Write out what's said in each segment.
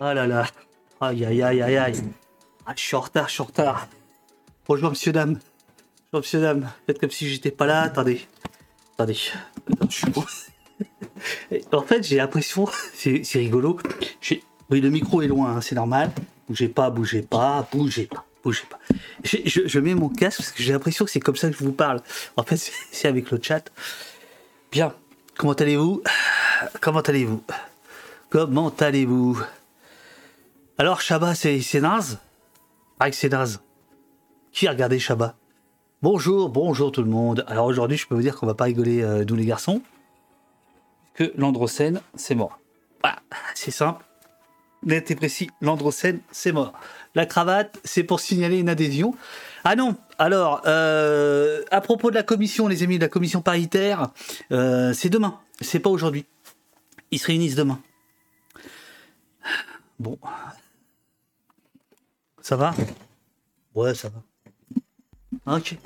Ah là là. Aïe aïe aïe aïe aïe. Ah, je suis en retard, je suis en retard. Bonjour monsieur dame. Bonjour monsieur dame. Faites comme si j'étais pas là. Attendez. Attendez. Je suis bon. en fait, j'ai l'impression, c'est rigolo. Oui, le micro est loin, hein, c'est normal. Bougez pas, bougez pas, bougez pas, bougez pas. Je, je- je mets mon casque parce que j'ai l'impression que c'est comme ça que je vous parle. En fait, c'est avec le chat. Bien. Comment allez-vous? Comment allez-vous? Comment allez-vous? Alors, Shabba, c'est naze? Ah. Qui a regardé Shabba Bonjour, bonjour tout le monde. Alors aujourd'hui, je peux vous dire qu'on va pas rigoler, euh, nous les garçons, que l'androcène, c'est mort. Voilà, c'est simple. Net et précis, l'androcène, c'est mort. La cravate, c'est pour signaler une adhésion. Ah non, alors, euh, à propos de la commission, les amis de la commission paritaire, euh, c'est demain, c'est pas aujourd'hui. Ils se réunissent demain. Bon. Ça va? Ouais, ça va. Ok.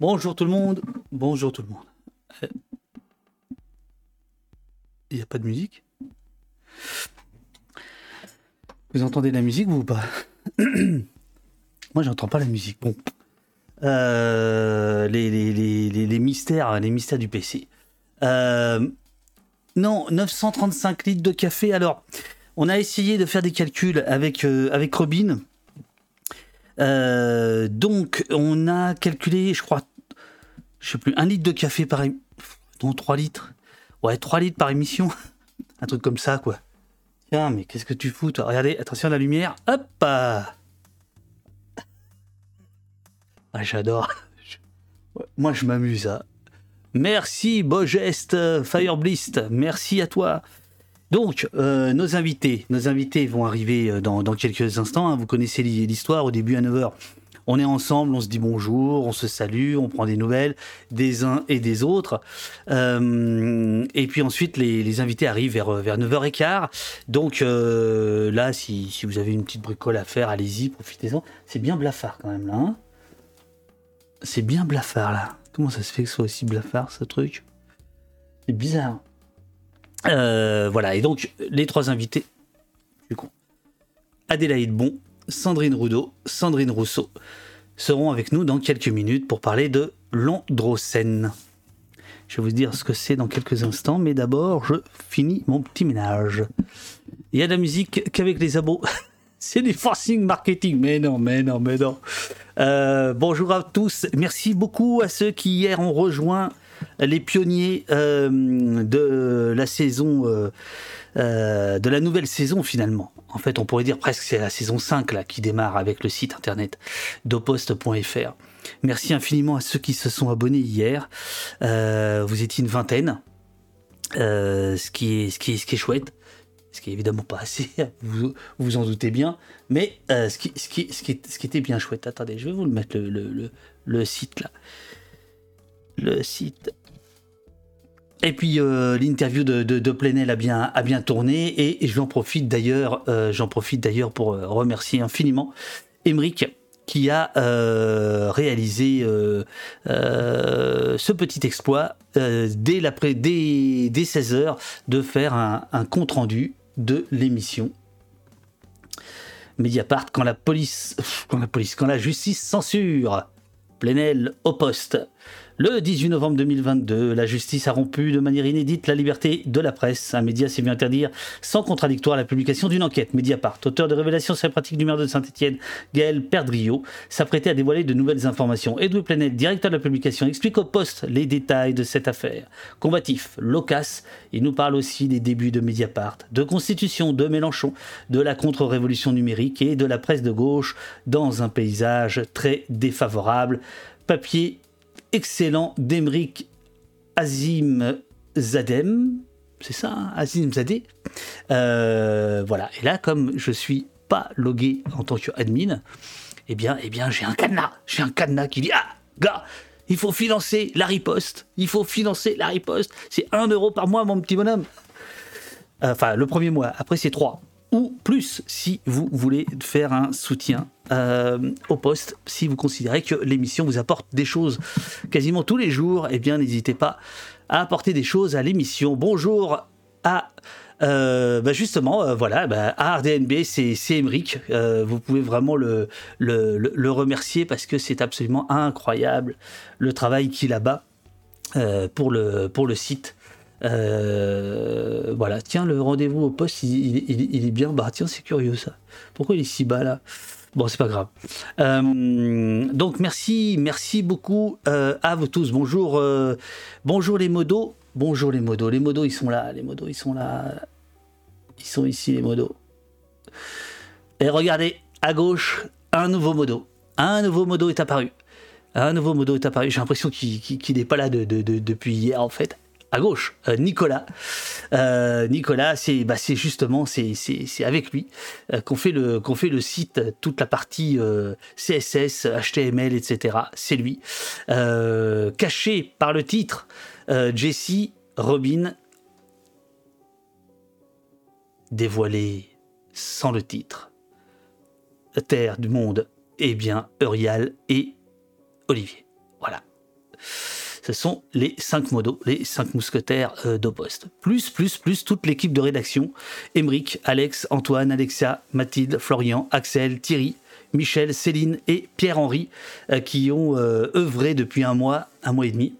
Bonjour tout le monde. Bonjour tout le monde. Euh, Il n'y a pas de musique? Vous entendez la musique vous ou pas? Moi, j'entends pas la musique. Bon. Euh, les, les, les, les, mystères, les mystères du PC. Euh, non, 935 litres de café. Alors, on a essayé de faire des calculs avec, euh, avec Robin. Euh, donc, on a calculé, je crois, je sais plus, un litre de café par émission. Non, 3 litres. Ouais, 3 litres par émission. Un truc comme ça, quoi. Tiens, mais qu'est-ce que tu fous, toi? Regardez, attention à la lumière. Hop ah, Ah, j'adore. Moi, je m'amuse. hein. Merci, beau geste, Fireblist. Merci à toi. Donc, euh, nos invités, nos invités vont arriver euh, dans, quelques instants. hein. Vous connaissez l'hi- l'histoire. Au début, à 9h, on est ensemble, on se dit bonjour, on se salue, on prend des nouvelles des uns et des autres. Euh, et puis ensuite, les, invités arrivent vers, vers 9h15. Donc là, si, si vous avez une petite bricole à faire, allez-y, profitez-en. C'est bien blafard quand même là. hein. C'est bien blafard là. Comment ça se fait que ce soit aussi blafard ce truc? C'est bizarre. Euh, voilà, et donc les trois invités. Adélaïde Bon, Sandrine Roudot, Sandrine Rousseau seront avec nous dans quelques minutes pour parler de l'androcène. Je vais vous dire ce que c'est dans quelques instants, mais d'abord je finis mon petit ménage. Il y a de la musique qu'avec les abos. C'est du forcing marketing, mais non, mais non, mais non. Euh, bonjour à tous. Merci beaucoup à ceux qui hier ont rejoint les pionniers euh, de la saison, euh, euh, de la nouvelle saison finalement. En fait, on pourrait dire presque que c'est la saison 5 là, qui démarre avec le site internet dopost.fr. Merci infiniment à ceux qui se sont abonnés hier. Vous étiez une vingtaine, ce, qui est, ce, qui est, ce qui est chouette. Ce qui est évidemment pas assez, vous vous en doutez bien. Mais ce, qui, ce, qui, ce, qui, ce qui était bien chouette, attendez, je vais vous le mettre le, le, le site là. Le site. Et puis euh, l'interview de, de, Plenel a bien, a bien tourné et, et j'en profite d'ailleurs, euh, j'en profite d'ailleurs pour euh, remercier infiniment Emeric qui a réalisé ce petit exploit dès, l'après- dès, dès 16h de faire un, un compte rendu de l'émission. Mediapart quand la police, quand la police, quand la justice censure. Plenel au poste. Le 18 novembre 2022, la justice a rompu de manière inédite la liberté de la presse. Un média s'est vu interdire sans contradictoire la publication d'une enquête. Mediapart, auteur de révélations sur les pratiques du maire de Saint-Etienne, Gaël Perdriau, s'apprêtait à dévoiler de nouvelles informations. Edouard Plenel, directeur de la publication, explique au poste les détails de cette affaire. Combatif, loquace, il nous parle aussi des débuts de Mediapart, de Constitution, de Mélenchon, de la contre-révolution numérique et de la presse de gauche dans un paysage très défavorable. Papier excellent d'Emeric Azim Zadem. C'est ça, hein, Azim Zadeh. Euh, voilà. Et là, comme je suis pas logué en tant qu'admin, eh bien, eh bien, j'ai un cadenas. J'ai un cadenas qui dit Ah, gars, il faut financer la riposte. Il faut financer la riposte. C'est 1 euro par mois, mon petit bonhomme. Enfin, le premier mois. Après, c'est 3 ou plus si vous voulez faire un soutien euh, au poste, si vous considérez que l'émission vous apporte des choses quasiment tous les jours, eh bien n'hésitez pas à apporter des choses à l'émission. Bonjour à euh, bah justement, euh, voilà, bah, ARDNB, c'est Emric. Vous pouvez vraiment le, remercier parce que c'est absolument incroyable le travail qu'il a bas pour le site. Voilà, tiens, le rendez-vous au poste, il, est bien. Bah, tiens, c'est curieux ça. Pourquoi il est si bas là? Bon, c'est pas grave. donc, merci, merci beaucoup à vous tous. Bonjour, bonjour les modos. Bonjour les modos. Les modos, ils sont là. Les modos, ils sont là. Ils sont ici, les modos. Et regardez, à gauche, un nouveau modo. Un nouveau modo est apparu. Un nouveau modo est apparu. J'ai l'impression qu'il n'est pas là depuis hier, en fait. À gauche, euh, Nicolas. Euh, Nicolas, c'est bah, justement c'est avec lui euh, qu'on fait, le, site, toute la partie CSS, HTML, etc. C'est lui. caché par le titre Jessie, Robin, dévoilé sans le titre. Terre du monde, eh bien, Eurial et Olivier. Voilà. Ce sont les cinq modos, les cinq mousquetaires euh. Plus, plus, plus toute l'équipe de rédaction. Émeric, Alex, Antoine, Alexia, Mathilde, Florian, Axel, Thierry, Michel, Céline et Pierre-Henri euh, qui ont œuvré depuis un mois, un mois et demi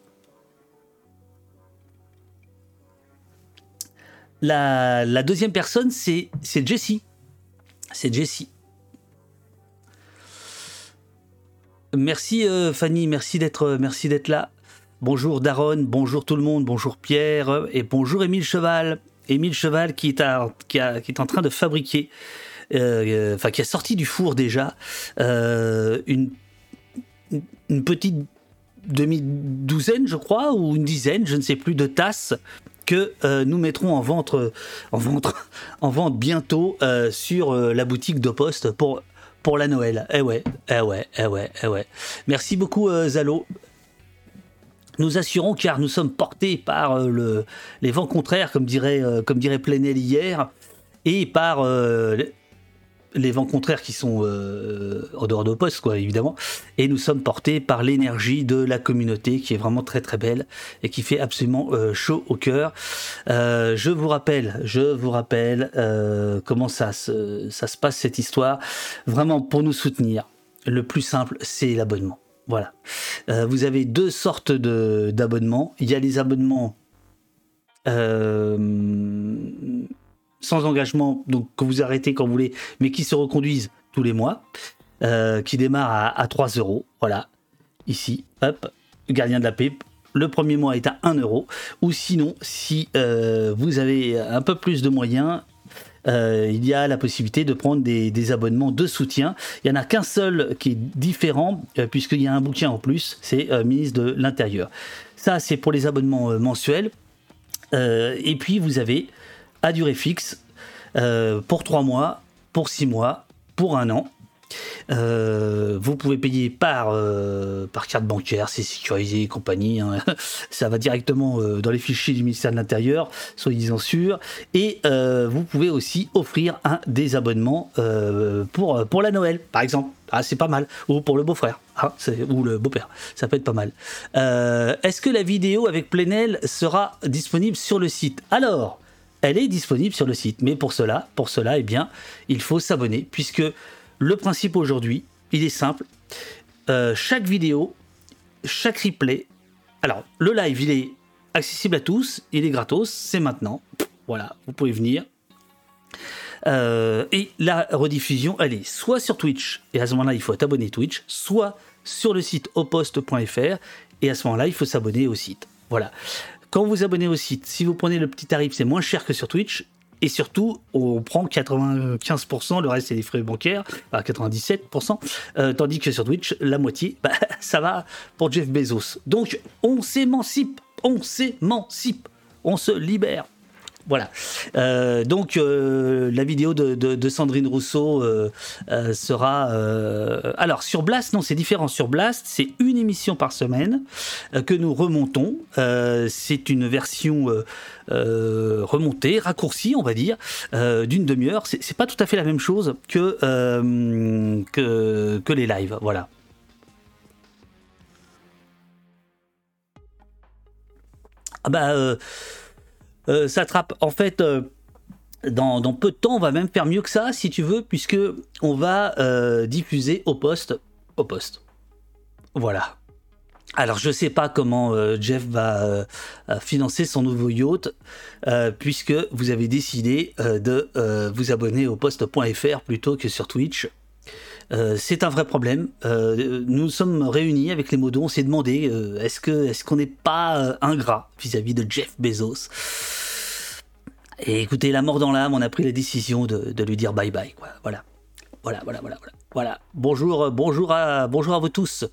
La, deuxième personne, c'est Jessie. C'est Jessie. Merci euh, Fanny, merci d'être là. Bonjour Daron, bonjour tout le monde, bonjour Pierre et bonjour Émile Cheval. Émile Cheval qui est, en train de fabriquer, euh, enfin qui a sorti du four déjà euh, une, petite demi-douzaine, je crois, ou une dizaine, je ne sais plus, de tasses que euh, nous mettrons en vente, en vente, en vente bientôt euh, sur euh, la boutique de Poste pour, pour la Noël. Eh ouais, eh ouais, eh ouais, eh ouais. Merci beaucoup Zalo. Nous assurons car nous sommes portés par le, les vents contraires, comme dirait, comme dirait Plenel hier, et par les vents contraires qui sont euh, en dehors de poste, quoi, évidemment. Et nous sommes portés par l'énergie de la communauté qui est vraiment très très belle et qui fait absolument euh, chaud au cœur. Euh, je vous rappelle, je vous rappelle comment ça se passe cette histoire. Vraiment, pour nous soutenir, le plus simple, c'est l'abonnement. Voilà. vous avez deux sortes d'abonnements. Il y a les abonnements sans engagement, donc que vous arrêtez quand vous voulez, mais qui se reconduisent tous les mois, euh, qui démarrent à, 3 euros. Voilà, ici, hop, gardien de la paix. Le premier mois est à 1 euro. Ou sinon, si euh, vous avez un peu plus de moyens, euh, il y a la possibilité de prendre des, abonnements de soutien. Il n'y en a qu'un seul qui est différent, puisqu'il y a un bouquin en plus, c'est ministre de l'Intérieur. Ça, c'est pour les abonnements mensuels. et puis, vous avez à durée fixe euh, pour 3 mois, pour 6 mois, pour un an. Euh, vous pouvez payer par, euh, par carte bancaire, c'est sécurisé et compagnie. Hein. Ça va directement dans les fichiers du ministère de l'Intérieur, soyez-en sûrs. Et vous pouvez aussi offrir un des abonnements pour, pour la Noël, par exemple. Ah, c'est pas mal. Ou pour le beau-frère. Ah, ou le beau-père. Ça peut être pas mal. Est-ce que la vidéo avec Plenel sera disponible sur le site? Alors, elle est disponible sur le site. Mais pour cela, pour cela, eh bien, il faut s'abonner puisque le principe aujourd'hui, il est simple. Euh, chaque vidéo, chaque replay. Alors, le live, il est accessible à tous, il est gratos, c'est maintenant. Voilà, vous pouvez venir. Euh, et la rediffusion, elle est soit sur Twitch, et à ce moment-là, il faut être abonné Twitch, soit sur le site oposte.fr, et à ce moment-là, il faut s'abonner au site. Voilà. Quand vous abonnez au site, si vous prenez le petit tarif, c'est moins cher que sur Twitch. Et surtout, on prend 95%, le reste c'est des frais bancaires, à 97%, euh, tandis que sur Twitch, la moitié, bah, ça va pour Jeff Bezos. Donc on s'émancipe, on s'émancipe, on se libère. Voilà. Euh, donc euh, la vidéo de, Sandrine Rousseau euh, sera. alors sur Blast, non, c'est différent. Sur Blast, c'est une émission par semaine que nous remontons. c'est une version remontée, raccourcie, on va dire, d'une demi-heure. C'est pas tout à fait la même chose que, les lives. Voilà. Ah bah. Euh, ça attrape. En fait, euh, dans, peu de temps, on va même faire mieux que ça, si tu veux, puisque on va diffuser au poste, au poste. Voilà. Alors je ne sais pas comment euh, Jeff va euh, financer son nouveau yacht, euh, puisque vous avez décidé de vous abonner au poste.fr plutôt que sur Twitch. C'est un vrai problème. nous sommes réunis avec les modos, on s'est demandé est-ce que est-ce qu'on n'est pas ingrat vis-à-vis de Jeff Bezos? Et écoutez, la mort dans l'âme, on a pris la décision de, lui dire bye bye. Voilà. Voilà, voilà, voilà, voilà. Bonjour, bonjour à, bonjour à vous tous.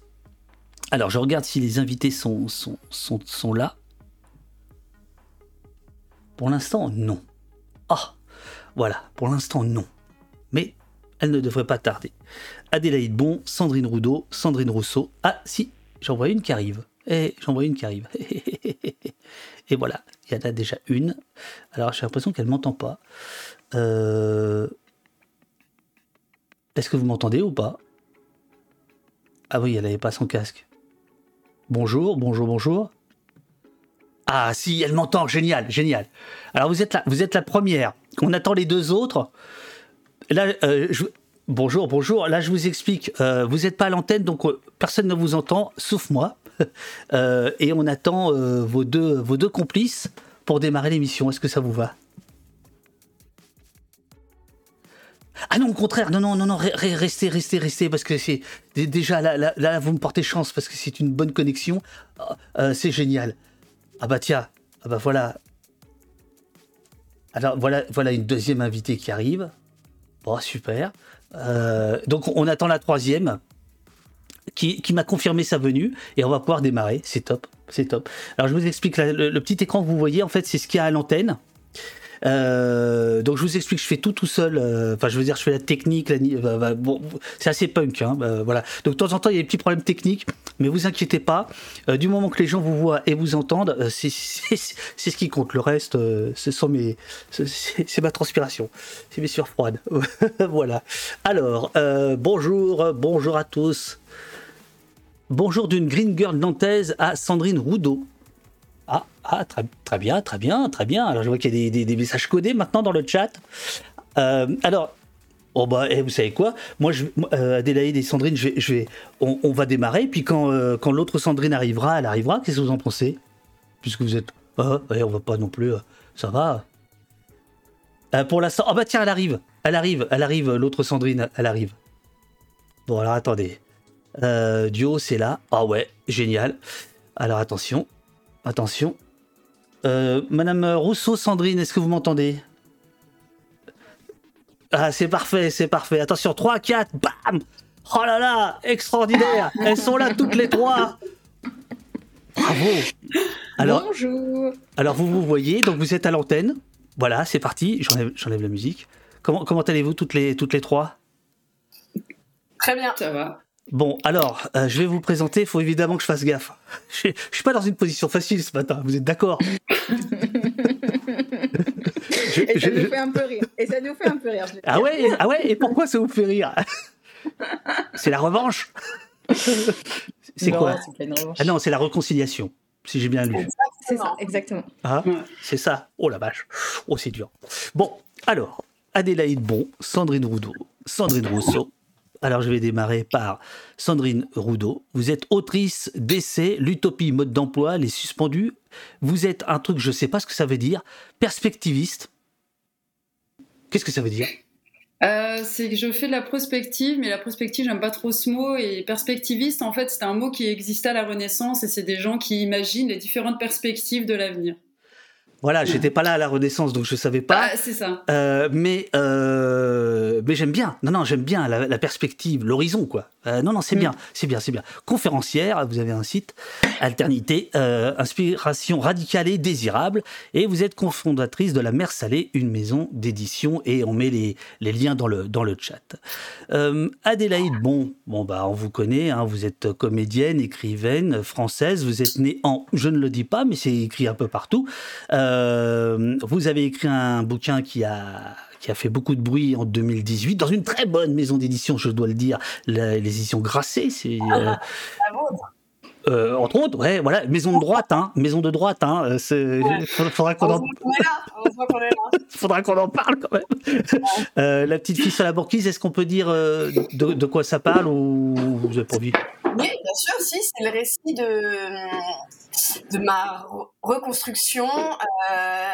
Alors, je regarde si les invités sont, sont, sont, là. Pour l'instant, non. Ah, voilà, pour l'instant, non. Mais elle ne devrait pas tarder. Adélaïde Bon, Sandrine Roudot, Sandrine Rousseau. Ah, si, j'en vois une qui arrive. Eh, j'en vois une qui arrive. Et voilà, il y en a déjà une. Alors, j'ai l'impression qu'elle m'entend pas. Euh, est-ce que vous m'entendez ou pas? Ah oui, elle n'avait pas son casque. Bonjour, bonjour, bonjour. Ah si, elle m'entend, génial, génial. Alors vous êtes là, vous êtes la première. On attend les deux autres. Là, euh, bonjour, bonjour. Là, je vous explique. Euh, vous n'êtes pas à l'antenne, donc euh, personne ne vous entend, sauf moi. et on attend vos deux, vos deux complices pour démarrer l'émission. Est-ce que ça vous va? Ah non, au contraire, non, non, non, non, restez, restez, restez, parce que c'est déjà là, là, vous me portez chance parce que c'est une bonne connexion. Ah, euh, c'est génial. Ah bah tiens, ah bah voilà. Alors voilà, voilà une deuxième invitée qui arrive. Bon, super. Euh, donc on attend la troisième qui, m'a confirmé sa venue et on va pouvoir démarrer. C'est top, c'est top. Alors je vous explique, le, petit écran que vous voyez, en fait, c'est ce qu'il y a à l'antenne. Euh, donc je vous explique, je fais tout tout seul. Euh, enfin, je veux dire, je fais la technique. La, bon, c'est assez punk, hein, bah, voilà. Donc de temps en temps, il y a des petits problèmes techniques, mais vous inquiétez pas. Euh, du moment que les gens vous voient et vous entendent, c'est ce qui compte. Le reste, ce sont mes, c'est ma transpiration, c'est mes sueurs froides. voilà. Alors, bonjour, bonjour à tous. Bonjour d'une green girl nantaise à Sandrine Roudot. Ah, ah très, bien, très bien, très bien. Alors je vois qu'il y a des, messages codés maintenant dans le chat. Euh, alors, oh bah, eh, vous savez quoi? Moi, je, euh, Adélaïde et Sandrine, je on, va démarrer. Puis quand, euh, quand l'autre Sandrine arrivera, elle arrivera. Qu'est-ce que vous en pensez? Puisque vous êtes. Ah, on va pas non plus. ça va. pour l'instant. Oh bah tiens, elle arrive. Elle arrive, elle arrive. L'autre Sandrine, elle arrive. Bon, alors attendez. duo, c'est là. Ah ouais, génial. Alors attention. Attention. Euh, Madame Rousseau, Sandrine, est-ce que vous m'entendez? Ah, c'est parfait, c'est parfait. Attention, 3, 4, bam Oh là là, extraordinaire Elles sont là toutes les trois Bravo alors, Bonjour Alors, vous vous voyez, donc vous êtes à l'antenne. Voilà, c'est parti. J'enlève la musique. Comment, comment allez-vous toutes les, toutes les trois? Très bien. Ça va. Bon, alors, euh, je vais vous présenter. Il faut évidemment que je fasse gaffe. Je, ne suis pas dans une position facile ce matin. Vous êtes d'accord? Et ça nous fait un peu rire. Et ça nous fait un peu rire. Ah ouais, ah ouais. Et pourquoi ça vous fait rire? C'est la revanche? C'est quoi? Ah non, c'est la réconciliation. Si j'ai bien lu. C'est ça, exactement. Ah, c'est ça. Oh la vache. Oh, c'est dur. Bon, alors, Adélaïde Bon, Sandrine Roudot, Sandrine Rousseau, alors je vais démarrer par Sandrine Roudot. Vous êtes autrice d'essais L'utopie mode d'emploi, les suspendus. Vous êtes un truc, je ne sais pas ce que ça veut dire, perspectiviste. Qu'est-ce que ça veut dire? Euh, c'est que je fais de la prospective, mais la prospective, j'aime pas trop ce mot. Et perspectiviste, en fait, c'est un mot qui existait à la Renaissance et c'est des gens qui imaginent les différentes perspectives de l'avenir. Voilà, j'étais pas là à la Renaissance, donc je savais pas. Ah, c'est ça. Euh, mais euh, mais j'aime bien. Non, non, j'aime bien la, perspective, l'horizon, quoi. Euh, non, non, c'est mm. bien, c'est bien, c'est bien. Conférencière, vous avez un site, Alternité, inspiration radicale et désirable, et vous êtes cofondatrice de la Mer Salée, une maison d'édition, et on met les, les, liens dans le dans le chat. Adélaïde, bon, bon bah on vous connaît, hein, vous êtes comédienne, écrivaine française, vous êtes née en, je ne le dis pas, mais c'est écrit un peu partout. Euh, vous avez écrit un bouquin qui a, qui a fait beaucoup de bruit en 2018 dans une très bonne maison d'édition, je dois le dire, les éditions Grasset. C'est euh, euh, entre autres, ouais, voilà, maison de droite, hein, maison de droite, hein, il faudra, qu'on en... Parle quand même. Euh, la petite fille sur la banquise, est-ce qu'on peut dire euh, de, quoi ça parle ou vous avez pas Oui, bien sûr, si, c'est le récit de, de ma reconstruction. Euh,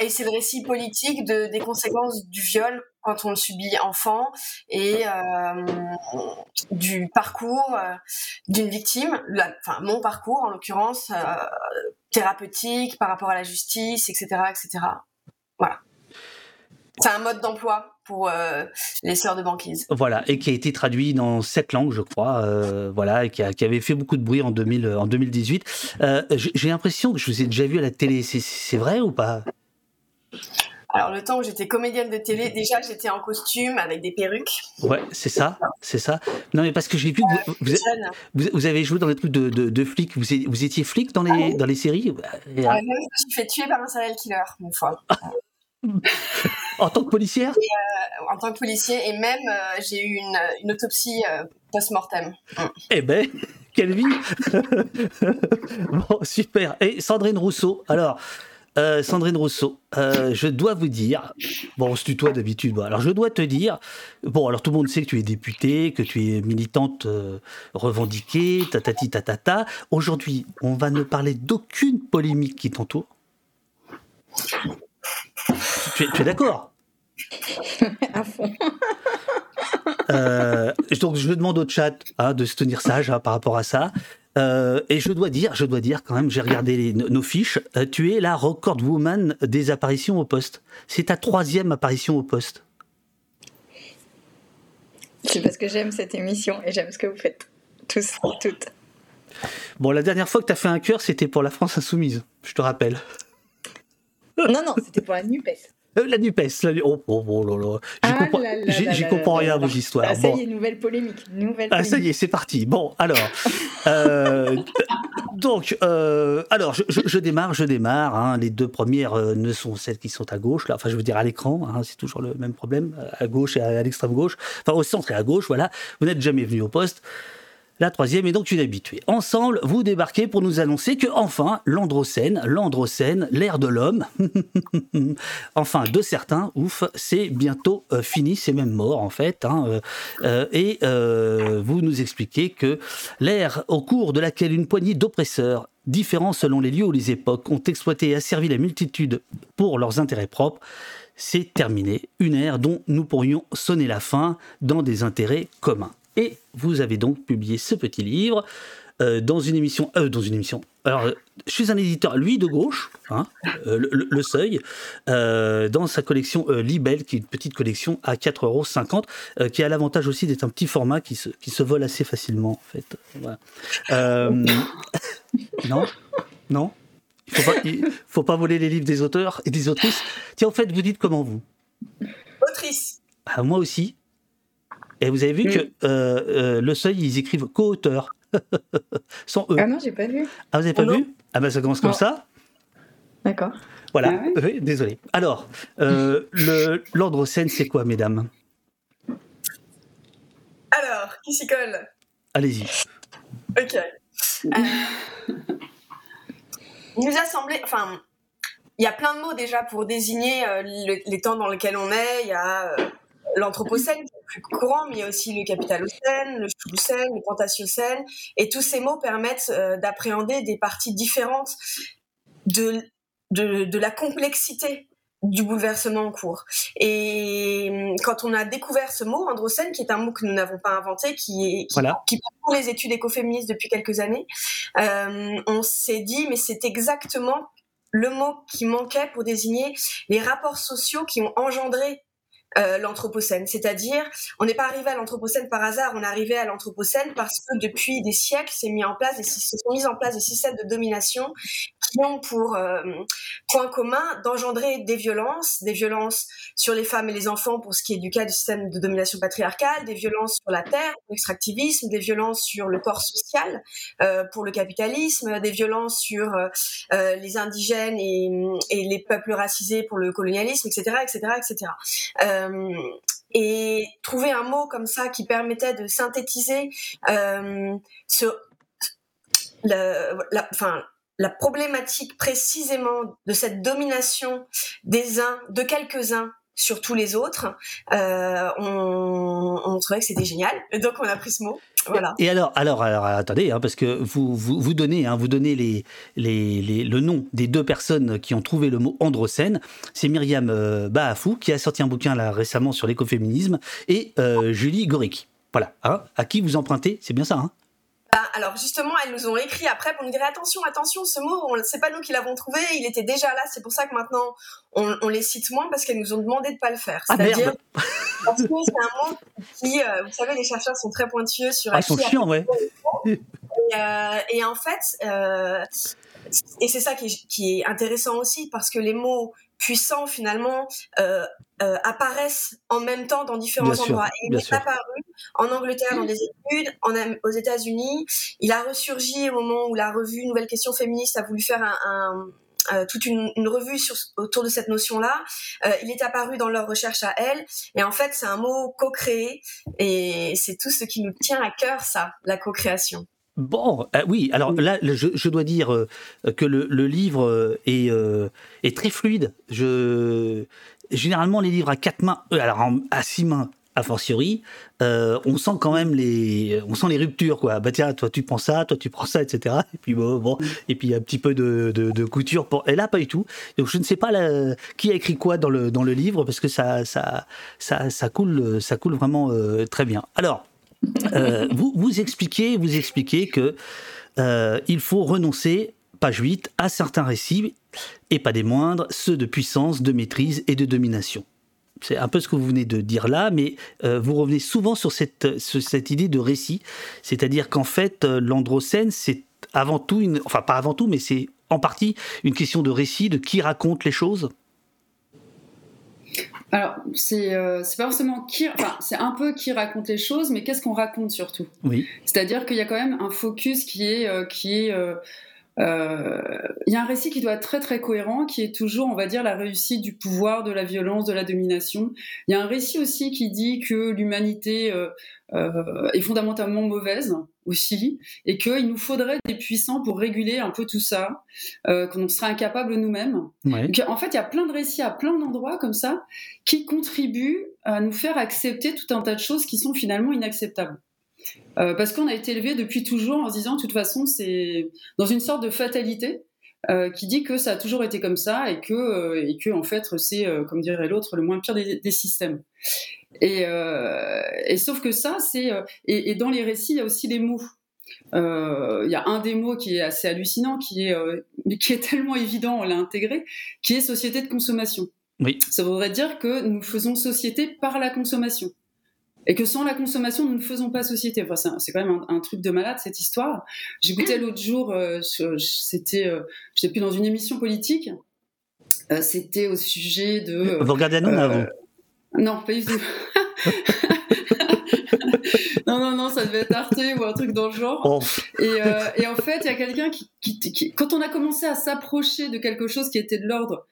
et c'est le récit politique de, des conséquences du viol quand on le subit enfant et euh, du parcours euh, d'une victime, enfin mon parcours en l'occurrence, thérapeutique par rapport à la justice, etc. etc. Voilà. C'est un mode d'emploi pour les sœurs de banquise. Voilà, et qui a été traduit dans sept langues, je crois, voilà, et qui, qui, avait fait beaucoup de bruit en, 2000, en 2018. J'ai l'impression que je vous ai déjà vu à la télé, c'est vrai ou pas? Alors le temps où j'étais comédienne de télé, déjà j'étais en costume avec des perruques. Ouais, c'est ça, c'est ça. Non mais parce que j'ai vu que vous, vous, avez joué dans les trucs de, de, flics. Vous, étiez flic dans les, ah dans les séries moi, Je me suis fait tuer par un serial killer une fois. en tant que policière? Euh, En tant que policier et même euh, j'ai eu une, une autopsie euh, post-mortem. Eh ben, quelle vie Bon, super. Et Sandrine Rousseau, alors Sandrine Rousseau, je dois vous dire, bon, on se tutoie d'habitude, alors je dois te dire, bon, alors tout le monde sait que tu es députée, que tu es militante revendiquée, tatati tatata. Aujourd'hui, on va ne parler d'aucune polémique qui t'entoure? Tu es, d'accord À fond. donc je demande au chat hein, de se tenir sage hein, par rapport à ça. Euh, et je dois dire, je dois dire quand même, j'ai regardé nos fiches. Euh, tu es la record woman des apparitions au poste. C'est ta troisième apparition au poste. C'est parce que j'aime cette émission et j'aime ce que vous faites. Tous, toutes. Bon, la dernière fois que tu as fait un cœur, c'était pour la France Insoumise, je te rappelle. Non, non, c'était pour la NUPES. Euh, la NUPES, la... Oh, oh, oh là là. J'y ah comprends, comprends rien à vos histoires. Ah, ça y est, nouvelle polémique. Nouvelle Ah, ça y est, c'est parti. Bon, alors. euh, donc, euh, alors, je, je, démarre, je démarre. Hein. Les deux premières euh, ne sont celles qui sont à gauche, là. Enfin, je veux dire à l'écran, hein, c'est toujours le même problème, à gauche et à, à l'extrême gauche. Enfin, au centre et à gauche, voilà. Vous n'êtes jamais venu au poste. La troisième est donc une habituée. Ensemble, vous débarquez pour nous annoncer que enfin, l'androcène, l'androcène, l'ère de l'homme, enfin de certains, ouf, c'est bientôt euh, fini, c'est même mort en fait. Hein, euh, euh, et vous nous expliquez que l'ère au cours de laquelle une poignée d'oppresseurs différents selon les lieux ou les époques, ont exploité et asservi la multitude pour leurs intérêts propres, c'est terminé. Une ère dont nous pourrions sonner la fin dans des intérêts communs. Et vous avez donc publié ce petit livre euh, dans une émission. Euh, dans une émission. Alors, je suis un éditeur, lui de gauche, hein, euh, le, Seuil, dans sa collection Libelle, qui est une petite collection à 4,50 euros, qui a l'avantage aussi d'être un petit format qui se, qui se vole assez facilement, en fait. non? Non? Il faut, pas, faut pas voler les livres des auteurs et des autrices. Tiens, en fait, vous dites comment vous? Autrice. Ah, moi aussi. Et vous avez vu que euh, euh, le seuil, ils écrivent co-auteur. Sans E. Ah non, j'ai pas vu. Ah, vous avez pas oh vu? Ah ben ça commence comme ça. D'accord. Voilà, ah désolé. Alors, euh, l'ordre scène, c'est quoi, mesdames? Alors, qui s'y colle? Allez-y. Ok. il nous a semblé, enfin, il y a plein de mots déjà pour désigner les temps dans lesquels on est. Il y a l'anthropocène qui est plus courant, mais il y a aussi le capitalocène, le chouloucène, le pantasiocène, et tous ces mots permettent euh, d'appréhender des parties différentes de, de, de, la complexité du bouleversement en cours. Et hum, quand on a découvert ce mot, androcène, qui est un mot que nous n'avons pas inventé, qui est qui, voilà. qui les études écoféministes depuis quelques années, euh, on s'est dit mais c'est exactement le mot qui manquait pour désigner les rapports sociaux qui ont engendré euh, l'Anthropocène. C'est-à-dire, on n'est pas arrivé à l'Anthropocène par hasard, on est arrivé à l'Anthropocène parce que depuis des siècles, s'est mis en place, des systèmes de domination qui ont pour euh, point commun d'engendrer des violences, des violences sur les femmes et les enfants pour ce qui est du cas du système de domination patriarcale, des violences sur la terre, l'extractivisme, des violences sur le corps social euh, pour le capitalisme, des violences sur les indigènes et, et, les peuples racisés pour le colonialisme, etc., etc., etc. et trouver un mot comme ça qui permettait de synthétiser enfin, la problématique précisément de cette domination des uns, de quelques-uns sur tous les autres, euh, on, trouvait que c'était génial. Donc on a pris ce mot. Et alors, alors, alors attendez, hein, parce que vous, vous, vous donnez, hein, vous donnez les, les, le nom des deux personnes qui ont trouvé le mot androcène. C'est Myriam euh, Bahafou qui a sorti un bouquin là récemment sur l'écoféminisme et euh, Julie Goric. Voilà, hein, à qui vous empruntez, c'est bien ça. Hein bah, alors justement, elles nous ont écrit après pour nous dire attention, attention, ce mot, c'est pas nous qui l'avons trouvé, il était déjà là. C'est pour ça que maintenant on, les cite moins parce qu'elles nous ont demandé de pas le faire. Ah, C'est-à-dire parce que c'est un mot qui, euh, vous savez, les chercheurs sont très pointueux sur. Ah, ils sont chiants, ouais. Et, euh, et, en fait, euh, et c'est ça qui est, qui est, intéressant aussi parce que les mots puissants finalement euh, euh, apparaissent en même temps dans différents endroits. Et il est apparu en Angleterre dans des études, en, aux États-Unis. Il a ressurgi au moment où la revue Nouvelle Question Féministe a voulu faire un, un euh, toute une, une, revue sur, autour de cette notion-là. Euh, il est apparu dans leur recherche à elle. Et en fait, c'est un mot co-créé. Et c'est tout ce qui nous tient à cœur, ça, la co-création. Bon, euh, oui, alors là, je, dois dire euh, que le, livre euh, est, très fluide. Je, généralement, les livres à quatre mains, alors à six mains, a fortiori, on sent quand même les, on sent les ruptures, quoi. Bah tiens, toi tu prends ça, toi tu prends ça, etc. Et puis bon, bon et puis un petit peu de, de, couture. Pour... Et là, pas du tout. Donc je ne sais pas qui a écrit quoi dans le, dans le livre, parce que ça, ça, ça, ça coule, ça coule vraiment très bien. Alors, euh, vous, vous expliquez, vous expliquez que euh, il faut renoncer, page 8, à certains récits, et pas des moindres, ceux de puissance, de maîtrise et de domination. C'est un peu ce que vous venez de dire là, mais euh, vous revenez souvent sur cette, cette idée de récit, c'est-à-dire qu'en fait, l'androcène, c'est avant tout, une, enfin pas avant tout, mais c'est en partie une question de récit, de qui raconte les choses alors, c'est euh, pas forcément qui, enfin, c'est un peu qui raconte les choses, mais qu'est-ce qu'on raconte surtout? Oui. C'est-à-dire qu'il y a quand même un focus qui est, euh, qui est, euh, euh, il y a un récit qui doit être très très cohérent, qui est toujours, on va dire, la réussite du pouvoir, de la violence, de la domination. Il y a un récit aussi qui dit que l'humanité euh, euh, est fondamentalement mauvaise aussi, et qu'il nous faudrait des puissants pour réguler un peu tout ça, qu'on serait incapable nous-mêmes. En fait, il y a plein de récits à plein d'endroits comme ça qui contribuent à nous faire accepter tout un tas de choses qui sont finalement inacceptables. Euh, parce qu'on a été élevé depuis toujours en se disant, de toute façon, c'est dans une sorte de fatalité. Euh, qui dit que ça a toujours été comme ça et que, euh, et que en fait, c'est, comme dirait l'autre, le moins pire des, systèmes. Et, et, sauf que ça, c'est. Et, dans les récits, il y a aussi les mots. Il y a un des mots qui est assez hallucinant, qui est, mais qui est tellement évident, on l'a intégré, qui est société de consommation. Oui. Ça voudrait dire que nous faisons société par la consommation et que sans la consommation, nous ne faisons pas société. Enfin, c'est quand même un, truc de malade cette histoire. J'écoutais l'autre jour, euh, c'était, euh, je sais plus dans une émission politique, euh, c'était au sujet de. Vous regardez à vous Non, pas du tout. non, non, non, ça devait être Arte ou un truc dans le genre. Oh. Et, en fait, il y a quelqu'un qui, qui, quand on a commencé à s'approcher de quelque chose qui était de l'ordre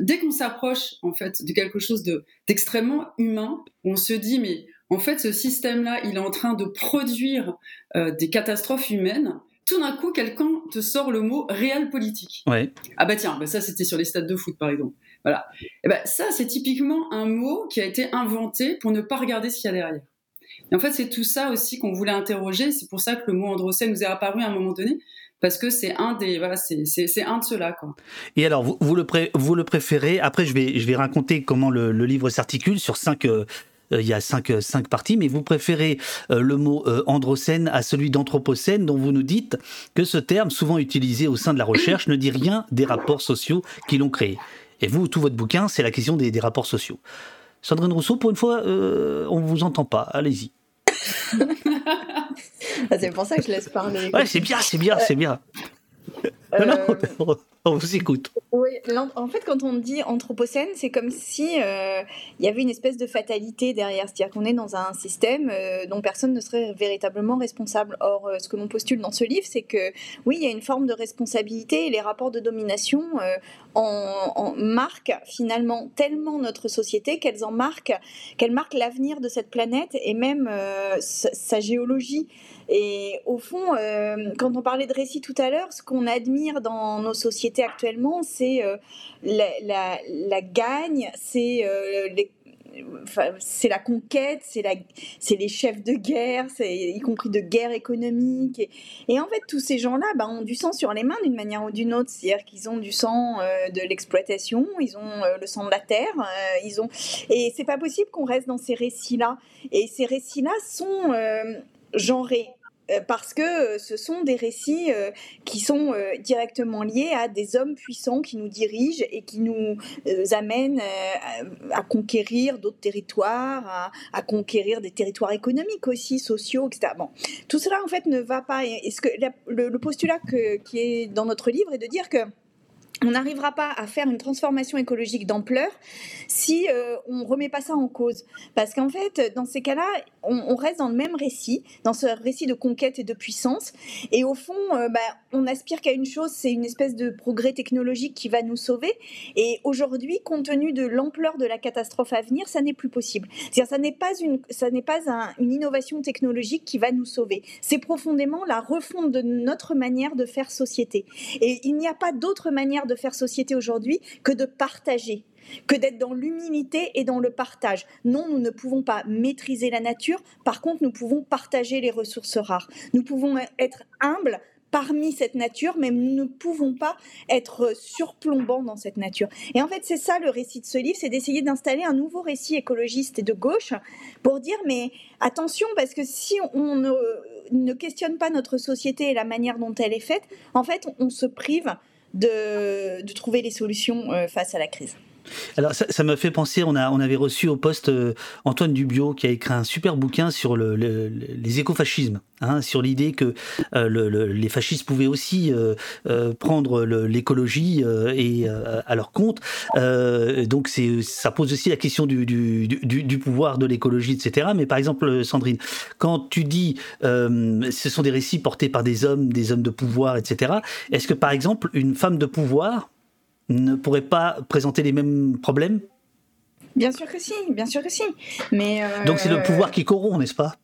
dès qu'on s'approche en fait de quelque chose de d'extrêmement humain, on se dit mais en fait, ce système-là, il est en train de produire euh, des catastrophes humaines. Tout d'un coup, quelqu'un te sort le mot réel politique. Ouais. Ah bah tiens, bah ça c'était sur les stades de foot par exemple. Voilà. Et bah ça c'est typiquement un mot qui a été inventé pour ne pas regarder ce qu'il y a derrière. Et en fait, c'est tout ça aussi qu'on voulait interroger. C'est pour ça que le mot androcène nous est apparu à un moment donné, parce que c'est un des voilà c'est un de ceux-là quoi. Et alors vous, vous le vous le préférez? Après je vais je vais raconter comment le, le livre s'articule sur cinq euh, il y a cinq, euh, cinq parties, mais vous préférez euh, le mot androcène à celui d'anthropocène, dont vous nous dites que ce terme, souvent utilisé au sein de la recherche, ne dit rien des rapports sociaux qui l'ont créé. Et vous, tout votre bouquin, c'est la question des, des, rapports sociaux. Sandrine Rousseau, pour une fois, on ne vous entend pas. Allez-y. c'est pour ça que je laisse parler. Ouais, c'est bien, c'est bien, c'est bien. on vous écoute. Oui, en fait, quand on dit anthropocène, c'est comme si euh, il y avait une espèce de fatalité derrière, c'est-à-dire qu'on est dans un système euh, dont personne ne serait véritablement responsable. Or, euh, ce que l'on postule dans ce livre, c'est que oui, il y a une forme de responsabilité et les rapports de domination en, marquent finalement tellement notre société qu'elles en marquent, qu'elles marquent l'avenir de cette planète et même sa, géologie. Et au fond, quand on parlait de récit tout à l'heure, ce qu'on admire dans nos sociétés actuellement, c'est la, la, gagne, c'est c'est la conquête, c'est les chefs de guerre, y compris de guerre économique. Et, en fait, tous ces gens-là bah, ont du sang sur les mains d'une manière ou d'une autre. C'est-à-dire qu'ils ont du sang euh, de l'exploitation, ils ont euh, le sang de la terre, euh, ils ont. Et c'est pas possible qu'on reste dans ces récits-là. Et ces récits-là sont genrés. Euh, parce que euh, ce sont des récits euh, qui sont directement liés à des hommes puissants qui nous dirigent et qui nous amènent à conquérir d'autres territoires, à, conquérir des territoires économiques aussi, sociaux, etc. Bon, tout cela en fait ne va pas. Est-ce que le, postulat qui est dans notre livre est de dire que on n'arrivera pas à faire une transformation écologique d'ampleur si euh, on remet pas ça en cause. Parce qu'en fait, dans ces cas-là, on, reste dans le même récit, dans ce récit de conquête et de puissance. Et au fond, euh, bah, on aspire qu'à une chose, c'est une espèce de progrès technologique qui va nous sauver. Et aujourd'hui, compte tenu de l'ampleur de la catastrophe à venir, ça n'est plus possible. C'est-à-dire, ça n'est pas une, ça n'est pas une innovation technologique qui va nous sauver. C'est profondément la refonte de notre manière de faire société. Et il n'y a pas d'autre manière de faire société aujourd'hui que de partager que d'être dans l'humilité et dans le partage. Non, nous ne pouvons pas maîtriser la nature, par contre, nous pouvons partager les ressources rares. Nous pouvons être humbles parmi cette nature, mais nous ne pouvons pas être surplombants dans cette nature. Et en fait, c'est ça le récit de ce livre, c'est d'essayer d'installer un nouveau récit écologiste et de gauche pour dire, mais attention, parce que si on ne, ne questionne pas notre société et la manière dont elle est faite, en fait, on se prive de, de trouver les solutions euh, face à la crise. Alors ça, me fait penser, on, a, on avait reçu au poste euh, Antoine Dubio qui a écrit un super bouquin sur le, les écofascismes, hein, sur l'idée que euh, les fascistes pouvaient aussi euh, prendre l'écologie et à leur compte. donc ça pose aussi la question du, du, du, pouvoir de l'écologie, etc. Mais par exemple, Sandrine, quand tu dis ce sont des récits portés par des hommes, des hommes de pouvoir, etc. Est-ce que par exemple une femme de pouvoir ne pourrait pas présenter les mêmes problèmes? Bien sûr que si, bien sûr que si. Mais euh, Donc c'est le pouvoir qui corrompt, n'est-ce pas?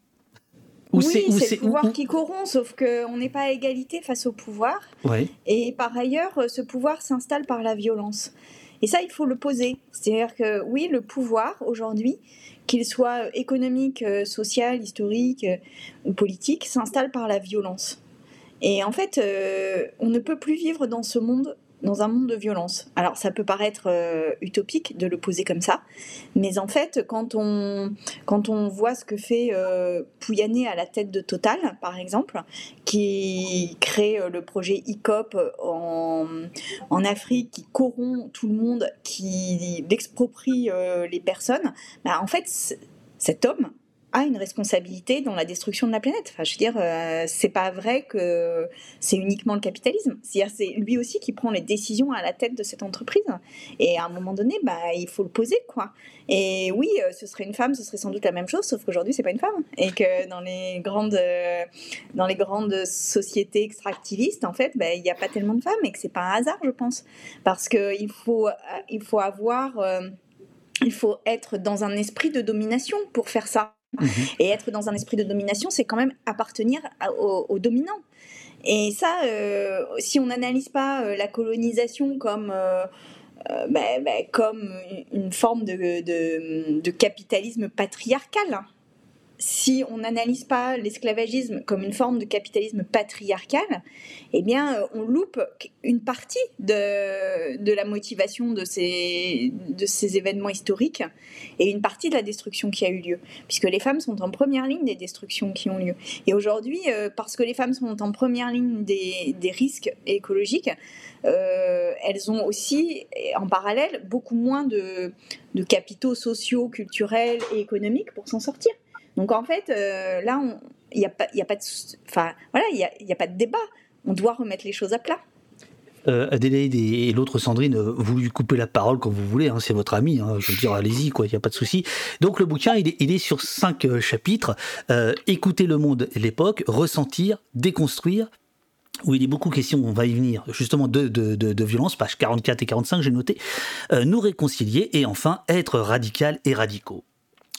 Oui, c'est le pouvoir qui corrompt, sauf qu'on n'est pas à égalité face au pouvoir. Et par ailleurs, ce pouvoir s'installe par la violence. Et ça, il faut le poser. C'est-à-dire que oui, le pouvoir, aujourd'hui, qu'il soit économique, euh, social, historique euh, ou politique, s'installe par la violence. Et en fait, on ne peut plus vivre dans ce monde dans un monde de violence. Alors ça peut paraître euh, utopique de le poser comme ça, mais en fait quand on, quand on voit ce que fait euh, Pouyanné à la tête de Total, par exemple, qui crée euh, le projet ICOP en, en, Afrique, qui corrompt tout le monde, qui exproprie les personnes, bah, en fait cet homme, a une responsabilité dans la destruction de la planète. Enfin, je veux dire, euh, c'est pas vrai que c'est uniquement le capitalisme. C'est-à-dire, c'est lui aussi qui prend les décisions à la tête de cette entreprise. Et à un moment donné, bah, il faut le poser, quoi. Et oui, euh, ce serait une femme, ce serait sans doute la même chose, sauf qu'aujourd'hui, c'est pas une femme. Et que dans les grandes, euh, dans les grandes sociétés extractivistes, en fait, bah, il n'y a pas tellement de femmes et que c'est pas un hasard, je pense. Parce qu'il faut, il faut avoir. il faut être dans un esprit de domination pour faire ça. Mhm. Et être dans un esprit de domination, c'est quand même appartenir aux, dominants. Et ça, euh, si on n'analyse pas euh, la colonisation comme, euh, bah, bah, comme une forme de, de capitalisme patriarcal, si on n'analyse pas l'esclavagisme comme une forme de capitalisme patriarcal, eh bien, euh, on loupe une partie de, la motivation de ces, événements historiques et une partie de la destruction qui a eu lieu, puisque les femmes sont en première ligne des destructions qui ont lieu. Et aujourd'hui, euh, parce que les femmes sont en première ligne des, risques écologiques, euh, elles ont aussi, en parallèle, beaucoup moins de capitaux sociaux, culturels et économiques pour s'en sortir. Donc en fait, euh, là, il n'y a, pas, a, pas de, enfin, voilà, il y a, pas de débat. On doit remettre les choses à plat. Euh, Adélaïde et, l'autre Sandrine, euh, vous lui coupez la parole quand vous voulez, hein, c'est votre ami, hein, je veux dire, allez-y, quoi, il n'y a pas de souci. Donc le bouquin, il est, sur cinq chapitres. écouter le monde et l'époque, ressentir, déconstruire, où il est beaucoup question, on va y venir, justement de, de, de, violence, pages 44 et 45, j'ai noté, nous réconcilier et enfin être radical et radicaux.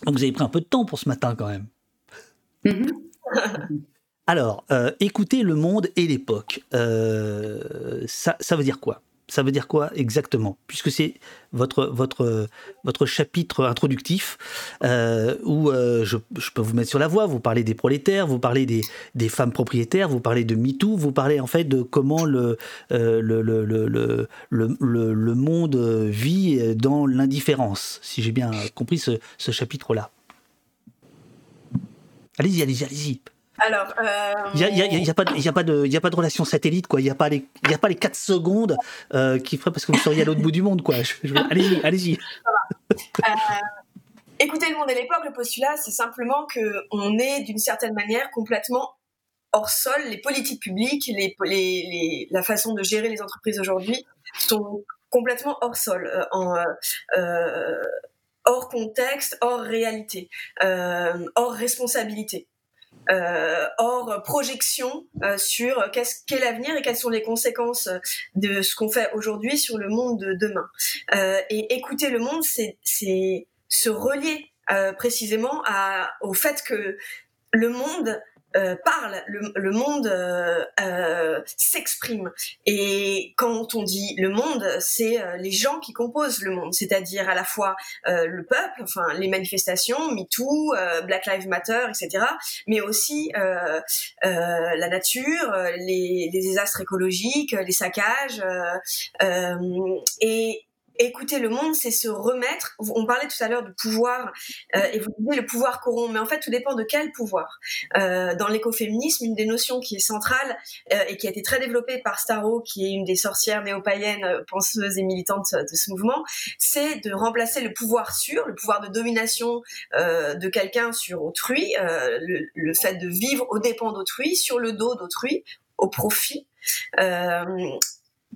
Donc vous avez pris un peu de temps pour ce matin quand même. Mm-hmm. Alors, écouter le monde et l'époque, ça, ça veut dire quoi? Ça veut dire quoi exactement? Puisque c'est votre, chapitre introductif euh, où euh, je, peux vous mettre sur la voie, vous parlez des prolétaires, vous parlez des, femmes propriétaires, vous parlez de MeToo, vous parlez en fait de comment le, euh, monde vit dans l'indifférence, si j'ai bien compris ce chapitre-là. Allez-y, allez-y, allez-y. Alors, il n'y a, y a, pas de, y a, pas de, y a pas de relation satellite, quoi. Il n'y a, pas les, y a pas les 4 secondes euh, qui feraient parce que vous seriez à l'autre bout du monde, quoi. allez-y, allez-y. Euh, écoutez le monde et l'époque, le postulat, c'est simplement qu'on est d'une certaine manière complètement hors sol. Les politiques publiques, les, les, la façon de gérer les entreprises aujourd'hui sont complètement hors sol, euh, en, hors contexte, hors réalité, hors responsabilité euh, hors projection euh, sur qu'est-ce qu'est l'avenir et quelles sont les conséquences de ce qu'on fait aujourd'hui sur le monde de demain. Euh, et écouter le monde, c'est se relier euh, précisément à, au fait que le monde euh, parle, le, monde euh, euh, s'exprime. Et quand on dit le monde, c'est les gens qui composent le monde, c'est-à-dire à la fois le peuple, enfin les manifestations, MeToo, Black Lives Matter, etc., mais aussi la nature, les, les, désastres écologiques, les saccages, et écouter le monde, c'est se remettre. On parlait tout à l'heure du pouvoir, euh, et vous disiez le pouvoir corrompt, mais en fait, tout dépend de quel pouvoir. Euh, dans l'écoféminisme, une des notions qui est centrale euh, et qui a été très développée par Starro, qui est une des sorcières néo-païennes, penseuses et militantes de ce mouvement, c'est de remplacer le pouvoir sur, le pouvoir de domination de quelqu'un sur autrui, le, fait de vivre aux dépens d'autrui, sur le dos d'autrui, au profit.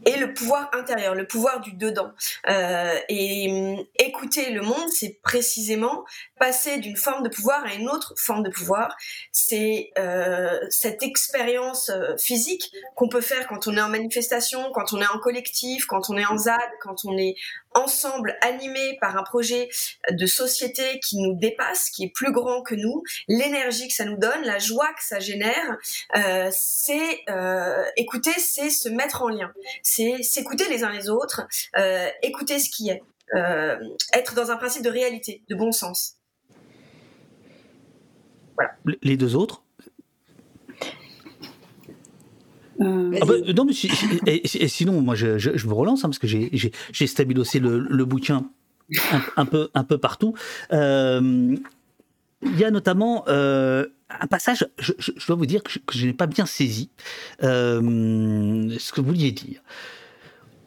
Et le pouvoir intérieur, le pouvoir du dedans. Euh, et hum, écouter le monde, c'est précisément passer d'une forme de pouvoir à une autre forme de pouvoir. C'est euh, cette expérience euh, physique qu'on peut faire quand on est en manifestation, quand on est en collectif, quand on est en ZAD, quand on est ensemble animé par un projet de société qui nous dépasse, qui est plus grand que nous, l'énergie que ça nous donne, la joie que ça génère, euh, c'est euh, écouter, c'est se mettre en lien, c'est s'écouter les uns les autres, euh, écouter ce qui est, être dans un principe de réalité, de bon sens. Voilà. Les deux autres? Euh, ah bah, non, mais et, sinon, moi, je, je, vous relance hein, parce que j'ai stabilosé le, le bouquin un, peu, un peu partout. Euh, il y a notamment euh, un passage, je, dois vous dire que je, n'ai pas bien saisi ce que vous vouliez dire.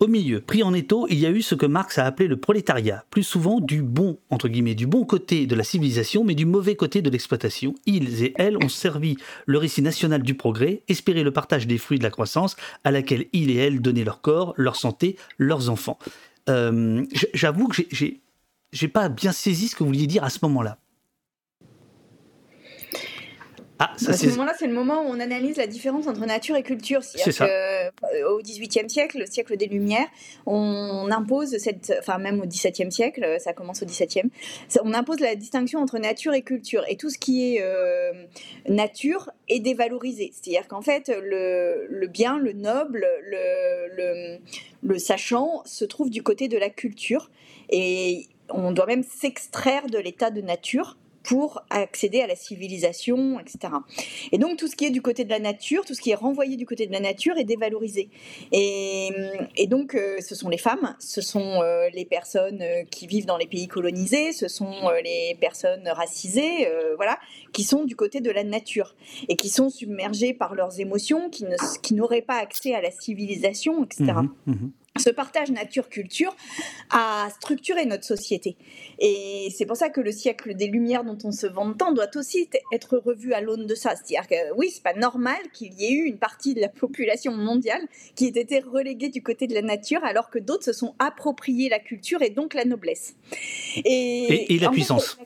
Au milieu, pris en étau, il y a eu ce que Marx a appelé le prolétariat, plus souvent du bon, entre guillemets, du bon côté de la civilisation, mais du mauvais côté de l'exploitation. Ils et elles ont servi le récit national du progrès, espéré le partage des fruits de la croissance, à laquelle ils et elles donnaient leur corps, leur santé, leurs enfants. Euh, j'avoue que j'ai pas bien saisi ce que vous vouliez dire à ce moment-là. Ah, à ce moment-là, c'est le moment où on analyse la différence entre nature et culture. C'est ça. Euh, au XVIIIe siècle, le siècle des Lumières, on impose cette, enfin même au XVIIe siècle, ça commence au XVIIe, on impose la distinction entre nature et culture. Et tout ce qui est euh, nature est dévalorisé. C'est-à-dire qu'en fait, le, le, bien, le noble, le, le, le sachant se trouve du côté de la culture. Et on doit même s'extraire de l'état de nature pour accéder à la civilisation, etc. Et donc tout ce qui est du côté de la nature, tout ce qui est renvoyé du côté de la nature est dévalorisé. Et, donc euh, ce sont les femmes, ce sont euh, les personnes euh, qui vivent dans les pays colonisés, ce sont les personnes racisées, voilà, qui sont du côté de la nature et qui sont submergées par leurs émotions, qui n'auraient pas accès à la civilisation, etc ce partage nature-culture a structuré notre société. Et c'est pour ça que le siècle des Lumières dont on se vante tant doit aussi être revu à l'aune de ça. C'est-à-dire que oui, c'est pas normal qu'il y ait eu une partie de la population mondiale qui ait été reléguée du côté de la nature alors que d'autres se sont appropriés la culture et donc la noblesse. Et, la puissance.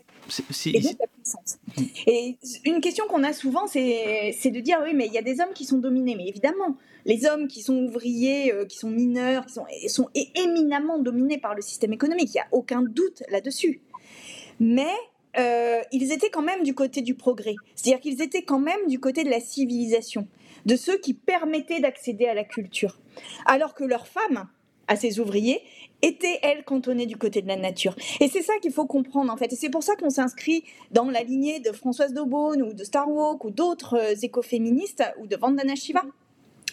Et la puissance. Et une question qu'on a souvent, c'est de dire oui, mais il y a des hommes qui sont dominés. Mais évidemment, les hommes qui sont ouvriers, euh, qui sont mineurs, qui sont, sont éminemment dominés par le système économique. Il n'y a aucun doute là-dessus. Mais euh, ils étaient quand même du côté du progrès. C'est-à-dire qu'ils étaient quand même du côté de la civilisation, de ceux qui permettaient d'accéder à la culture. Alors que leurs femmes, à ces ouvriers, étaient, elles, cantonnées du côté de la nature. Et c'est ça qu'il faut comprendre, en fait. Et c'est pour ça qu'on s'inscrit dans la lignée de Françoise Daubonne ou de Starwalk ou d'autres euh, écoféministes ou de Vandana Shiva.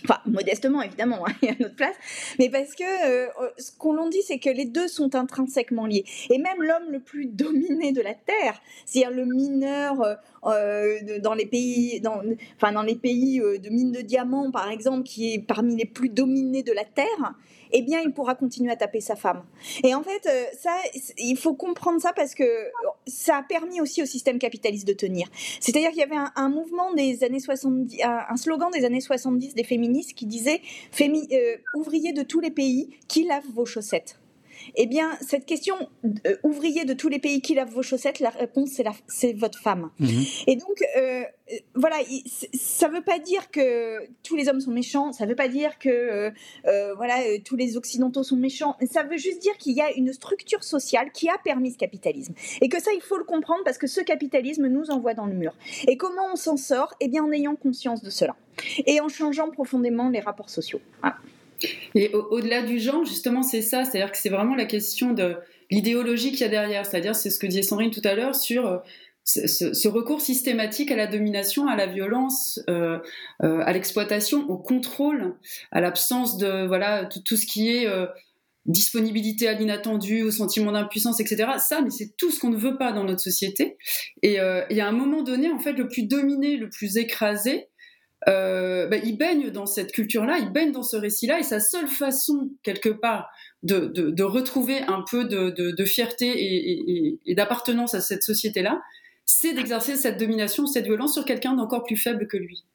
Enfin, modestement, évidemment, hein, il y a notre place. Mais parce que euh, ce qu'on l'on dit, c'est que les deux sont intrinsèquement liés. Et même l'homme le plus dominé de la Terre, c'est-à-dire le mineur euh, euh, dans les pays, dans, enfin, dans les pays de mines de diamants, par exemple, qui est parmi les plus dominés de la Terre, eh bien, il pourra continuer à taper sa femme. Et en fait, euh, ça, il faut comprendre ça parce que ça a permis aussi au système capitaliste de tenir. C'est-à-dire qu'il y avait un, mouvement des années 70, un, slogan des années 70 des féministes qui disait euh, ouvriers de tous les pays, qui lavent vos chaussettes eh bien, cette question, euh, ouvrier de tous les pays qui lavent vos chaussettes, la réponse, c'est votre femme. Mhm. Et donc, euh, euh, voilà, ça ne veut pas dire que tous les hommes sont méchants, ça ne veut pas dire que voilà, tous les Occidentaux sont méchants, ça veut juste dire qu'il y a une structure sociale qui a permis ce capitalisme. Et que ça, il faut le comprendre parce que ce capitalisme nous envoie dans le mur. Et comment on s'en sort? Eh bien, en ayant conscience de cela. Et en changeant profondément les rapports sociaux. Voilà. Et au-delà du genre, justement, c'est ça, c'est-à-dire que c'est vraiment la question de l'idéologie qu'il y a derrière, c'est-à-dire c'est ce que disait Sandrine tout à l'heure sur euh, ce, recours systématique à la domination, à la violence, euh, euh, à l'exploitation, au contrôle, à l'absence de voilà tout, ce qui est disponibilité à l'inattendu, au sentiment d'impuissance, etc. Ça, mais c'est tout ce qu'on ne veut pas dans notre société. Et, et, à un moment donné, en fait, le plus dominé, le plus écrasé, euh, bah, il baigne dans cette culture-là, il baigne dans ce récit-là, et sa seule façon, quelque part, de, de, retrouver un peu de, de fierté et, et, d'appartenance à cette société-là, c'est d'exercer cette domination, cette violence sur quelqu'un d'encore plus faible que lui.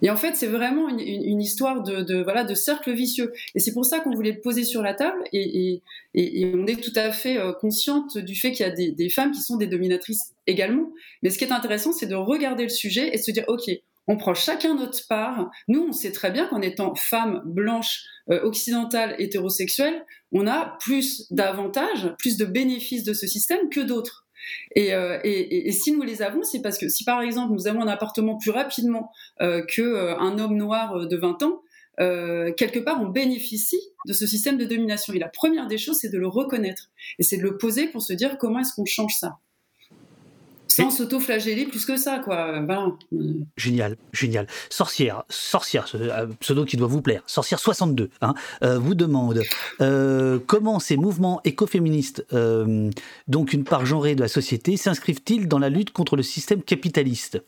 Et en fait, c'est vraiment une, une, histoire de, voilà de cercle vicieux. Et c'est pour ça qu'on voulait le poser sur la table. Et, et, on est tout à fait euh, consciente du fait qu'il y a des, des, femmes qui sont des dominatrices également. Mais ce qui est intéressant, c'est de regarder le sujet et se dire, ok, on prend chacun notre part. Nous, on sait très bien qu'en étant femme blanche, euh, occidentale, hétérosexuelle, on a plus d'avantages, plus de bénéfices de ce système que d'autres. Et, euh, si nous les avons, c'est parce que si par exemple nous avons un appartement plus rapidement euh, qu'un homme noir de 20 ans, quelque part on bénéficie de ce système de domination. Et la première des choses, c'est de le reconnaître et c'est de le poser pour se dire comment est-ce qu'on change ça sans s'auto-flageller plus que ça, quoi. Génial, génial. Sorcière, sorcière, euh, pseudo qui doit vous plaire. Sorcière 62 hein, euh, vous demande euh, comment ces mouvements écoféministes, donc une part genrée de la société, s'inscrivent-ils dans la lutte contre le système capitaliste?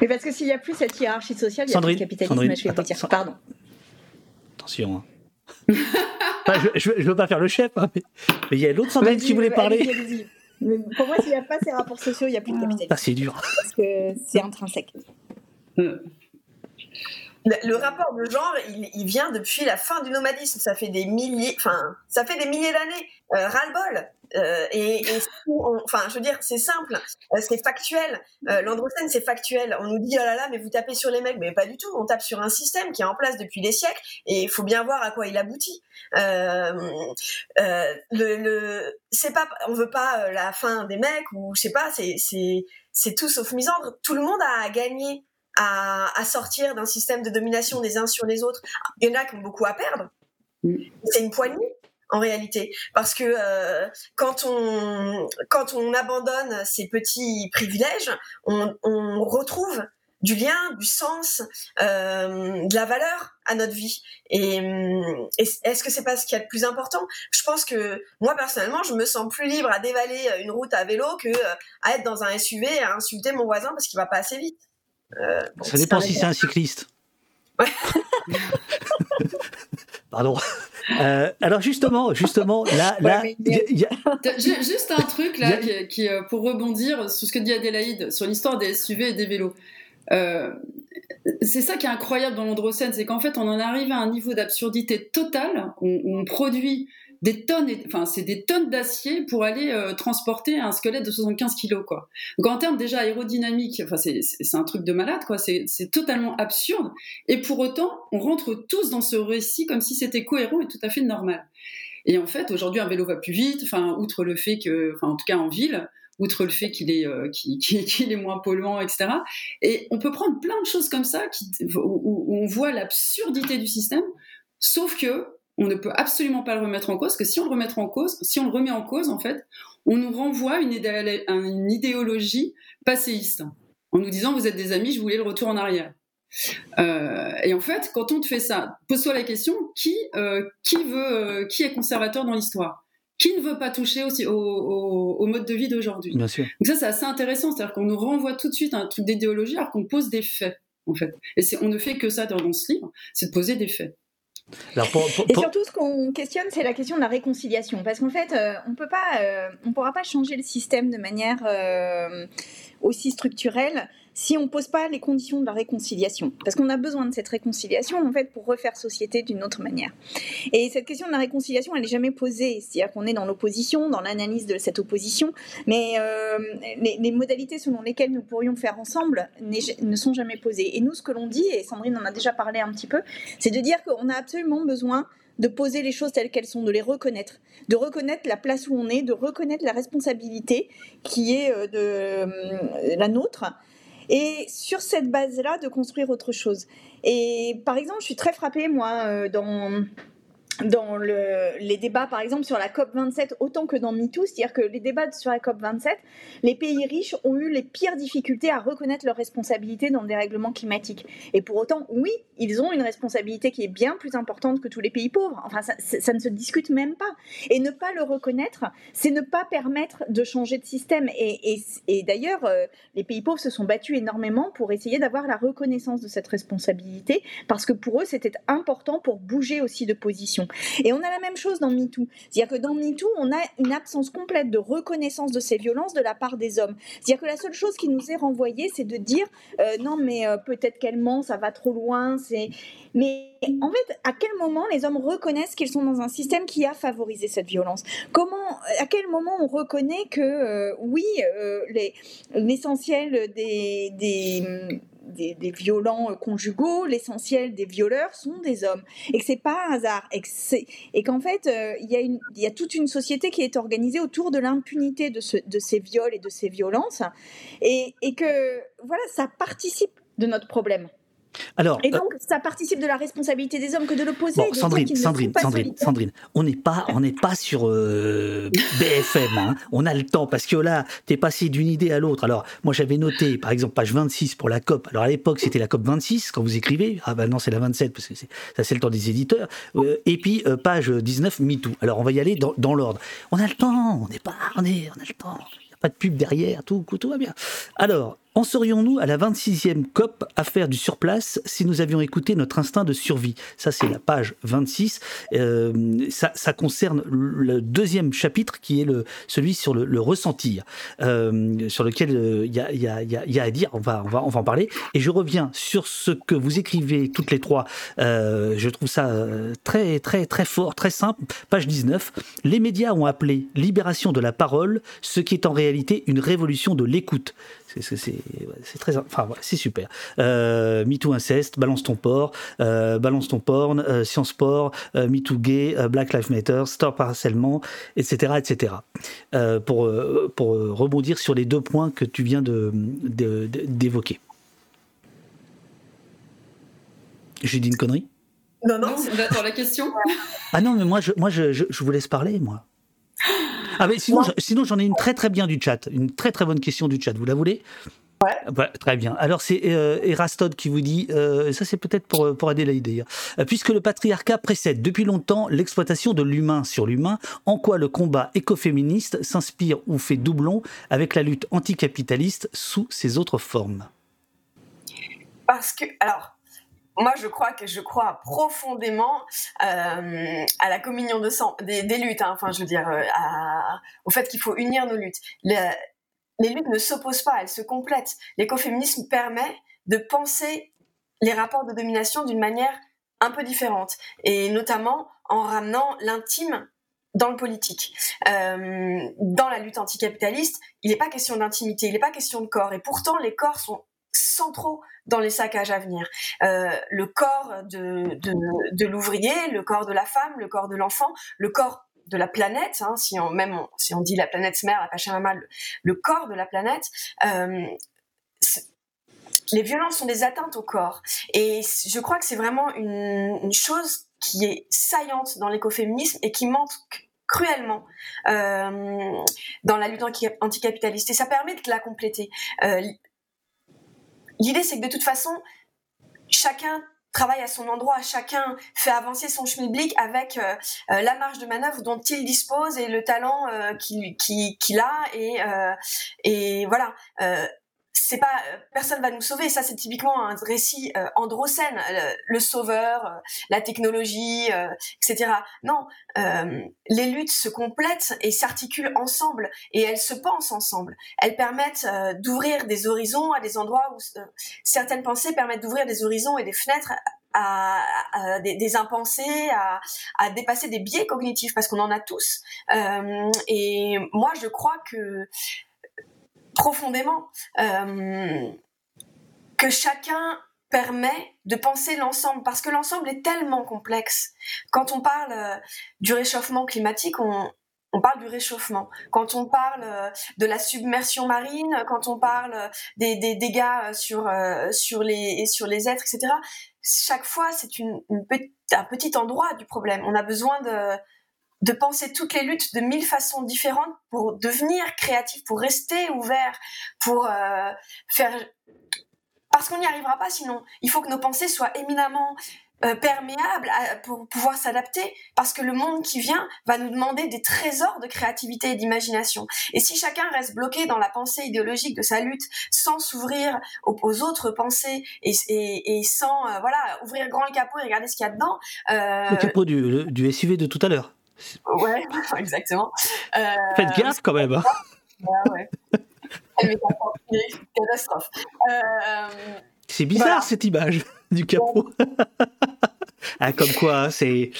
Mais parce que s'il n'y a plus cette hiérarchie sociale, il y a plus de capitalisme. je vais dire. Pardon. Attention. Hein. je, ne veux pas faire le chef, hein, mais, il y a l'autre Sandrine qui voulait parler pour moi, s'il n'y a pas ces rapports sociaux, il n'y a plus de capitalisme. Ah, c'est dur. Parce que c'est intrinsèque. Le, rapport de genre, il, vient depuis la fin du nomadisme. Ça fait des milliers, enfin, ça fait des milliers d'années. Euh, ras-le-bol. Euh, et, enfin, je veux dire, c'est simple, euh, c'est factuel. Euh, L'androcène, c'est factuel. On nous dit, oh là là, mais vous tapez sur les mecs, mais pas du tout. On tape sur un système qui est en place depuis des siècles, et il faut bien voir à quoi il aboutit. le, le c'est pas, on veut pas la fin des mecs ou je sais pas, c'est c'est c'est tout sauf misandre. Tout le monde a gagné à, à sortir d'un système de domination des uns sur les autres. Il y en a qui ont beaucoup à perdre. Mm. C'est une poignée en réalité, parce que euh, quand on quand on abandonne ces petits privilèges, on, on retrouve du lien, du sens, euh, de la valeur à notre vie. Et, est-ce que c'est pas ce qui est le plus important? Je pense que moi personnellement, je me sens plus libre à dévaler une route à vélo que à être dans un SUV et à insulter mon voisin parce qu'il va pas assez vite. Euh, Ça dépend si c'est un cycliste. Pardon. Euh, alors justement, justement, là, là, juste un truc là, qui, euh, pour rebondir sur ce que dit Adélaïde sur l'histoire des SUV et des vélos. Euh, c'est ça qui est incroyable dans l'androcène, c'est qu'en fait, on en arrive à un niveau d'absurdité totale. On, on, produit des tonnes, enfin c'est des tonnes d'acier pour aller euh, transporter un squelette de 75 kilos quoi. Donc en termes déjà aérodynamiques, enfin c'est un truc de malade quoi, c'est totalement absurde. Et pour autant, on rentre tous dans ce récit comme si c'était cohérent et tout à fait normal. Et en fait, aujourd'hui, un vélo va plus vite, enfin, outre le fait que, enfin, en tout cas en ville, outre le fait qu'il est, euh, est moins polluant, etc. Et on peut prendre plein de choses comme ça qui, où, on voit l'absurdité du système, sauf que on ne peut absolument pas le remettre en cause, que si on le remet en cause, si on le remet en cause, en fait, on nous renvoie une, une idéologie passéiste, en nous disant vous êtes des amis, je voulais le retour en arrière. Euh, et en fait, quand on te fait ça, pose-toi la question qui, euh, qui, veut, euh, qui est conservateur dans l'histoire? Qui ne veut pas toucher aussi au, mode de vie d'aujourd'hui? Bien sûr. Donc ça, c'est assez intéressant, c'est-à-dire qu'on nous renvoie tout de suite à un truc d'idéologie alors qu'on pose des faits, en fait. Et on ne fait que ça dans ce livre, c'est de poser des faits. Et surtout, ce qu'on questionne, c'est la question de la réconciliation, parce qu'en fait, on peut pas, on pourra pas changer le système de manière aussi structurelle si on ne pose pas les conditions de la réconciliation. Parce qu'on a besoin de cette réconciliation, en fait, pour refaire société d'une autre manière. Et cette question de la réconciliation, elle n'est jamais posée. C'est-à-dire qu'on est dans l'opposition, dans l'analyse de cette opposition, mais euh, les, modalités selon lesquelles nous pourrions faire ensemble ne sont jamais posées. Et nous, ce que l'on dit, et Sandrine en a déjà parlé un petit peu, c'est de dire qu'on a absolument besoin de poser les choses telles qu'elles sont, de les reconnaître, de reconnaître la place où on est, de reconnaître la responsabilité qui est euh, euh, la nôtre, et sur cette base-là, de construire autre chose. Et par exemple, je suis très frappée, moi, euh, dans dans le, les débats, par exemple, sur la COP27, autant que dans MeToo, c'est-à-dire que les débats sur la COP27, les pays riches ont eu les pires difficultés à reconnaître leurs responsabilités dans le dérèglement climatique. Et pour autant, oui, ils ont une responsabilité qui est bien plus importante que tous les pays pauvres. Enfin, ça, ne se discute même pas. Et ne pas le reconnaître, c'est ne pas permettre de changer de système. Et d'ailleurs, euh, les pays pauvres se sont battus énormément pour essayer d'avoir la reconnaissance de cette responsabilité, parce que pour eux, c'était important pour bouger aussi de position. Et on a la même chose dans MeToo. C'est-à-dire que dans MeToo, on a une absence complète de reconnaissance de ces violences de la part des hommes. C'est-à-dire que la seule chose qui nous est renvoyée, c'est de dire euh, non, mais euh, peut-être qu'elle ment, ça va trop loin. Mais en fait, à quel moment les hommes reconnaissent qu'ils sont dans un système qui a favorisé cette violence? Comment, à quel moment on reconnaît que euh, oui, l'essentiel des des, violents euh, conjugaux, l'essentiel des violeurs sont des hommes. Et que c'est pas un hasard. Et qu'en fait, euh, il y, a toute une société qui est organisée autour de l'impunité de, ces viols et de ces violences. Et, et que, voilà, ça participe de notre problème. Alors, et euh, donc, ça participe de la responsabilité des hommes que de l'opposer. Bon, Sandrine, Sandrine, Sandrine, Sandrine, on n'est pas, on n'est pas sur euh, BFM. Hein. On a le temps parce que là, tu es passé d'une idée à l'autre. Alors, moi, j'avais noté, par exemple, page 26 pour la COP. Alors, à l'époque, c'était la COP 26 quand vous écrivez. Ah ben non, c'est la 27 parce que ça, c'est le temps des éditeurs. Euh, et puis, page 19, MeToo. Alors, on va y aller dans, dans l'ordre. On a le temps. On n'est pas, on, est, on a le temps. Il n'y a pas de pub derrière. Tout, tout va bien. Alors, en serions-nous à la 26e COP à faire du surplace si nous avions écouté notre instinct de survie? Ça, c'est la page 26. Euh, ça, concerne le deuxième chapitre qui est le, celui sur le, ressentir, euh, sur lequel euh, il y, a, y, a, à dire. On va, on, va, on va en parler. Et je reviens sur ce que vous écrivez toutes les trois. je trouve ça très, très, très fort, très simple. Page 19. Les médias ont appelé libération de la parole ce qui est en réalité une révolution de l'écoute. C'est très, enfin c'est super. Euh, MeToo inceste, balance ton porc, euh, balance ton porn, euh, science sport, euh, MeToo gay, Black Lives Matter, stop harcèlement, etc., etc. pour pour rebondir sur les deux points que tu viens de d'évoquer. J'ai dit une connerie? Non, non, attends la question. ah non, mais moi, je, moi, je, je vous laisse parler, moi. Ah, mais sinon, j'en ai une très très bien du chat, une très très bonne question du chat. Vous la voulez? Ouais. Très bien. Alors c'est euh, Erastod qui vous dit, euh, ça c'est peut-être pour, pour Adélaïde d'ailleurs, euh, puisque le patriarcat précède depuis longtemps l'exploitation de l'humain sur l'humain, en quoi le combat écoféministe s'inspire ou fait doublon avec la lutte anticapitaliste sous ses autres formes? Parce que, alors, moi, je crois que je crois profondément euh, à la communion des, luttes. Hein. enfin, je veux dire, euh, au fait qu'il faut unir nos luttes. les luttes ne s'opposent pas, elles se complètent. L'écoféminisme permet de penser les rapports de domination d'une manière un peu différente, et notamment en ramenant l'intime dans le politique. Euh, dans la lutte anticapitaliste, il n'est pas question d'intimité, il n'est pas question de corps, et pourtant les corps sont centraux dans les saccages à venir. Euh, le corps de, de, l'ouvrier, le corps de la femme, le corps de l'enfant, le corps de la planète, hein, si on même si on dit la planète mère, la Pachamama, le, le corps de la planète, euh, les violences sont des atteintes au corps. Et je crois que c'est vraiment une, chose qui est saillante dans l'écoféminisme et qui manque cruellement euh, dans la lutte anticapitaliste. Et ça permet de la compléter. L'idée, c'est que de toute façon, chacun travaille à son endroit, chacun fait avancer son schmilblick avec euh, euh, la marge de manœuvre dont il dispose et le talent euh, qu'il a et, et voilà c'est pas euh, personne va nous sauver. Ça, c'est typiquement un récit euh, androcène, euh, le, sauveur, la technologie, etc. Non, les luttes se complètent et s'articulent ensemble et elles se pensent ensemble. Elles permettent d'ouvrir des horizons à des endroits où certaines pensées permettent d'ouvrir des horizons et des fenêtres à, des, impensés, à, dépasser des biais cognitifs parce qu'on en a tous. et moi, je crois que profondément euh, que chacun permet de penser l'ensemble parce que l'ensemble est tellement complexe. Quand on parle euh, du réchauffement climatique, on, on parle du réchauffement. Quand on parle euh, de la submersion marine, quand on parle des, des dégâts sur sur les sur les êtres, etc. Chaque fois, c'est une, un petit endroit du problème. On a besoin de de penser toutes les luttes de mille façons différentes pour devenir créatif, pour rester ouvert, pour euh, faire... Parce qu'on n'y arrivera pas sinon. Il faut que nos pensées soient éminemment euh, perméables pour pouvoir s'adapter, parce que le monde qui vient va nous demander des trésors de créativité et d'imagination. Et si chacun reste bloqué dans la pensée idéologique de sa lutte, sans s'ouvrir aux, autres pensées et, sans euh, voilà ouvrir grand le capot et regarder ce qu'il y a dedans... le capot du, du SUV de tout à l'heure. Ouais, exactement. Euh, Faites gaffe quand même. Hein. Ouais, ouais. catastrophe. Euh, c'est bizarre cette image du capot. ah, comme quoi, hein, c'est.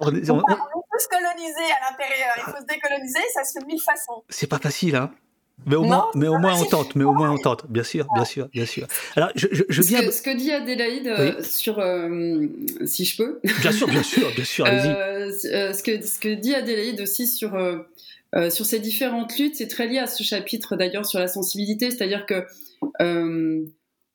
On, on, on, on, peut se coloniser à l'intérieur, il faut se décoloniser, ça se fait de mille façons. C'est pas facile, hein. Mais au, moins, mais au moins on tente, mais au moins on tente, bien sûr, bien sûr, bien sûr. Alors, je, je, je viens... ce, que, ce, que, dit Adélaïde euh, sur, euh, si je peux. Bien sûr, bien sûr, bien sûr, allez-y. Euh, ce, que, ce que dit Adélaïde aussi sur, sur ces différentes luttes, c'est très lié à ce chapitre d'ailleurs sur la sensibilité, c'est-à-dire que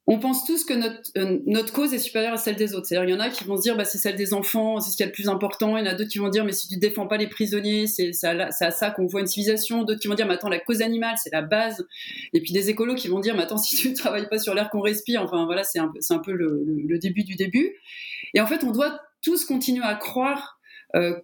on pense tous que notre, euh, notre cause est supérieure à celle des autres. C'est-à-dire, il y en a qui vont se dire, bah, c'est celle des enfants, c'est ce qui est le plus important. Il y en a d'autres qui vont dire, mais si tu défends pas les prisonniers, c'est à, à, ça qu'on voit une civilisation. D'autres qui vont dire, mais attends, la cause animale, c'est la base. Et puis des écolos qui vont dire, mais attends, si tu ne travailles pas sur l'air qu'on respire, enfin voilà, c'est un, un, peu le, le, début du début. Et en fait, on doit tous continuer à croire euh,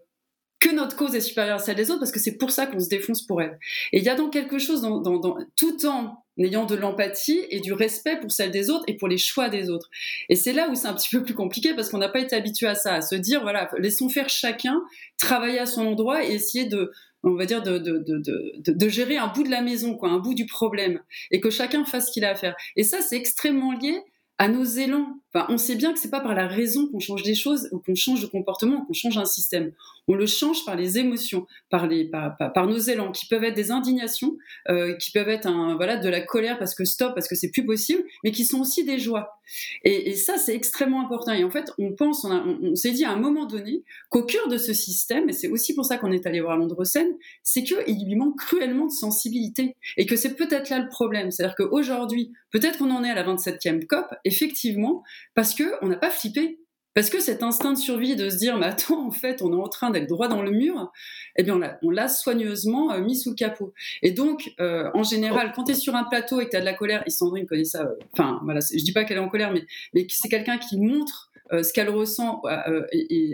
que notre cause est supérieure à celle des autres parce que c'est pour ça qu'on se défonce pour elle. Et il y a donc quelque chose dans, dans, dans tout en ayant de l'empathie et du respect pour celle des autres et pour les choix des autres. Et c'est là où c'est un petit peu plus compliqué parce qu'on n'a pas été habitué à ça, à se dire voilà, laissons faire chacun travailler à son endroit et essayer de on va dire de, de, de, de, gérer un bout de la maison, quoi, un bout du problème, et que chacun fasse ce qu'il a à faire. Et ça, c'est extrêmement lié à nos élans. On sait bien que c'est pas par la raison qu'on change des choses ou qu'on change de comportement, qu'on change un système. On le change par les émotions, par les par, par, nos élans qui peuvent être des indignations, euh, qui peuvent être un voilà de la colère parce que stop parce que c'est plus possible, mais qui sont aussi des joies. Et, et ça c'est extrêmement important. Et en fait, on pense, on, on, s'est dit à un moment donné qu'au cœur de ce système, et c'est aussi pour ça qu'on est allé voir Londres Seine, c'est qu'il lui manque cruellement de sensibilité et que c'est peut-être là le problème. C'est-à-dire qu'aujourd'hui, peut-être qu'on en est à la 27e COP, effectivement, parce que on n'a pas flippé. Parce que cet instinct de survie de se dire, mais attends, en fait, on est en train d'être droit dans le mur, eh bien, on l'a soigneusement euh, mis sous le capot. Et donc, euh, en général, quand tu es sur un plateau et que tu as de la colère, et Sandrine connaît ça, euh, enfin, voilà, je dis pas qu'elle est en colère, mais, c'est quelqu'un qui montre ce qu'elle ressent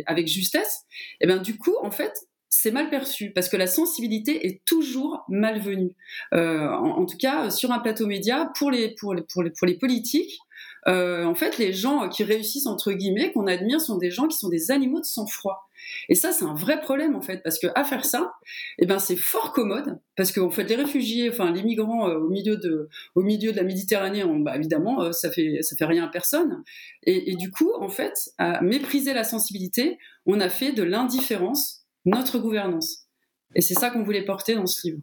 avec justesse, eh bien, du coup, en fait, c'est mal perçu parce que la sensibilité est toujours malvenue. Euh, en, en, tout cas, sur un plateau média, pour les, pour les, pour les, pour les politiques, euh, en fait, les gens qui réussissent, entre guillemets, qu'on admire, sont des gens qui sont des animaux de sang-froid. Et ça, c'est un vrai problème, en fait, parce que à faire ça, eh ben, c'est fort commode, parce qu'en fait, les réfugiés, enfin, les migrants euh, au, milieu de, au milieu de la Méditerranée, on, bah, évidemment, euh, ça fait, ça fait rien à personne. Et, et du coup, en fait, à mépriser la sensibilité, on a fait de l'indifférence notre gouvernance. Et c'est ça qu'on voulait porter dans ce livre.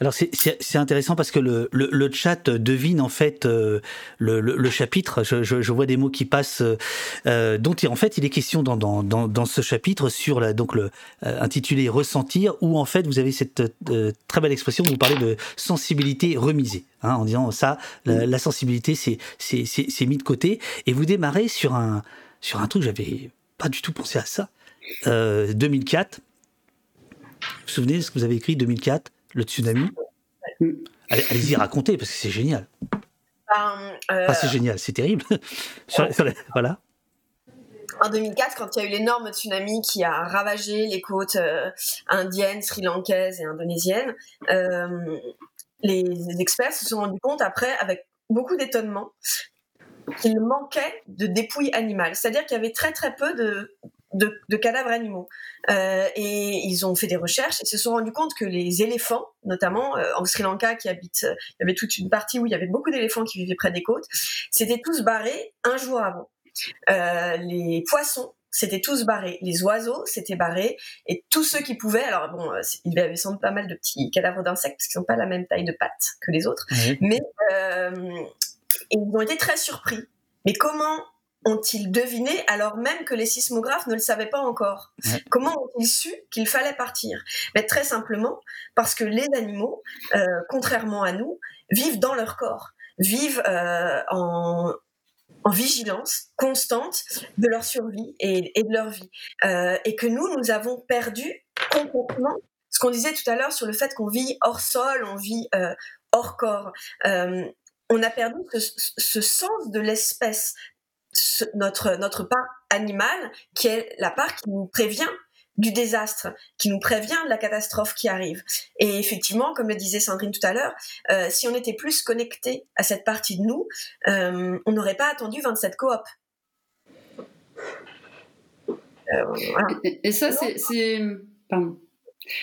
Alors c'est intéressant parce que le, le, chat devine en fait euh, le, le, chapitre. Je, je, vois des mots qui passent, euh, dont en fait il est question dans, dans, dans, dans ce chapitre sur la, donc le euh, intitulé ressentir, où en fait vous avez cette très belle expression. Vous parlez de sensibilité remisée, hein, en disant ça, la, la sensibilité c'est c'est mis de côté, et vous démarrez sur un sur un truc j'avais pas du tout pensé à ça. 2004. Vous vous souvenez de ce que vous avez écrit 2004 le tsunami Allez-y, racontez, parce que c'est génial. Ben, euh, c'est génial, c'est terrible. voilà. En 2004, quand il y a eu l'énorme tsunami qui a ravagé les côtes euh, indiennes, sri-lankaises et indonésiennes, euh, les, experts se sont rendus compte après, avec beaucoup d'étonnement, qu'il manquait de dépouilles animales. C'est-à-dire qu'il y avait très très peu de, de, cadavres animaux. Euh, et ils ont fait des recherches et se sont rendus compte que les éléphants, notamment euh, en Sri Lanka, qui habitent, il y avait toute une partie où il y avait beaucoup d'éléphants qui vivaient près des côtes, s'étaient tous barrés un jour avant. Euh, les poissons s'étaient tous barrés, les oiseaux s'étaient barrés, et tous ceux qui pouvaient, alors bon, il y avait sans doute pas mal de petits cadavres d'insectes, parce qu'ils n'ont pas la même taille de pattes que les autres, mais ils ont été très surpris. Mais comment ont-ils deviné alors même que les sismographes ne le savaient pas encore? Comment ont-ils su qu'il fallait partir? Mais Très simplement parce que les animaux, euh, contrairement à nous, vivent dans leur corps, vivent euh, en, vigilance constante de leur survie et, de leur vie. Euh, et que nous, nous avons perdu complètement ce qu'on disait tout à l'heure sur le fait qu'on vit hors sol, on vit hors corps. on a perdu ce sens de l'espèce, notre, notre part animale, qui est la part qui nous prévient du désastre, qui nous prévient de la catastrophe qui arrive. Et effectivement, comme le disait Sandrine tout à l'heure, euh, si on était plus connecté à cette partie de nous, euh, on n'aurait pas attendu 27 coop. Euh, et, ça, c'est,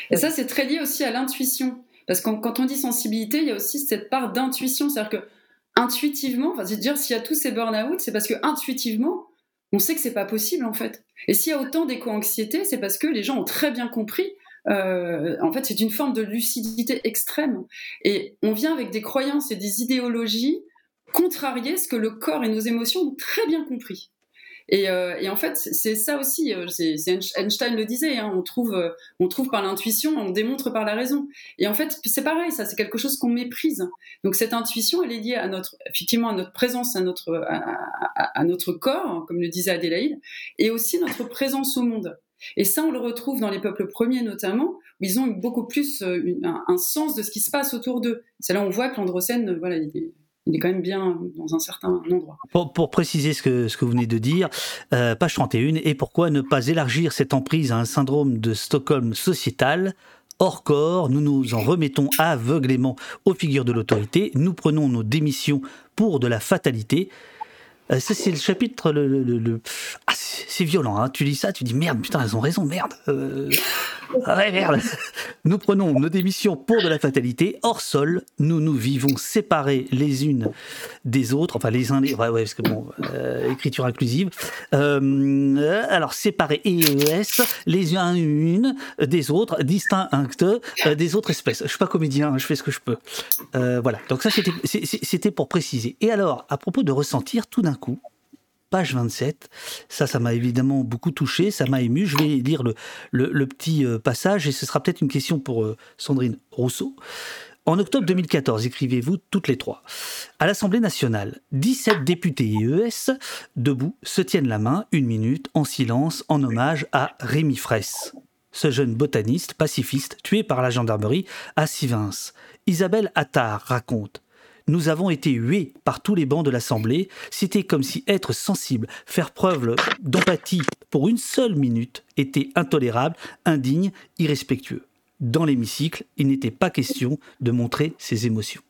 Et ça, c'est très lié aussi à l'intuition. Parce que quand on dit sensibilité, il y a aussi cette part d'intuition. C'est-à-dire que intuitivement, enfin, dire s'il y a tous ces burn-out, c'est parce que intuitivement, on sait que c'est pas possible en fait. Et s'il y a autant d'éco-anxiété, c'est parce que les gens ont très bien compris. Euh, en fait, c'est une forme de lucidité extrême. Et on vient avec des croyances et des idéologies contrarier ce que le corps et nos émotions ont très bien compris. Euh, et, en fait, c'est ça aussi. Euh, Einstein le disait. Hein, on trouve, euh, on trouve par l'intuition, on démontre par la raison. Et en fait, c'est pareil. Ça, c'est quelque chose qu'on méprise. Donc cette intuition, elle est liée à notre, effectivement, à notre présence, à notre, à, notre corps, comme le disait Adélaïde, et aussi notre présence au monde. Et ça, on le retrouve dans les peuples premiers notamment, où ils ont beaucoup plus un, sens de ce qui se passe autour d'eux. C'est là où on voit que l'androcène, voilà, il est, il est quand même bien dans un certain endroit. Pour, préciser ce que, ce que vous venez de dire, euh, page 31, et pourquoi ne pas élargir cette emprise à un syndrome de Stockholm sociétal? Hors corps, nous nous en remettons aveuglément aux figures de l'autorité, nous prenons nos démissions pour de la fatalité, euh, c'est le chapitre. Le, Ah, c'est violent. Hein. Tu lis ça, tu dis merde, putain, elles ont raison, merde. Euh... Ah ouais, merde. Nous prenons nos démissions pour de la fatalité. Hors sol, nous nous vivons séparés les unes des autres. Enfin, les uns, les. Ouais, ouais, parce que bon, euh, écriture inclusive. Euh, alors, séparés EES, les uns une des autres, distincts des autres espèces. Je suis pas comédien, hein, je fais ce que je peux. voilà. Donc, ça, c'était pour préciser. Et alors, à propos de ressentir, tout d'un coup, page 27. Ça, ça m'a évidemment beaucoup touché, ça m'a ému. Je vais lire le, le, petit euh, passage et ce sera peut-être une question pour euh, Sandrine Rousseau. En octobre 2014, écrivez-vous toutes les trois. À l'Assemblée nationale, 17 députés EES, debout, se tiennent la main une minute en silence en hommage à Rémi Fraisse, ce jeune botaniste pacifiste tué par la gendarmerie à Sivins. Isabelle Attard raconte nous avons été hués par tous les bancs de l'Assemblée. C'était comme si être sensible, faire preuve d'empathie pour une seule minute était intolérable, indigne, irrespectueux. Dans l'hémicycle, il n'était pas question de montrer ses émotions.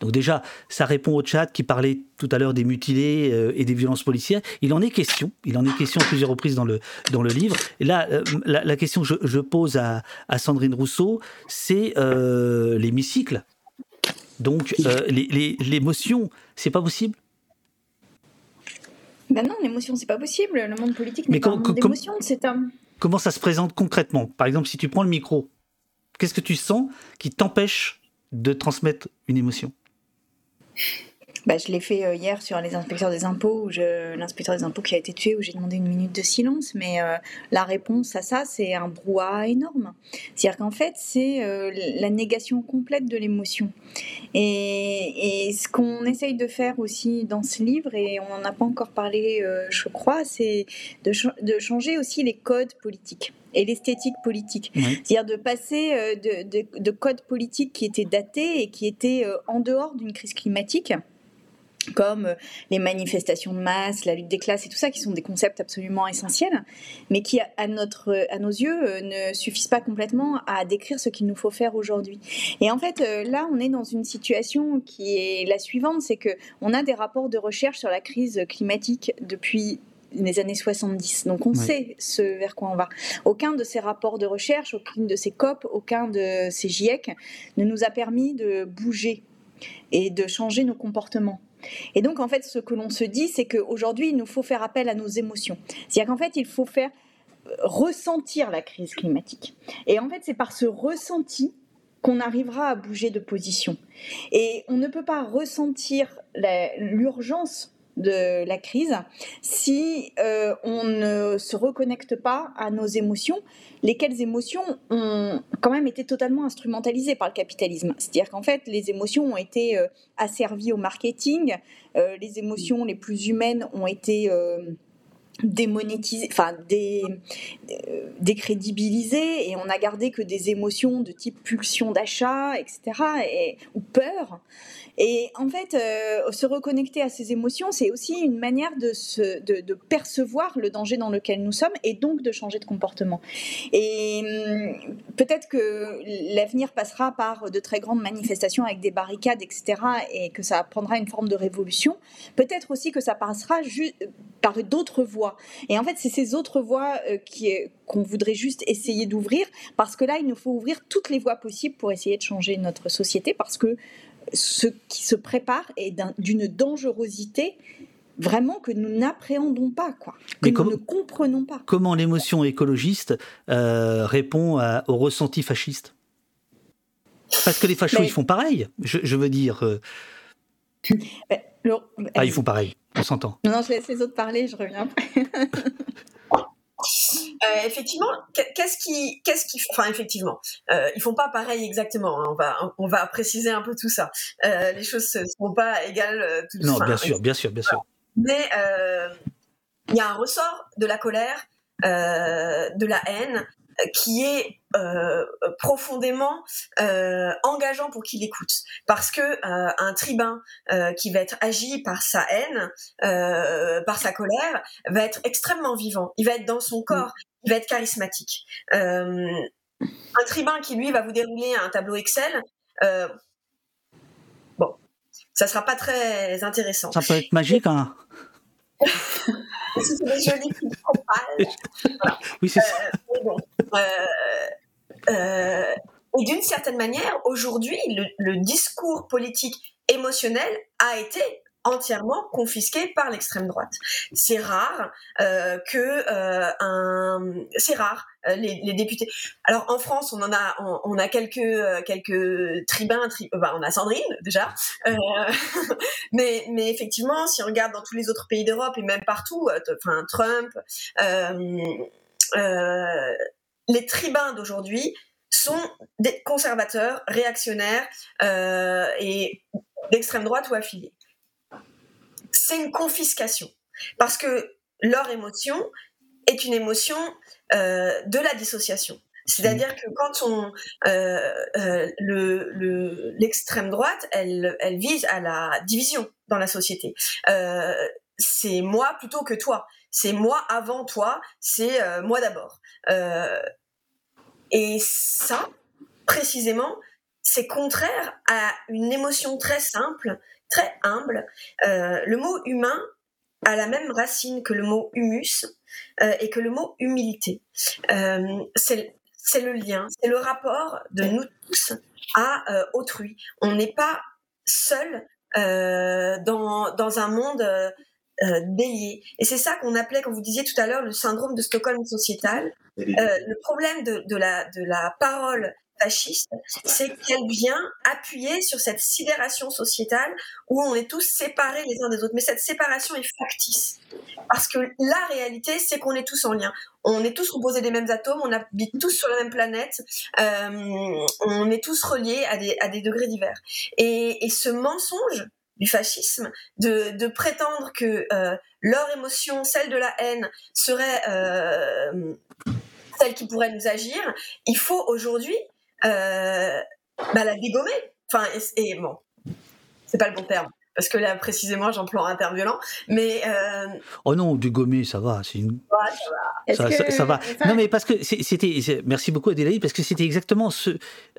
Donc déjà, ça répond au chat qui parlait tout à l'heure des mutilés euh, et des violences policières. Il en est question, il en est question à plusieurs reprises dans le, livre. Et là, euh, la, question que je, pose à, Sandrine Rousseau, c'est euh, l'hémicycle. Donc, euh, l'émotion, c'est pas possible? Ben non, l'émotion, c'est pas possible. Le monde politique n'est pas un monde d'émotion, c'est un... Comment ça se présente concrètement? Par exemple, si tu prends le micro, Qu'est-ce que tu sens qui t'empêche de transmettre une émotion? Bah, je l'ai fait euh, hier sur les inspecteurs des impôts, où l'inspecteur des impôts qui a été tué, où j'ai demandé une minute de silence. Mais euh, la réponse à ça, c'est un brouhaha énorme. C'est-à-dire qu'en fait, c'est euh, la négation complète de l'émotion. Et, ce qu'on essaye de faire aussi dans ce livre, et on n'en a pas encore parlé, je crois, c'est de, de, changer aussi les codes politiques et l'esthétique politique. C'est-à-dire de passer de, de, de, codes politiques qui étaient datés et qui étaient en dehors d'une crise climatique comme euh, les manifestations de masse, la lutte des classes et tout ça, qui sont des concepts absolument essentiels, mais qui, à, notre, à nos yeux, euh, ne suffisent pas complètement à décrire ce qu'il nous faut faire aujourd'hui. Et en fait, euh, là, on est dans une situation qui est la suivante, c'est que on a des rapports de recherche sur la crise climatique depuis les années 70. Donc on sait ce vers quoi on va. Aucun de ces rapports de recherche, aucune de ces COP, aucun de ces GIEC ne nous a permis de bouger et de changer nos comportements. Et donc, en fait, ce que l'on se dit, c'est qu'aujourd'hui, il nous faut faire appel à nos émotions. C'est-à-dire qu'en fait, il faut faire euh, ressentir la crise climatique. Et en fait, c'est par ce ressenti qu'on arrivera à bouger de position. Et on ne peut pas ressentir l'urgence de la crise si euh, on ne se reconnecte pas à nos émotions, lesquelles émotions ont quand même été totalement instrumentalisées par le capitalisme. C'est-à-dire qu'en fait, les émotions ont été euh, asservies au marketing, euh, les émotions les plus humaines ont été démonétisé, enfin dé, euh, décrédibilisé, et on a gardé que des émotions de type pulsion d'achat, etc., et, ou peur. Et en fait, euh, se reconnecter à ces émotions, c'est aussi une manière de, de, percevoir le danger dans lequel nous sommes et donc de changer de comportement. Et hum, peut-être que l'avenir passera par de très grandes manifestations avec des barricades, etc., et que ça prendra une forme de révolution. Peut-être aussi que ça passera par d'autres voies et en fait, c'est ces autres voies euh, qui, qu'on voudrait juste essayer d'ouvrir, parce que là, il nous faut ouvrir toutes les voies possibles pour essayer de changer notre société, parce que ce qui se prépare est d'une dangerosité vraiment que nous n'appréhendons pas, quoi, que nous ne comprenons pas. Comment l'émotion écologiste euh, répond au ressenti fasciste? Parce que les fachos, ils font pareil. Je, veux dire. Euh, ben, ah, ils font pareil, on s'entend. Non, je laisse les autres parler, je reviens après. Euh, effectivement, qu'est-ce qui, qu'est-ce qui, enfin effectivement, euh, ils font pas pareil exactement. Hein, on va, on va préciser un peu tout ça. Euh, les choses ne sont pas égales. Euh, tout non, bien sûr, bien sûr, bien sûr. Mais il y a un ressort de la colère, de la haine, qui est euh, profondément euh, engageant pour qu'il écoute. Parce que euh, un tribun euh, qui va être agi par sa haine euh, par sa colère va être extrêmement vivant. Il va être dans son corps. Il va être charismatique. Un tribun qui lui va vous dérouler un tableau Excel bon ça sera pas très intéressant. Ça peut être magique hein. C'est des jolies Oui, c'est ça. Euh, euh, et d'une certaine manière, aujourd'hui, le, discours politique émotionnel a été entièrement confisqué par l'extrême droite. C'est rare euh, que euh, un, c'est rare euh, les, députés. Alors en France, on en a, on, a quelques euh, quelques tribuns, bah, on a Sandrine déjà, mais mais effectivement, si on regarde dans tous les autres pays d'Europe et même partout, enfin Trump, les tribuns d'aujourd'hui sont des conservateurs, réactionnaires et d'extrême droite ou affiliés c'est une confiscation. Parce que leur émotion est une émotion euh, de la dissociation. C'est-à-dire que quand on euh, euh, le l'extrême droite, elle vise à la division dans la société. c'est moi plutôt que toi. C'est moi avant toi. C'est moi d'abord. Et ça, précisément, c'est contraire à une émotion très simple très humble. Euh, le mot humain a la même racine que le mot humus euh, et que le mot humilité. Euh, c'est le lien, c'est le rapport de nous tous à autrui. On n'est pas seul dans, dans un monde délié. Et c'est ça qu'on appelait, comme vous disiez tout à l'heure, le syndrome de Stockholm sociétal. le problème de, de, la, de la parole fasciste, c'est qu'elle vient appuyer sur cette sidération sociétale où on est tous séparés les uns des autres. Mais cette séparation est factice. Parce que la réalité, c'est qu'on est tous en lien. On est tous composés des mêmes atomes, on habite tous sur la même planète, euh, on est tous reliés à des, à des degrés divers. Et, et ce mensonge du fascisme, de, de prétendre que euh, leur émotion, celle de la haine, serait euh, celle qui pourrait nous agir, il faut aujourd'hui euh, bah, la dégommer. Enfin, et, et bon, c'est pas le bon terme parce que là précisément j'emploie un terme violent, mais euh... oh non, dégommer ça va, c'est une... ouais, ça va. Ça, que- ça va. enfin- Non mais parce que c'était, merci beaucoup Adélaïde parce que c'était exactement ce,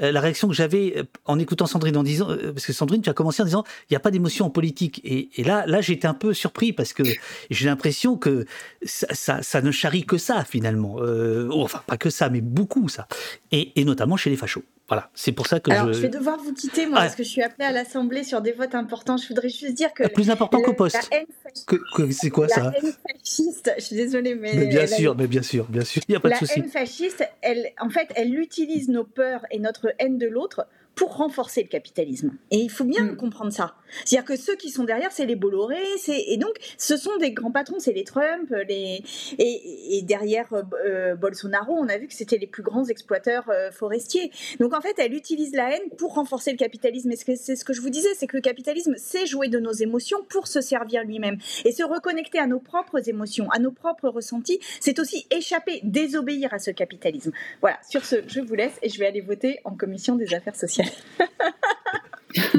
euh, la réaction que j'avais euh, en écoutant Sandrine en disant, parce que Sandrine tu as commencé en disant il n'y a pas d'émotion en politique et, et là là j'étais un peu surpris parce que j'ai l'impression que ça, ça, ça ne charrie que ça finalement, euh, enfin pas que ça mais beaucoup ça et, et notamment chez les fachos. Voilà, c'est pour ça que Alors, je, je vais devoir vous quitter, moi, Ah. parce que je suis appelée à l'Assemblée sur des votes importants. Je voudrais juste dire que. plus important qu'au poste. La haine, c'est quoi la ça haine fasciste, je suis désolée, mais. mais bien la- sûr, mais bien sûr, bien sûr, il n'y a pas de la souci. haine fasciste, elle, en fait, elle utilise nos peurs et notre haine de l'autre pour renforcer le capitalisme. Et il faut bien Mm. comprendre ça. C'est-à-dire que ceux qui sont derrière, c'est les Bolloré, et donc ce sont des grands patrons, c'est les Trump, et, derrière euh, euh, Bolsonaro, on a vu que c'était les plus grands exploiteurs euh, forestiers. Donc en fait, elle utilise la haine pour renforcer le capitalisme. Et c'est ce que je vous disais, c'est que le capitalisme sait jouer de nos émotions pour se servir lui-même et se reconnecter à nos propres émotions, à nos propres ressentis. C'est aussi échapper, désobéir à ce capitalisme. Voilà. Sur ce, je vous laisse et je vais aller voter en commission des affaires sociales.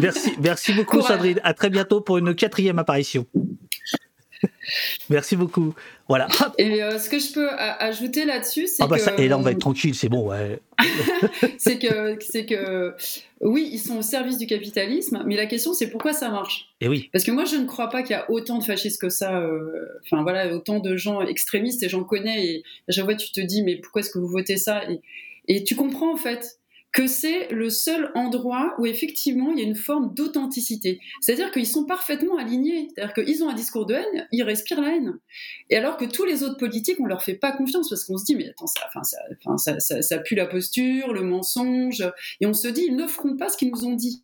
Merci, merci beaucoup Courage. Sandrine. À très bientôt pour une quatrième apparition. merci beaucoup. Voilà. Et euh, ce que je peux ajouter là-dessus, c'est Ah bah que ça, et là on va être tranquille, c'est bon, ouais. c'est que c'est que oui, ils sont au service du capitalisme, mais la question c'est pourquoi ça marche? Et oui. Parce que moi, je ne crois pas qu'il y a autant de fascistes que ça. euh, Enfin voilà, autant de gens extrémistes et j'en connais. Et à chaque fois, tu te dis mais pourquoi est-ce que vous votez ça? Et, et tu comprends en fait que c'est le seul endroit où effectivement il y a une forme d'authenticité. C'est-à-dire qu'ils sont parfaitement alignés. C'est-à-dire qu'ils ont un discours de haine, ils respirent la haine. Et alors que tous les autres politiques, on leur fait pas confiance parce qu'on se dit mais attends, ça, ça, ça, ça pue la posture, le mensonge, et on se dit ils ne feront pas ce qu'ils nous ont dit.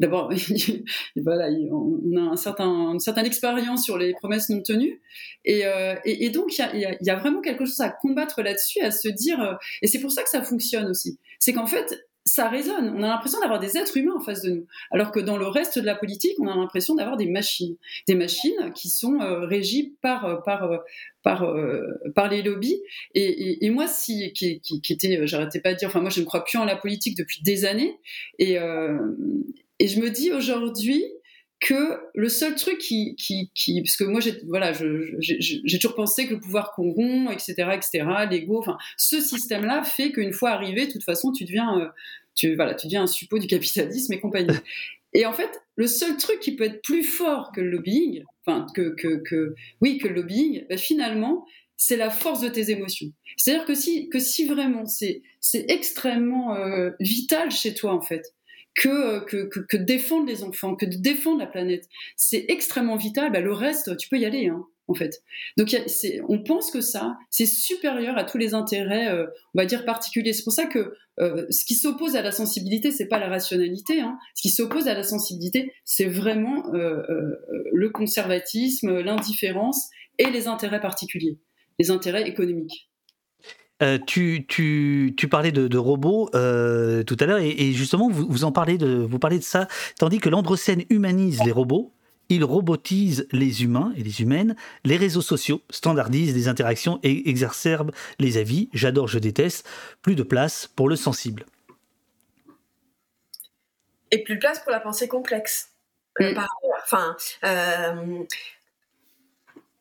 D'abord, voilà, on a un certain, une certaine expérience sur les promesses non tenues, et, euh, et, donc il y a, y, y a, vraiment quelque chose à combattre là-dessus, à se dire, euh, et c'est pour ça que ça fonctionne aussi. C'est qu'en fait, ça résonne. On a l'impression d'avoir des êtres humains en face de nous, alors que dans le reste de la politique, on a l'impression d'avoir des machines, des machines qui sont euh, régies par par par euh, par les lobbies. Et, et, moi, qui, qui, était, j'arrêtais pas de dire, enfin moi je ne crois plus en la politique depuis des années, et euh, et je me dis aujourd'hui que le seul truc qui, qui, qui parce que moi j'ai voilà, j'ai toujours pensé que le pouvoir corrompt, etc., etc., l'ego, enfin, ce système-là fait qu'une fois arrivé, de toute façon, tu deviens, euh, tu voilà, tu deviens un suppôt du capitalisme et compagnie. Et en fait, le seul truc qui peut être plus fort que le lobbying, enfin que, que, que oui que le lobbying, ben finalement, c'est la force de tes émotions. C'est-à-dire que si que si vraiment c'est c'est extrêmement euh, vital chez toi en fait que, que, que, que, défendre les enfants, que défendre la planète, c'est extrêmement vital. Bah, le reste, tu peux y aller, hein, en fait. Donc, on pense que ça, c'est supérieur à tous les intérêts, euh, on va dire, particuliers. C'est pour ça que euh, ce qui s'oppose à la sensibilité, c'est pas la rationalité. Hein. Ce qui s'oppose à la sensibilité, c'est vraiment euh, le conservatisme, l'indifférence et les intérêts particuliers, les intérêts économiques. Euh, tu, tu, tu, parlais de, de robots euh, tout à l'heure et, et, justement vous, vous en parlez de vous parlez de ça tandis que l'androcène humanise les robots il robotise les humains et les humaines les réseaux sociaux standardisent les interactions et exacerbent les avis. J'adore je déteste. Plus de place pour le sensible. Et plus de place pour la pensée complexe. Mmh. par enfin euh,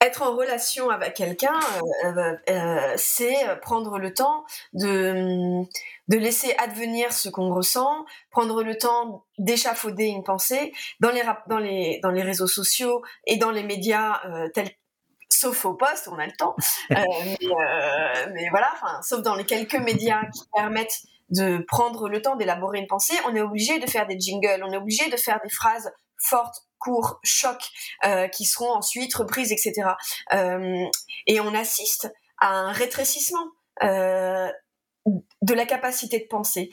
être en relation avec quelqu'un, euh, euh, c'est prendre le temps de, de laisser advenir ce qu'on ressent, prendre le temps d'échafauder une pensée. Dans les, dans, les, dans les réseaux sociaux et dans les médias euh, tels sauf au poste, on a le temps. mais, mais, voilà, sauf dans les quelques médias qui permettent de prendre le temps d'élaborer une pensée, on est obligé de faire des jingles, on est obligé de faire des phrases fortes, courts, chocs, euh, qui seront ensuite reprises, etc. Euh, et on assiste à un rétrécissement. Euh, de la capacité de penser.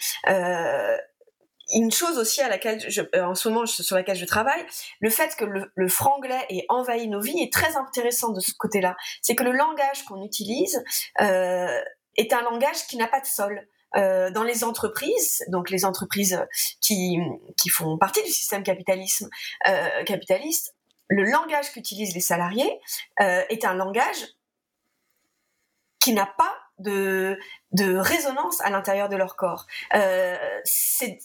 Une chose aussi à laquelle je, en ce moment sur laquelle je travaille, le fait que le, franglais ait envahi nos vies est très intéressant de ce côté-là. C'est que le langage qu'on utilise est un langage qui n'a pas de sol. Euh, dans les entreprises, donc les entreprises qui, qui font partie du système capitalisme euh, capitaliste, le langage qu'utilisent les salariés euh, est un langage qui n'a pas de, de résonance à l'intérieur de leur corps. Euh, c'est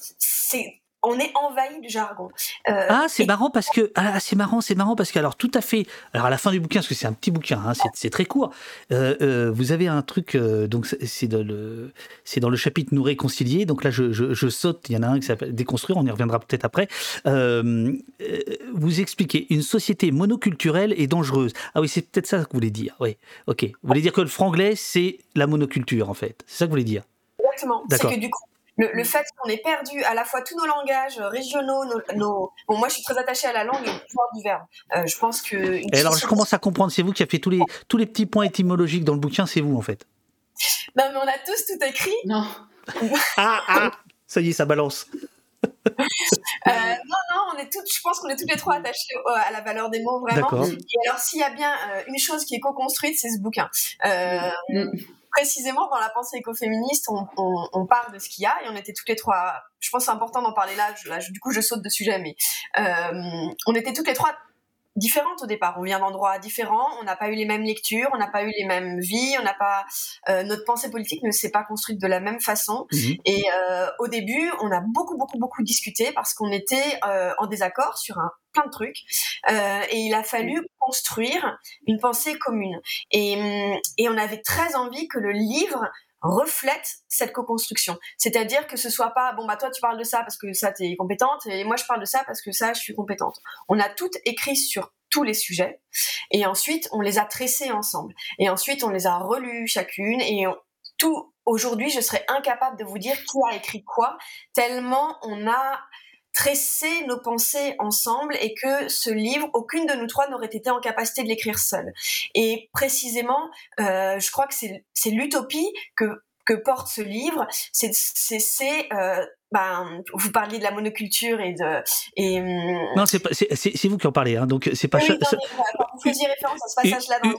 on est envahi du jargon. Euh, ah, c'est marrant parce que ah, c'est marrant, c'est marrant parce que alors tout à fait. Alors à la fin du bouquin, parce que c'est un petit bouquin, hein, c'est très court. Euh, euh, vous avez un truc, donc c'est dans le c'est dans le chapitre nous réconcilier. Donc là, je, je, saute. Il y en a un qui s'appelle déconstruire. On y reviendra peut-être après. vous expliquez une société monoculturelle et dangereuse. Ah oui, c'est peut-être ça que vous voulez dire. Oui, ok. Vous voulez dire que le franglais, c'est la monoculture en fait. C'est ça que vous voulez dire? Exactement. C'est que du coup, le, fait qu'on ait perdu à la fois tous nos langages régionaux, nos, bon, moi je suis très attachée à la langue et au pouvoir du verbe. Euh, je pense que. Et alors je commence à comprendre, c'est vous qui avez fait tous les, tous les petits points étymologiques dans le bouquin, c'est vous en fait. Non, mais on a tous tout écrit. Non. ah, ah, ça y est, ça balance. euh, non, non, on est toutes, je pense qu'on est toutes les trois attachées à la valeur des mots, vraiment. Et alors, s'il y a bien euh, une chose qui est co-construite, c'est ce bouquin. Euh, mm précisément dans la pensée écoféministe, on, on, on, parle de ce qu'il y a et on était toutes les trois. Je pense c'est important d'en parler là, Du coup, je saute de sujet, mais euh, on était toutes les trois différentes au départ. On vient d'endroits différents, on n'a pas eu les mêmes lectures, on n'a pas eu les mêmes vies, on n'a pas euh, notre pensée politique ne s'est pas construite de la même façon. Mhm. Et euh, au début, on a beaucoup beaucoup beaucoup discuté parce qu'on était euh, en désaccord sur un plein de trucs euh, et il a fallu construire une pensée commune. Et, et on avait très envie que le livre reflète cette co-construction. C'est-à-dire que ce soit pas bon bah toi tu parles de ça parce que ça tu es compétente et moi je parle de ça parce que ça je suis compétente. On a toutes écrit sur tous les sujets et ensuite on les a tressés ensemble et ensuite on les a relus chacune et tout aujourd'hui je serais incapable de vous dire qui a écrit quoi tellement on a tresser nos pensées ensemble et que ce livre, aucune de nous trois n'aurait été en capacité de l'écrire seule. Et précisément, euh, je crois que c'est l'utopie que que porte ce livre, c'est euh, ben, vous parliez de la monoculture et de et hum, non c'est vous qui en parlez hein, donc c'est pas oui,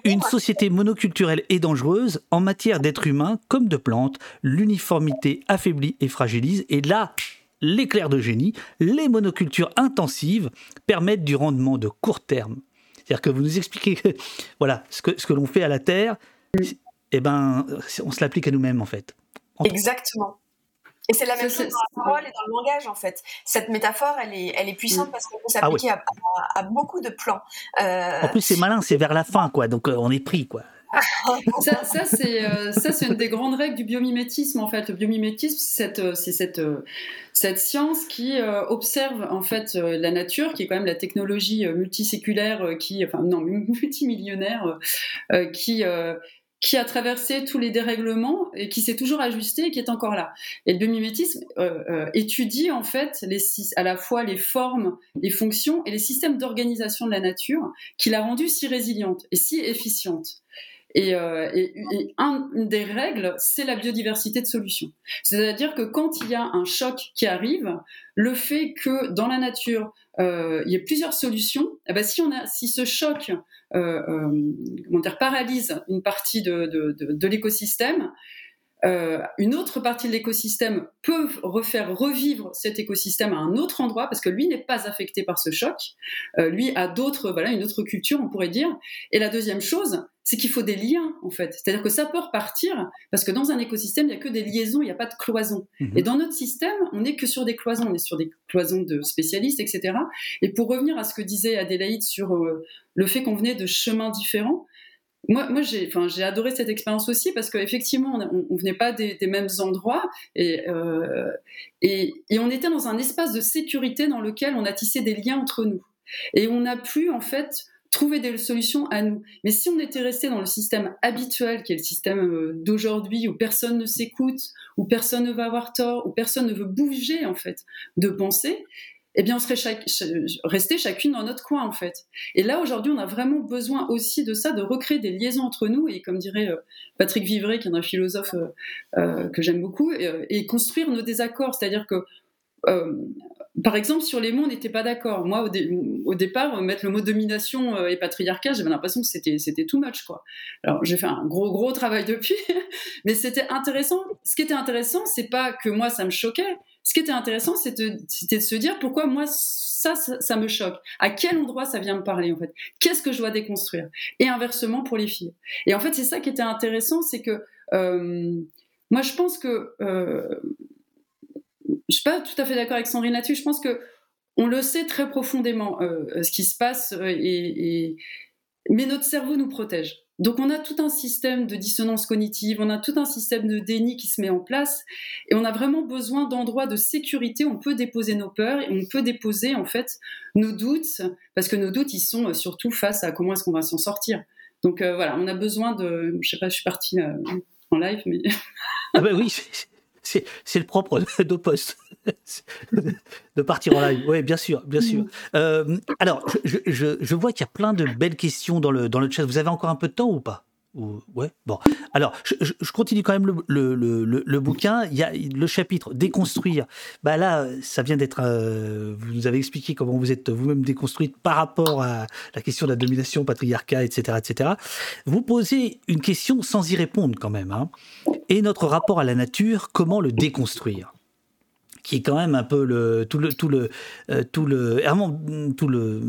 une société monoculturelle est dangereuse en matière d'êtres humains comme de plantes l'uniformité affaiblit et fragilise et là l'éclair de génie, les monocultures intensives permettent du rendement de court terme. C'est-à-dire que vous nous expliquez voilà, ce que, ce que l'on fait à la Terre, eh ben, on se l'applique à nous-mêmes en fait. Exactement. Et c'est la même chose dans la parole et dans le langage, en fait. Cette métaphore, elle est, elle est puissante mm. parce qu'elle peut ah s'appliquer à, beaucoup de plans. Euh, en plus, c'est malin, c'est vers la fin, quoi. Donc, euh, on est pris, quoi. ça, ça c'est euh, ça c'est une des grandes règles du biomimétisme en fait. Le biomimétisme, c'est cette euh, euh, science qui observe en fait la nature, qui est quand même la technologie multiséculaire, qui enfin non multimillionnaire, qui a traversé tous les dérèglements et qui s'est toujours ajusté et qui est encore là. Et le biomimétisme étudie en fait à la fois les formes, les fonctions et les systèmes d'organisation de la nature qui l'a rendue si résiliente et si efficiente. Et, euh, une des règles, c'est la biodiversité de solutions. C'est-à-dire que quand il y a un choc qui arrive, le fait que dans la nature, euh, il y ait plusieurs solutions, eh ben, si, on a, si ce choc euh, paralyse une partie de l'écosystème, euh, une autre partie de l'écosystème peut refaire revivre cet écosystème à un autre endroit parce que lui n'est pas affecté par ce choc. Euh, lui a d'autres, voilà, une autre culture, on pourrait dire. Et la deuxième chose, c'est qu'il faut des liens en fait. C'est-à-dire que ça peut repartir parce que dans un écosystème, il n'y a que des liaisons, il n'y a pas de cloisons. Mhm. Et dans notre système, on n'est que sur des cloisons, on est sur des cloisons de spécialistes, etc. Et pour revenir à ce que disait Adélaïde sur euh, le fait qu'on venait de chemins différents, moi, moi j'ai, enfin, j'ai adoré cette expérience aussi parce qu'effectivement, on, on venait pas des, mêmes endroits et, euh, et, et, on était dans un espace de sécurité dans lequel on a tissé des liens entre nous. Et on a pu, en fait, trouver des solutions à nous. Mais si on était resté dans le système habituel, qui est le système euh, d'aujourd'hui, où personne ne s'écoute, où personne ne va avoir tort, où personne ne veut bouger, en fait, de penser, eh bien, on serait chaque, resté chacune dans notre coin, en fait. Et là, aujourd'hui, on a vraiment besoin aussi de ça, de recréer des liaisons entre nous, et comme dirait euh, Patrick Vivray, qui est un philosophe euh, euh, que j'aime beaucoup, et, construire nos désaccords. C'est-à-dire que, par exemple, sur les mots, on n'était pas d'accord. Moi, au, départ, mettre le mot domination et patriarcat, j'avais l'impression que c'était, c'était too much, quoi. Alors, j'ai fait un gros, gros travail depuis, mais c'était intéressant. Ce qui était intéressant, c'est pas que moi, ça me choquait, ce qui était intéressant, c'était de se dire pourquoi moi, ça, ça, me choque. À quel endroit ça vient me parler, en fait? Qu'est-ce que je dois déconstruire? Et inversement pour les filles. Et en fait, c'est ça qui était intéressant, c'est que euh, moi, je pense que. Euh, je suis pas tout à fait d'accord avec Sandrine là-dessus. Je pense que on le sait très profondément, euh, ce qui se passe, et, mais notre cerveau nous protège. Donc on a tout un système de dissonance cognitive, on a tout un système de déni qui se met en place et on a vraiment besoin d'endroits de sécurité où on peut déposer nos peurs et on peut déposer en fait nos doutes parce que nos doutes ils sont euh, surtout face à comment est-ce qu'on va s'en sortir. Donc euh, voilà, on a besoin de je sais pas, je suis partie euh, en live mais Ah ben oui, c'est le propre de poste de partir en live. Oui, bien sûr, bien sûr. Euh, alors, je, vois qu'il y a plein de belles questions dans le, dans le chat. Vous avez encore un peu de temps ou pas? Ouais, bon. Alors, je, continue quand même le, le, bouquin. Il y a le chapitre déconstruire. Bah là, ça vient d'être. Euh, vous nous avez expliqué comment vous êtes vous-même déconstruite par rapport à la question de la domination, patriarcat, etc., etc. Vous posez une question sans y répondre quand même. Hein. Et notre rapport à la nature, comment le déconstruire? Qui est quand même un peu le tout le tout le euh, tout le vraiment tout le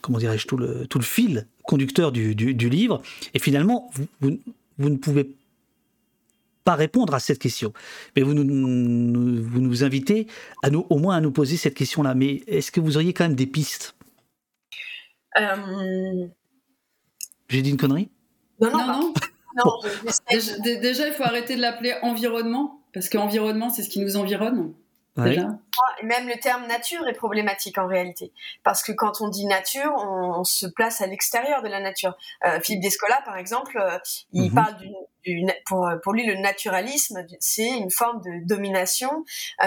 comment dirais-je tout le tout le fil conducteur du, du, livre. Et finalement vous, vous, ne pouvez pas répondre à cette question. Mais vous nous, vous nous invitez à nous au moins à nous poser cette question là mais est-ce que vous auriez quand même des pistes? Euh... j'ai dit une connerie? Non non, non. Non. déjà, il faut arrêter de l'appeler environnement parce qu'environnement, c'est ce qui nous environne. Même le terme nature est problématique en réalité, parce que quand on dit nature, on, se place à l'extérieur de la nature. Euh, Philippe Descola, par exemple, euh, il mhm. parle du, pour, pour, lui le naturalisme, c'est une forme de domination euh,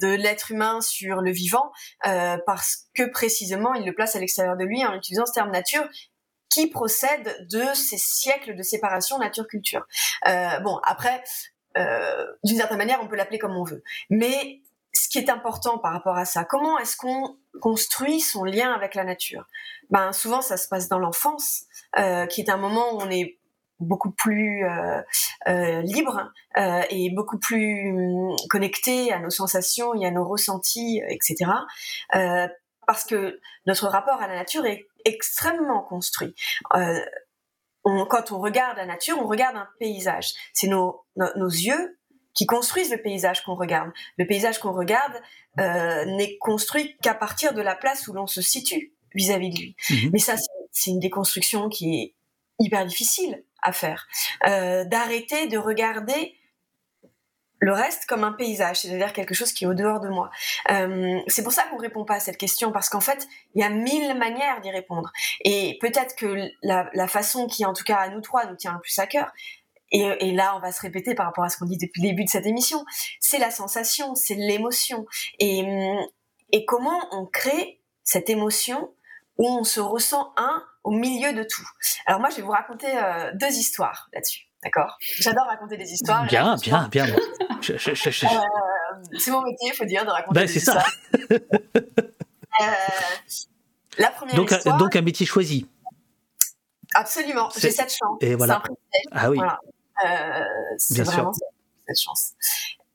de l'être humain sur le vivant, euh, parce que précisément il le place à l'extérieur de lui en utilisant ce terme nature qui procède de ces siècles de séparation nature-culture. Euh, bon, après, euh, d'une certaine manière, on peut l'appeler comme on veut. Mais ce qui est important par rapport à ça, comment est-ce qu'on construit son lien avec la nature? Ben souvent, ça se passe dans l'enfance, euh, qui est un moment où on est beaucoup plus libre et beaucoup plus hum, connecté à nos sensations et à nos ressentis, etc. Parce que notre rapport à la nature est extrêmement construit. Euh, quand on regarde la nature, on regarde un paysage. C'est nos, nos, yeux qui construisent le paysage qu'on regarde. Le paysage qu'on regarde euh, n'est construit qu'à partir de la place où l'on se situe vis-à-vis de lui. Mhm. Mais ça, c'est une déconstruction qui est hyper difficile à faire. Euh, D'arrêter de regarder le reste comme un paysage, c'est-à-dire quelque chose qui est au dehors de moi. Euh, c'est pour ça qu'on répond pas à cette question parce qu'en fait, il y a mille manières d'y répondre. Et peut-être que la, façon qui, en tout cas à nous trois, nous tient le plus à cœur, et, là, on va se répéter par rapport à ce qu'on dit depuis le début de cette émission, c'est la sensation, c'est l'émotion. Et, et comment on crée cette émotion où on se ressent un au milieu de tout. Alors moi, je vais vous raconter euh, deux histoires là-dessus. D'accord J'adore raconter des histoires. Bien, bien, bien. Euh, c'est mon métier, il faut dire, de raconter ben, des histoires. C'est ça. euh, la première donc, histoire, donc un métier choisi. Absolument, j'ai cette chance. Et voilà. Ah oui. Voilà. Euh, c'est vraiment sûr. cette chance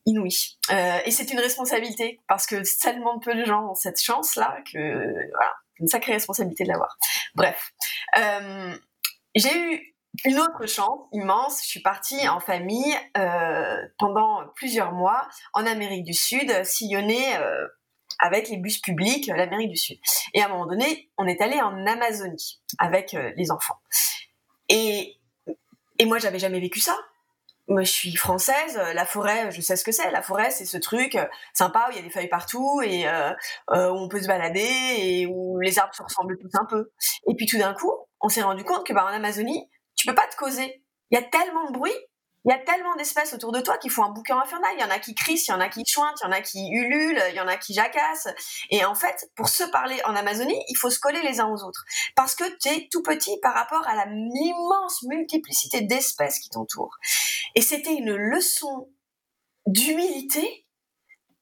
inouïe. Euh, et c'est une responsabilité parce que tellement peu de gens ont cette chance-là que voilà, une sacrée responsabilité de l'avoir. Bref, euh, j'ai eu une autre chance immense, je suis partie en famille euh, pendant plusieurs mois en Amérique du Sud, sillonner euh, avec les bus publics l'Amérique du Sud. Et à un moment donné, on est allé en Amazonie avec euh, les enfants. Et, et moi, j'avais jamais vécu ça. Moi, je suis française. La forêt, je sais ce que c'est. La forêt, c'est ce truc sympa où il y a des feuilles partout et où on peut se balader et où les arbres se ressemblent tous un peu. Et puis tout d'un coup, on s'est rendu compte que bah, en Amazonie, tu peux pas te causer. Il y a tellement de bruit il y a tellement d'espèces autour de toi qui font un bouquin infernal. Il y en a qui crient, il y en a qui chuintent, il y en a qui ululent, il y en a qui jacassent. Et en fait, pour se parler en Amazonie, il faut se coller les uns aux autres. Parce que tu es tout petit par rapport à la immense multiplicité d'espèces qui t'entourent. Et c'était une leçon d'humilité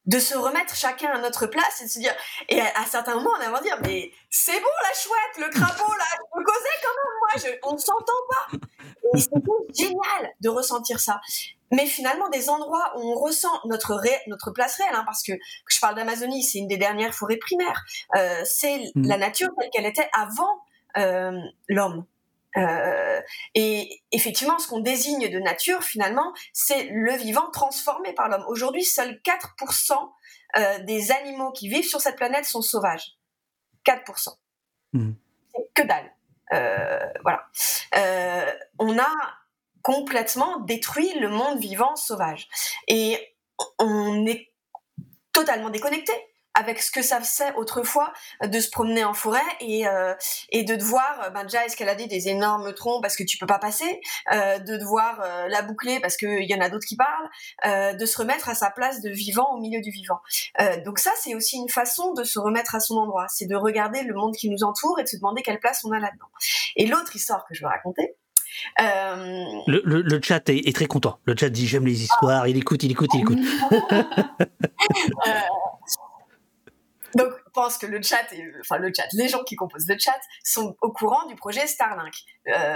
de se remettre chacun à notre place et de se dire et à, certains moments on va dire mais c'est bon la chouette le crapaud là je causer quand même moi je, on ne s'entend pas. Et c'était génial de ressentir ça. Mais finalement des endroits où on ressent notre notre place réelle hein, parce que, je parle d'Amazonie c'est une des dernières forêts primaires. Euh, c'est mmh. la nature telle qu'elle était avant euh, l'homme euh, et effectivement, ce qu'on désigne de nature, finalement, c'est le vivant transformé par l'homme. Aujourd'hui, seuls 4% euh, des animaux qui vivent sur cette planète sont sauvages. 4%. Mmh. Que dalle. Euh, voilà. on a complètement détruit le monde vivant sauvage. Et on est totalement déconnecté avec ce que ça faisait autrefois de se promener en forêt et, euh, et de devoir euh, ben, déjà escalader des énormes troncs parce que tu peux pas passer, euh, de devoir la boucler parce qu'il y en a d'autres qui parlent, de se remettre à sa place de vivant au milieu du vivant. donc ça, c'est aussi une façon de se remettre à son endroit, c'est de regarder le monde qui nous entoure et de se demander quelle place on a là-dedans. Et l'autre histoire que je veux raconter, euh... Le, le, le, chat est, est, très content. Le chat dit j'aime les histoires, il écoute, il écoute, il écoute. euh, donc, je pense que le chat, enfin le chat, les gens qui composent le chat sont au courant du projet Starlink. Euh,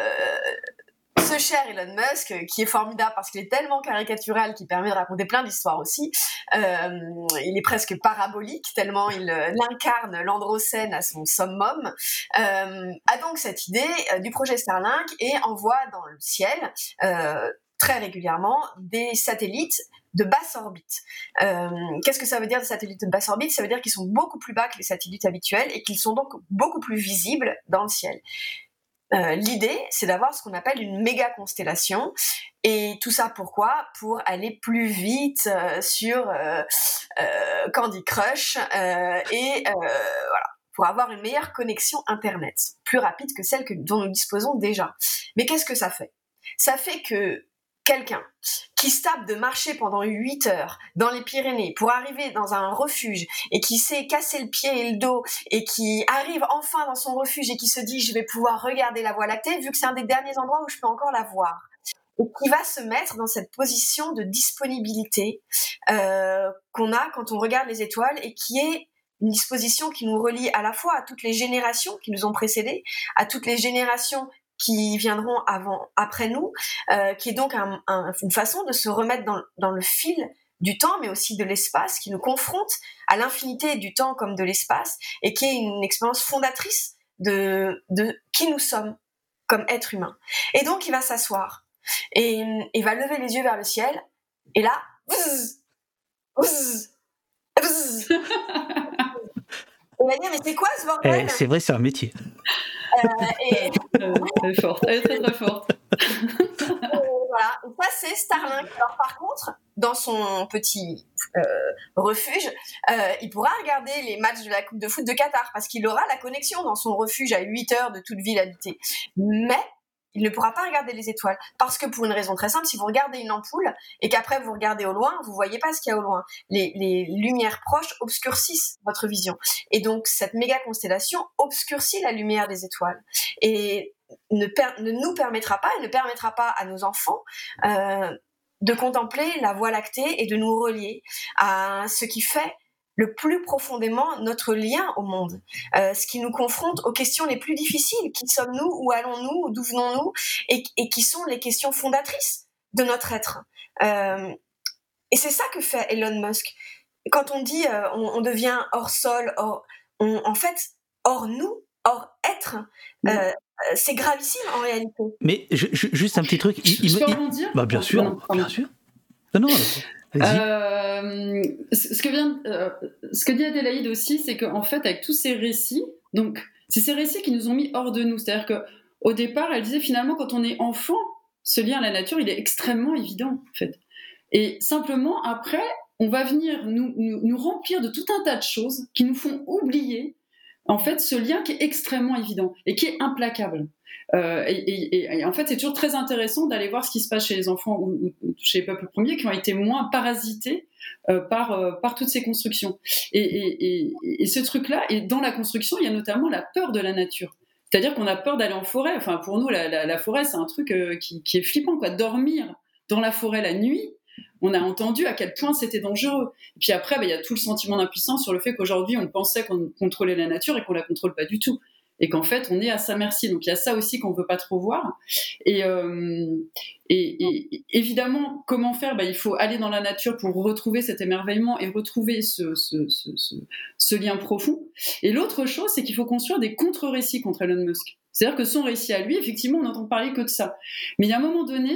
ce cher Elon Musk, qui est formidable parce qu'il est tellement caricatural qu'il permet de raconter plein d'histoires aussi, euh, il est presque parabolique tellement il, euh, incarne l'androcène à son summum, a donc cette idée du projet Starlink et envoie dans le ciel très régulièrement des satellites de basse orbite. Euh, qu'est-ce que ça veut dire des satellites de basse orbite? Ça veut dire qu'ils sont beaucoup plus bas que les satellites habituels et qu'ils sont donc beaucoup plus visibles dans le ciel. Euh, l'idée, c'est d'avoir ce qu'on appelle une méga constellation. Et tout ça pourquoi? Pour aller plus vite euh, sur Candy Crush et voilà, pour avoir une meilleure connexion Internet, plus rapide que celle que, dont nous disposons déjà. Mais qu'est-ce que ça fait? Ça fait que quelqu'un qui se tape de marcher pendant 8 heures dans les Pyrénées pour arriver dans un refuge et qui s'est cassé le pied et le dos et qui arrive enfin dans son refuge et qui se dit je vais pouvoir regarder la Voie lactée vu que c'est un des derniers endroits où je peux encore la voir. Et qui va se mettre dans cette position de disponibilité euh, qu'on a quand on regarde les étoiles et qui est une disposition qui nous relie à la fois à toutes les générations qui nous ont précédés, à toutes les générations qui viendront avant, après nous, euh, qui est donc une façon de se remettre dans, le fil du temps, mais aussi de l'espace, qui nous confronte à l'infinité du temps comme de l'espace, et qui est une expérience fondatrice de, de qui nous sommes comme êtres humains. Et donc, il va s'asseoir, et il va lever les yeux vers le ciel, et là, on va dire, mais c'est quoi ce bordel? Eh, C'est vrai, c'est un métier. Euh, et... est forte, elle est très très forte. voilà, ça c'est Starlink. Alors par contre, dans son petit euh, refuge, euh, il pourra regarder les matchs de la Coupe de foot de Qatar parce qu'il aura la connexion dans son refuge à 8 heures de toute ville habitée. Mais il ne pourra pas regarder les étoiles. Parce que pour une raison très simple, si vous regardez une ampoule et qu'après vous regardez au loin, vous voyez pas ce qu'il y a au loin. Les, les, lumières proches obscurcissent votre vision. Et donc cette méga constellation obscurcit la lumière des étoiles. Et ne, ne nous permettra pas et ne permettra pas à nos enfants euh, de contempler la Voie lactée et de nous relier à ce qui fait le plus profondément notre lien au monde, euh, ce qui nous confronte aux questions les plus difficiles. Qui sommes-nous? Où allons-nous? D'où venons-nous? Et, qui sont les questions fondatrices de notre être. Euh, et c'est ça que fait Elon Musk. Quand on dit euh, on, devient hors sol, hors, en fait, hors nous, hors être, c'est gravissime en réalité. Mais juste un petit truc. Il, je peux dire bah, Bien sûr, bien sûr. Non, non, euh, ce, que vient, euh, ce que dit Adélaïde aussi, c'est qu'en fait, avec tous ces récits, donc c'est ces récits qui nous ont mis hors de nous. C'est-à-dire que au départ, elle disait finalement, quand on est enfant, ce lien à la nature, il est extrêmement évident, en fait. Et simplement, après, on va venir nous, nous, nous remplir de tout un tas de choses qui nous font oublier en fait ce lien qui est extrêmement évident et qui est implacable. Euh, et, en fait, c'est toujours très intéressant d'aller voir ce qui se passe chez les enfants ou, chez les peuples premiers qui ont été moins parasités euh, par, euh, par toutes ces constructions. Et, ce truc-là, et dans la construction, il y a notamment la peur de la nature. C'est-à-dire qu'on a peur d'aller en forêt. Enfin, pour nous, la, forêt, c'est un truc qui, qui, est flippant, quoi. Dormir dans la forêt la nuit, on a entendu à quel point c'était dangereux. Et puis après, bah, il y a tout le sentiment d'impuissance sur le fait qu'aujourd'hui, on pensait qu'on contrôlait la nature et qu'on la contrôle pas du tout. Et qu'en fait, on est à sa merci. Donc il y a ça aussi qu'on ne veut pas trop voir. Et, euh, évidemment, comment faire? Bah, Il faut aller dans la nature pour retrouver cet émerveillement et retrouver ce, ce lien profond. Et l'autre chose, c'est qu'il faut construire des contre-récits contre Elon Musk. C'est-à-dire que son récit à lui, effectivement, on n'entend parler que de ça. Mais il y a un moment donné,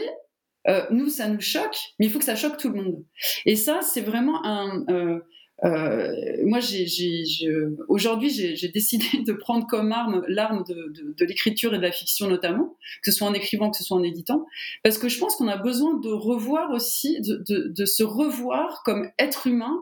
euh, nous, ça nous choque, mais il faut que ça choque tout le monde. Et ça, c'est vraiment un. Euh, euh, moi, aujourd'hui, j'ai décidé de prendre comme arme l'arme de, l'écriture et de la fiction notamment, que ce soit en écrivant, que ce soit en éditant, parce que je pense qu'on a besoin de revoir aussi, de, se revoir comme être humain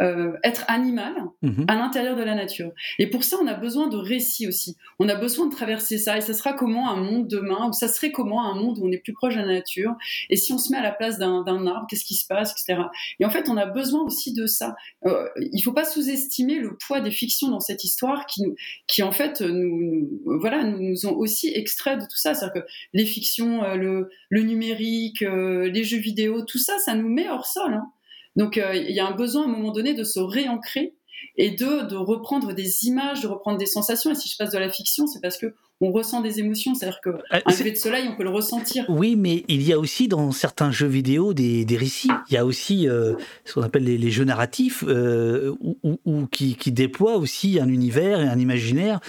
euh, être animal mhm. à l'intérieur de la nature. Et pour ça, on a besoin de récits aussi. On a besoin de traverser ça. Et ça sera comment un monde demain Ou ça serait comment un monde où on est plus proche de la nature Et si on se met à la place d'un arbre, qu'est-ce qui se passe, etc. Et en fait, on a besoin aussi de ça. Euh, il faut pas sous-estimer le poids des fictions dans cette histoire qui, qui en fait, nous, voilà, nous, ont aussi extrait de tout ça. C'est-à-dire que les fictions, euh, le, le numérique, euh, les jeux vidéo, tout ça, ça nous met hors sol. Hein. Donc euh, il y a un besoin à un moment donné de se réancrer et de, de reprendre des images, de reprendre des sensations. Et si je passe de la fiction, c'est parce que on ressent des émotions. C'est-à-dire qu'un euh, lever de soleil, on peut le ressentir. Oui, mais il y a aussi dans certains jeux vidéo des, des récits. Il y a aussi euh, ce qu'on appelle les, jeux narratifs, ou, qui, qui, déploient aussi un univers et un imaginaire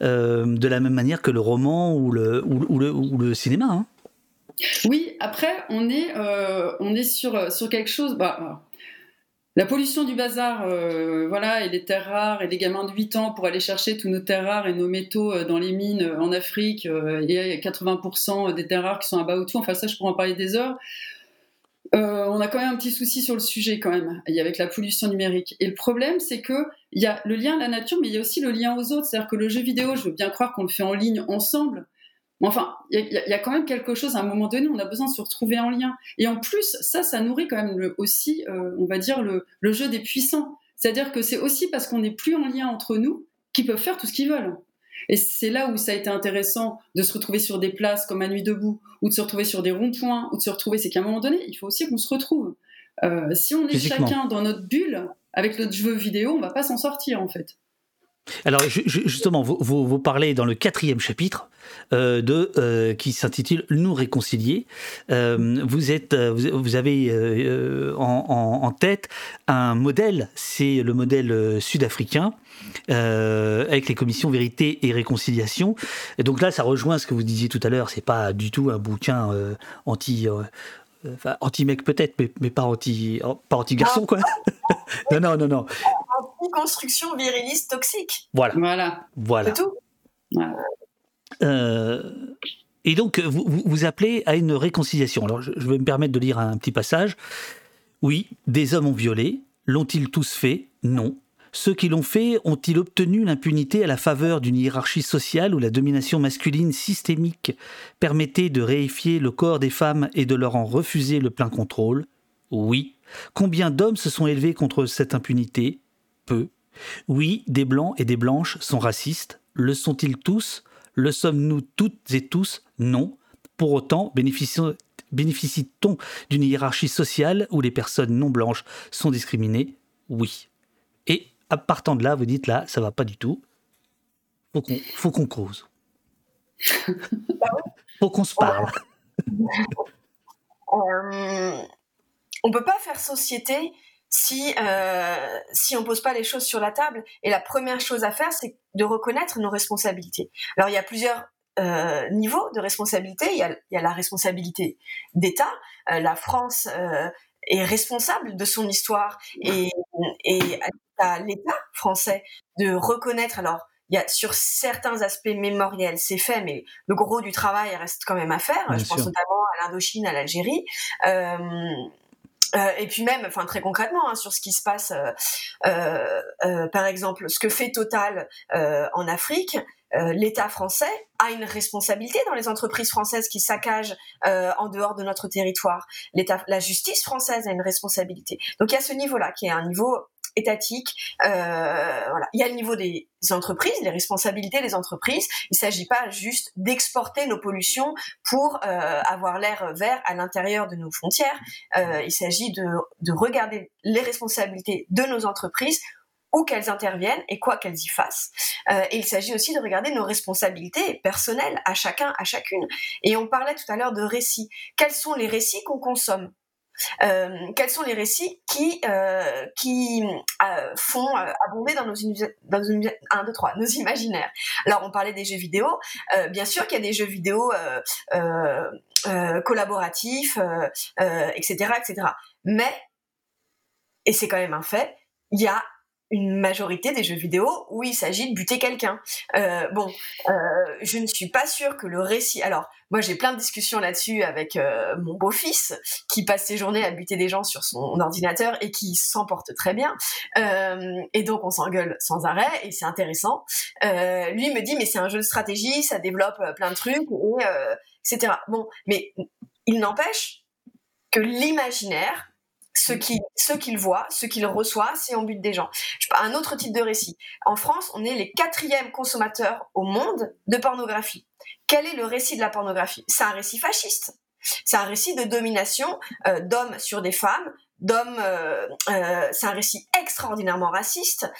de la même manière que le roman ou le, ou, le, ou le cinéma. Hein. Oui, après, on est, euh, on est sur, sur quelque chose. Bah, la pollution du bazar, euh, voilà, et les terres rares, et les gamins de 8 ans pour aller chercher tous nos terres rares et nos métaux euh, dans les mines en Afrique, et 80% des terres rares qui sont à Baotou, enfin ça, je pourrais en parler des heures. on a quand même un petit souci sur le sujet quand même, avec la pollution numérique. Et le problème, c'est que il y a le lien à la nature, mais il y a aussi le lien aux autres. C'est-à-dire que le jeu vidéo, je veux bien croire qu'on le fait en ligne ensemble, enfin, il y, a quand même quelque chose, à un moment donné, on a besoin de se retrouver en lien. Et en plus, ça, ça nourrit quand même aussi, euh, on va dire, le, jeu des puissants. C'est-à-dire que c'est aussi parce qu'on n'est plus en lien entre nous qu'ils peuvent faire tout ce qu'ils veulent. Et c'est là où ça a été intéressant de se retrouver sur des places comme à Nuit debout, ou de se retrouver sur des ronds-points, ou de se retrouver, c'est qu'à un moment donné, il faut aussi qu'on se retrouve. Euh, si on est chacun dans notre bulle, avec notre jeu vidéo, on va pas s'en sortir en fait. Alors justement, vous, vous, parlez dans le quatrième chapitre euh, de euh, qui s'intitule Nous réconcilier. Euh, vous êtes, vous, avez en, tête un modèle, c'est le modèle sud-africain avec les commissions vérité et réconciliation. Et donc là, ça rejoint ce que vous disiez tout à l'heure. C'est pas du tout un bouquin anti Enfin, anti-mec peut-être, mais, pas anti, pas anti-garçon, quoi. non, non, non, non. Anti-construction viriliste toxique. Voilà. Voilà. Voilà. C'est tout. Euh, et donc, vous, vous, appelez à une réconciliation. Alors, je, vais me permettre de lire un petit passage. Oui, des hommes ont violé. L'ont-ils tous fait? Non. Ceux qui l'ont fait ont-ils obtenu l'impunité à la faveur d'une hiérarchie sociale où la domination masculine systémique permettait de réifier le corps des femmes et de leur en refuser le plein contrôle? Oui. Combien d'hommes se sont élevés contre cette impunité? Peu. Oui, des blancs et des blanches sont racistes. Le sont-ils tous? Le sommes-nous toutes et tous? Non. Pour autant, bénéficie-t-on d'une hiérarchie sociale où les personnes non blanches sont discriminées? Oui. Et à partant de là, vous dites là, ça va pas du tout. Faut qu'on, faut qu'on cause. faut qu'on se parle. euh, on peut pas faire société si euh, si on pose pas les choses sur la table. Et la première chose à faire, c'est de reconnaître nos responsabilités. Alors il y a plusieurs euh, niveaux de responsabilité. Il y a, il y a la responsabilité d'État. Euh, la France euh, est responsable de son histoire et, et à l'État français de reconnaître. Alors, il y a sur certains aspects mémoriels, c'est fait, mais le gros du travail reste quand même à faire. Je pense notamment à l'Indochine, à l'Algérie. Euh, et puis même, enfin très concrètement, hein, sur ce qui se passe, par exemple, ce que fait Total en Afrique, l'État français a une responsabilité dans les entreprises françaises qui saccagent en dehors de notre territoire. L'État, la justice française a une responsabilité. Donc il y a ce niveau-là qui est un niveau étatique. Euh, voilà. Il y a le niveau des entreprises, les responsabilités des entreprises. Il ne s'agit pas juste d'exporter nos pollutions pour euh, avoir l'air vert à l'intérieur de nos frontières. Euh, il s'agit de, de regarder les responsabilités de nos entreprises où qu'elles interviennent et quoi qu'elles y fassent. Euh, et il s'agit aussi de regarder nos responsabilités personnelles à chacun, à chacune. Et on parlait tout à l'heure de récits. Quels sont les récits qu'on consomme? Quels sont les récits qui, euh, qui euh, font abonder dans nos, dans 1, 2, 3, nos imaginaires? Alors, on parlait des jeux vidéo. bien sûr qu'il y a des jeux vidéo collaboratifs, etc., etc. Mais, et c'est quand même un fait, il y a une majorité des jeux vidéo où il s'agit de buter quelqu'un. Euh, bon, euh, je ne suis pas sûre que le récit. Alors, moi, j'ai plein de discussions là-dessus avec euh, mon beau-fils qui passe ses journées à buter des gens sur son ordinateur et qui s'en porte très bien. et donc, on s'engueule sans arrêt et c'est intéressant. lui me dit, mais c'est un jeu de stratégie, ça développe plein de trucs, et, etc. Bon, mais il n'empêche que l'imaginaire ce qu'il ce qu'il voit, ce qu'il reçoit, c'est on bute des gens. Un autre type de récit. En France, on est les quatrièmes consommateurs au monde de pornographie. Quel est le récit de la pornographie? C'est un récit fasciste. C'est un récit de domination euh, d'hommes sur des femmes, d'hommes. Euh, euh, c'est un récit extraordinairement raciste.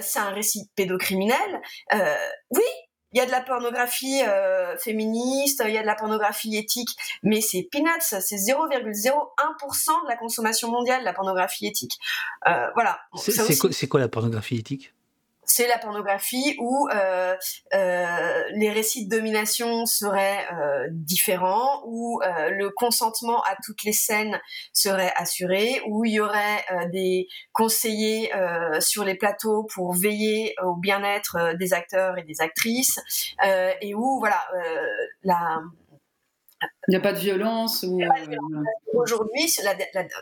c'est un récit pédocriminel. oui, il y a de la pornographie euh, féministe, il y a de la pornographie éthique, mais c'est peanuts, c'est 0,01% de la consommation mondiale, la pornographie éthique. Euh, voilà. C'est quoi la pornographie éthique? C'est la pornographie où euh, euh, les récits de domination seraient euh, différents, où euh, le consentement à toutes les scènes serait assuré, où il y aurait euh, des conseillers euh, sur les plateaux pour veiller au bien-être des acteurs et des actrices, et où voilà la il n'y a pas de violence ou... Aujourd'hui,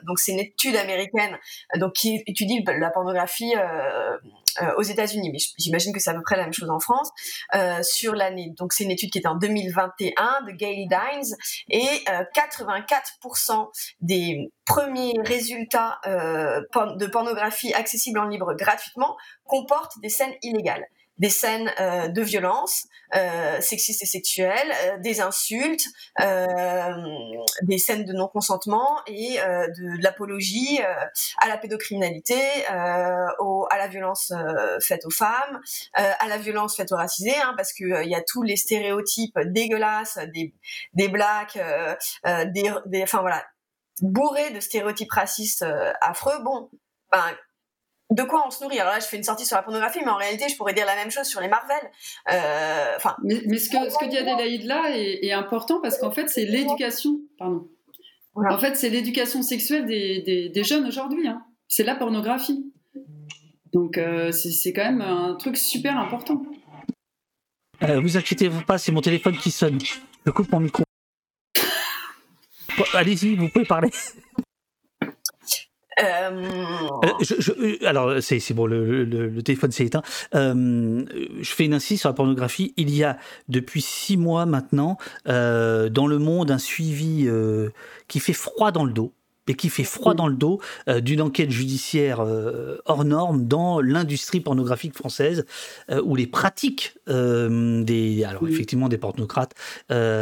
donc c'est une étude américaine donc qui étudie la pornographie euh, euh, aux États-Unis, mais j'imagine que c'est à peu près la même chose en France euh, sur l'année. Donc c'est une étude qui est en 2021 de Gayle Dines et 84% des premiers résultats de pornographie accessible en libre gratuitement comportent des scènes illégales des scènes euh, de violence euh, sexistes et sexuelles, euh, des insultes, des scènes de non-consentement et de, l'apologie à la pédocriminalité, au, à la violence faite aux femmes, à la violence faite aux racisés, hein, parce qu'il il y a tous les stéréotypes dégueulasses des, des blacks, des, enfin voilà, bourrés de stéréotypes racistes affreux. Bon, ben, de quoi on se nourrit Alors là, je fais une sortie sur la pornographie, mais en réalité, je pourrais dire la même chose sur les Marvel. Euh, enfin. mais, ce que, ce que dit Adélaïde là est, important parce qu'en fait, c'est l'éducation. Pardon. En fait, c'est l'éducation sexuelle des, des, jeunes aujourd'hui. Hein. C'est la pornographie. Donc, euh, c'est quand même un truc super important. Euh, vous inquiétez pas, c'est mon téléphone qui sonne. Je coupe mon micro. Allez-y, vous pouvez parler. Euh, euh, alors, c'est bon, le, téléphone s'est éteint. Euh, je fais une insiste sur la pornographie. Il y a depuis six mois maintenant, dans le monde, un suivi qui fait froid dans le dos et qui fait froid dans le dos d'une enquête judiciaire hors norme dans l'industrie pornographique française, où les pratiques des, alors effectivement des pornocrates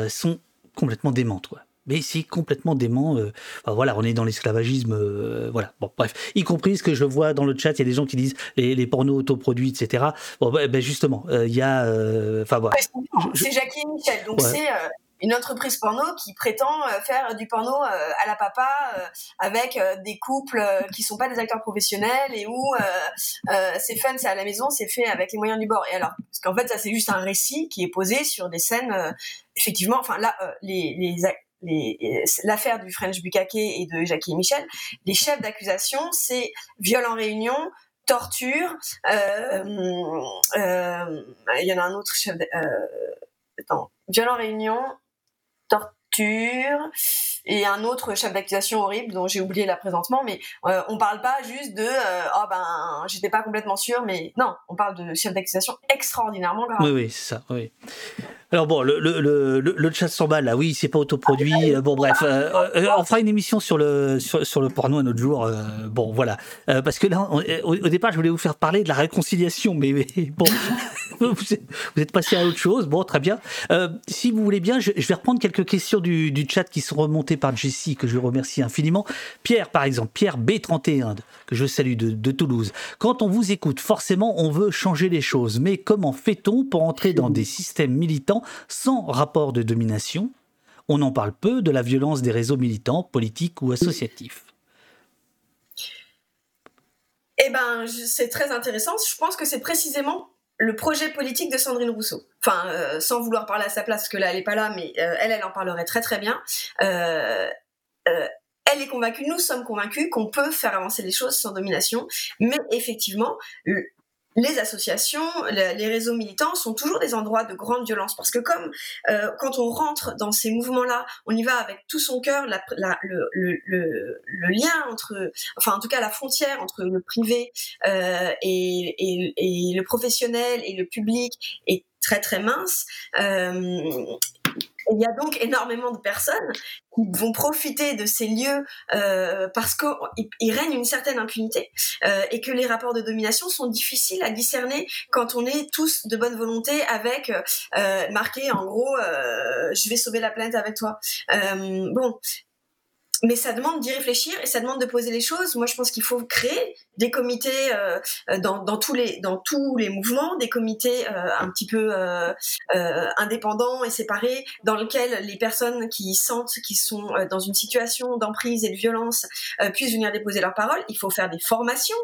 sont complètement démentes. Quoi mais c'est complètement dément. Euh, voilà, on est dans l'esclavagisme. Euh, voilà, bon, bref. Y compris ce que je vois dans le chat, il y a des gens qui disent les, les pornos autoproduits, etc. Bon, ben justement, euh, il y a. Enfin voilà. C'est Jacqueline Michel, donc c'est une entreprise porno qui prétend faire du porno à la papa avec des couples qui sont pas des acteurs professionnels et où c'est fun, c'est à la maison, c'est fait avec les moyens du bord. Et alors, parce qu'en fait, ça c'est juste un récit qui est posé sur des scènes, effectivement, enfin là, les, les, l'affaire du French Bukake et de Jackie Michel, les chefs d'accusation, c'est viol en réunion, torture. Euh, euh, il y en a un autre chef. Euh, attends, viol en réunion, torture. Et un autre chef d'accusation horrible dont j'ai oublié là présentement, mais euh, on parle pas juste de oh ben j'étais pas complètement sûr, mais non, on parle de chef d'accusation extraordinairement grave. Oui, oui, c'est ça, oui. Alors bon, le, le, le, le chat balles, là, oui, c'est pas autoproduit. Bon, bref, on fera une émission sur le, sur, sur le porno un autre jour. bon, voilà. parce que là, au, départ, je voulais vous faire parler de la réconciliation, mais, mais bon, vous, êtes, passé à autre chose. Bon, très bien. si vous voulez bien, je, vais reprendre quelques questions du, du, chat qui sont remontées par Jessie, que je remercie infiniment. Pierre, par exemple, Pierre B31, que je salue de, de Toulouse. Quand on vous écoute, forcément, on veut changer les choses. Mais comment fait-on pour entrer dans des systèmes militants sans rapport de domination? On en parle peu de la violence des réseaux militants, politiques ou associatifs. Eh ben, c'est très intéressant. Je pense que c'est précisément le projet politique de Sandrine Rousseau. Enfin, euh, sans vouloir parler à sa place, parce que là, elle n'est pas là, mais euh, elle, elle en parlerait très très bien. Euh, elle est convaincue, nous sommes convaincus qu'on peut faire avancer les choses sans domination, mais effectivement, les associations, les réseaux militants sont toujours des endroits de grande violence parce que comme euh, quand on rentre dans ces mouvements-là, on y va avec tout son cœur, la, le, le, le, le, lien entre, enfin en tout cas la frontière entre le privé euh, et, et, et, le professionnel et le public est très très mince. Euh, il y a donc énormément de personnes qui vont profiter de ces lieux euh, parce qu'il règne une certaine impunité euh, et que les rapports de domination sont difficiles à discerner quand on est tous de bonne volonté avec euh, marqué en gros je vais sauver la planète avec toi. Bon, mais ça demande d'y réfléchir et ça demande de poser les choses. Moi, je pense qu'il faut créer des comités euh, dans, dans, tous les dans tous les mouvements, des comités euh, un petit peu euh, euh indépendants et séparés, dans lesquels les personnes qui sentent qu'ils sont euh, dans une situation d'emprise et de violence euh, puissent venir déposer leur parole. Il faut faire des formations,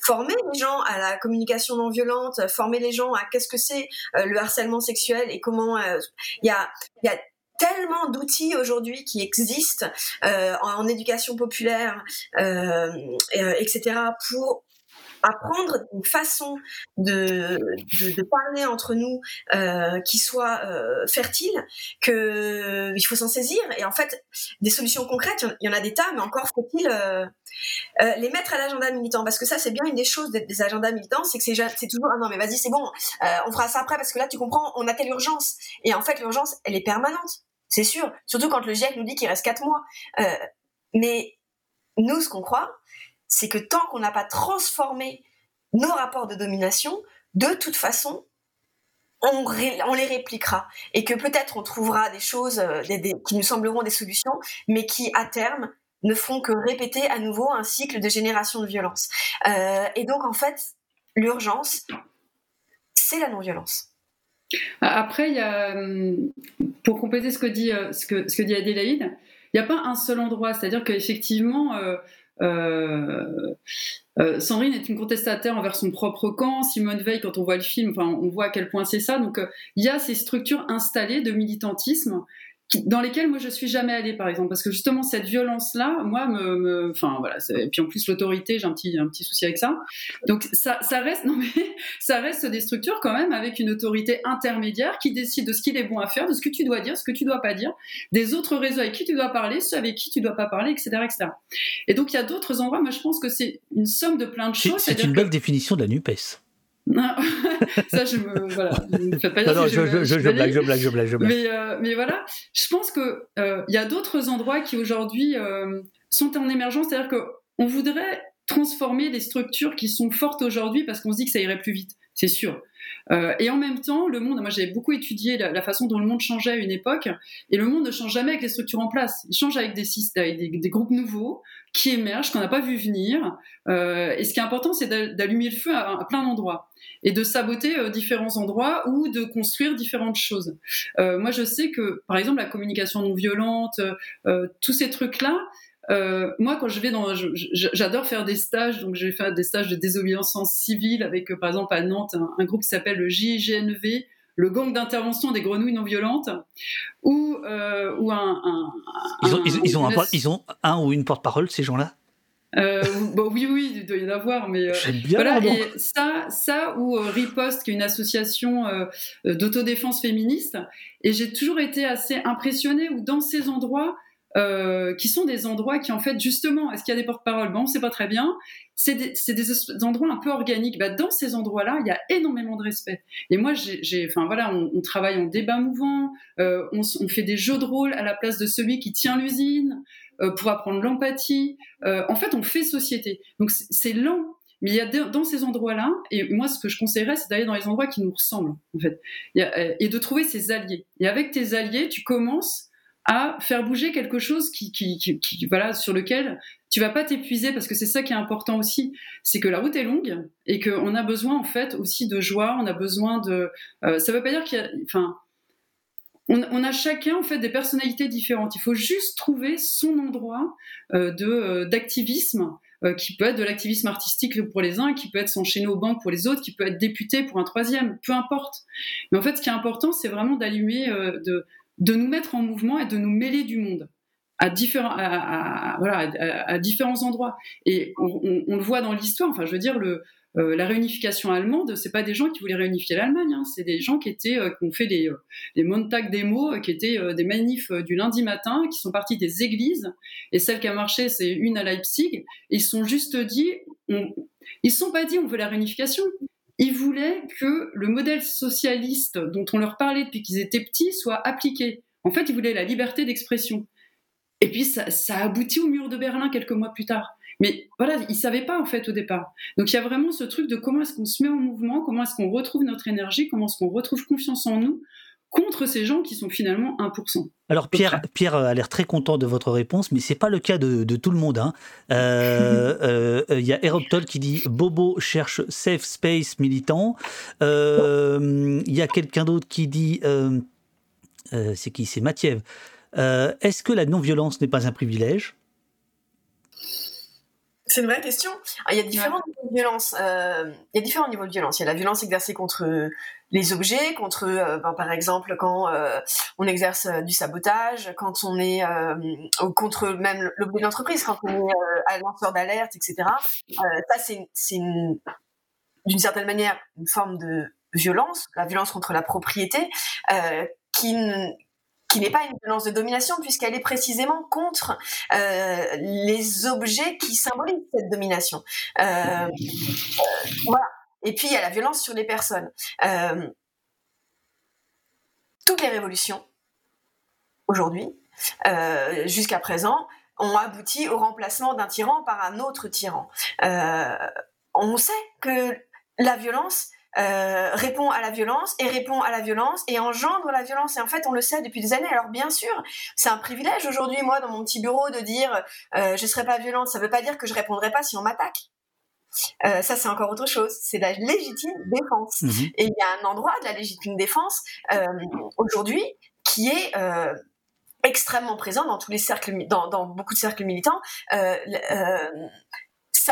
former les gens à la communication non violente, former les gens à qu'est-ce que c'est le harcèlement sexuel et comment il y a y a tellement d'outils aujourd'hui qui existent euh, en, éducation populaire, euh, euh etc., pour apprendre une façon de, de, de, parler entre nous euh, qui soit euh, fertile, que il faut s'en saisir. Et en fait, des solutions concrètes, il y en a des tas, mais encore faut-il euh, euh les mettre à l'agenda militant. Parce que ça, c'est bien une des choses des, des agendas militants, c'est que c'est, toujours ah non mais vas-y c'est bon, euh, on fera ça après parce que là tu comprends, on a telle urgence. Et en fait, l'urgence, elle est permanente c'est sûr. Surtout quand le GIEC nous dit qu'il reste 4 mois. Euh, mais nous, ce qu'on croit, c'est que tant qu'on n'a pas transformé nos rapports de domination, de toute façon, on, les répliquera. Et que peut-être on trouvera des choses euh, qui nous sembleront des solutions, mais qui, à terme, ne font que répéter à nouveau un cycle de génération de violence. Euh, et donc, en fait, l'urgence, c'est la non-violence. Après, il y a, hum, pour compléter ce que dit, euh, Adélaïde, il n'y a pas un seul endroit. C'est-à-dire qu'effectivement, euh, euh, euh, Sandrine est une contestataire envers son propre camp. Simone Veil, quand on voit le film, enfin, on voit à quel point c'est ça. Donc, il y a ces structures installées de militantisme dans lesquels moi je suis jamais allée par exemple parce que justement cette violence là moi me, enfin voilà et puis en plus l'autorité j'ai un petit un petit souci avec ça. Donc ça ça reste non mais ça reste des structures quand même avec une autorité intermédiaire qui décide de ce qu'il est bon à faire de ce que tu dois dire ce que tu dois pas dire des autres réseaux avec qui tu dois parler ceux avec qui tu dois pas parler etc etc et donc il y a d'autres endroits moi je pense que c'est une somme de plein de choses c'est une belle définition de la Nupes ça je me voilà, je pas dire non, non, je, je, je, je, blague, je blague, je blague, je blague. Mais, euh, mais voilà, je pense que euh, il y a d'autres endroits qui aujourd'hui euh, sont en émergence, c'est-à-dire que on voudrait transformer des structures qui sont fortes aujourd'hui parce qu'on se dit que ça irait plus vite, c'est sûr. Euh, et en même temps, le monde, moi j'ai beaucoup étudié la, la, façon dont le monde changeait à une époque, et le monde ne change jamais avec les structures en place. Il change avec des, avec des, des groupes nouveaux qui émergent, qu'on n'a pas vu venir. Euh, et ce qui est important, c'est d'allumer le feu à, plein d'endroits et de saboter euh, différents endroits ou de construire différentes choses. Euh, moi, je sais que, par exemple, la communication non violente, tous ces trucs-là, moi, quand je vais dans, j'adore faire des stages, donc j'ai fait des stages de désobéissance civile avec, par exemple, à Nantes, un, groupe qui s'appelle le JGNV, le gang d'intervention des grenouilles non violentes, ou, euh, ou un, un, ils, ont, ils, ont un, ils ont un ou une porte-parole, ces gens-là? Euh, bon, oui, oui, il doit y en avoir, mais euh, bien voilà. Et ça, ça ou euh, Riposte, qui est une association d'autodéfense féministe, et j'ai toujours été assez impressionnée où dans ces endroits, euh, qui sont des endroits qui en fait justement, est-ce qu'il y a des porte-paroles? Bon, on sait pas très bien. C'est des, des, endroits un peu organiques. Bah, dans ces endroits-là, il y a énormément de respect. Et moi, j'ai, enfin voilà, on, on, travaille en débat mouvant, euh, on, on, fait des jeux de rôle à la place de celui qui tient l'usine euh, pour apprendre l'empathie. Euh, en fait, on fait société. Donc c'est lent. Mais il y a dans ces endroits-là, et moi ce que je conseillerais, c'est d'aller dans les endroits qui nous ressemblent, en fait, et de trouver ses alliés. Et avec tes alliés, tu commences à faire bouger quelque chose qui, voilà, sur lequel tu vas pas t'épuiser parce que c'est ça qui est important aussi, c'est que la route est longue et qu'on a besoin en fait aussi de joie, on a besoin de. Euh, ça veut pas dire qu'il y a, enfin, on, a chacun en fait des personnalités différentes. Il faut juste trouver son endroit euh, de euh, d'activisme. Euh, qui peut être de l'activisme artistique pour les uns, qui peut être s'enchaîner aux banques pour les autres, qui peut être député pour un troisième, peu importe. Mais en fait, ce qui est important, c'est vraiment d'allumer, de nous mettre en mouvement et de nous mêler du monde à différents, voilà, à, différents endroits. Et on, le voit dans l'histoire. Enfin, je veux dire, le, euh, la réunification allemande, c'est pas des gens qui voulaient réunifier l'Allemagne. Hein, c'est des gens qui étaient, euh, qui ont fait des, des euh, Montag démos, qui étaient des manifs du lundi matin, qui sont partis des églises. Et celle qui a marché, c'est une à Leipzig. Ils sont juste dit, on, ils sont pas dit, on veut la réunification. Ils voulaient que le modèle socialiste dont on leur parlait depuis qu'ils étaient petits soit appliqué. En fait, ils voulaient la liberté d'expression. Et puis, ça, ça a abouti au mur de Berlin quelques mois plus tard. Mais voilà, ils savaient pas en fait au départ. Donc il y a vraiment ce truc de comment est-ce qu'on se met en mouvement, comment est-ce qu'on retrouve notre énergie, comment est-ce qu'on retrouve confiance en nous contre ces gens qui sont finalement 1%. Alors Pierre, Pierre a l'air très content de votre réponse, mais c'est pas le cas de, tout le monde. Hein. Euh, euh, il y a Eroptol qui dit Bobo cherche safe space militant. Euh, il y a quelqu'un d'autre qui dit c'est qui? C'est Mathiev. Est-ce que la non-violence n'est pas un privilège? C'est une vraie question. Ah, il y a différents niveaux de violence. il y a différents niveaux de violence. Il y a la violence exercée contre les objets, contre, euh, ben, par exemple, quand euh, on exerce euh, du sabotage, quand on est contre même l'objet de l'entreprise, quand on est à lanceur d'alerte, etc. ça, c'est d'une certaine manière une forme de violence, la violence contre la propriété, qui qui n'est pas une violence de domination puisqu'elle est précisément contre les objets qui symbolisent cette domination. voilà. Et puis, il y a la violence sur les personnes. Euh, toutes les révolutions, aujourd'hui, euh, jusqu'à présent, ont abouti au remplacement d'un tyran par un autre tyran. Euh, on sait que la violence répond à la violence et répond à la violence et engendre la violence. Et en fait, on le sait depuis des années. Alors bien sûr, c'est un privilège aujourd'hui, moi, dans mon petit bureau, de dire je ne serai pas violente. Ça ne veut pas dire que je répondrai pas si on m'attaque. Euh, ça, c'est encore autre chose. C'est la légitime défense. Mhm. Et il y a un endroit de la légitime défense euh, aujourd'hui qui est euh, extrêmement présent dans tous les cercles, dans, dans beaucoup de cercles militants. ça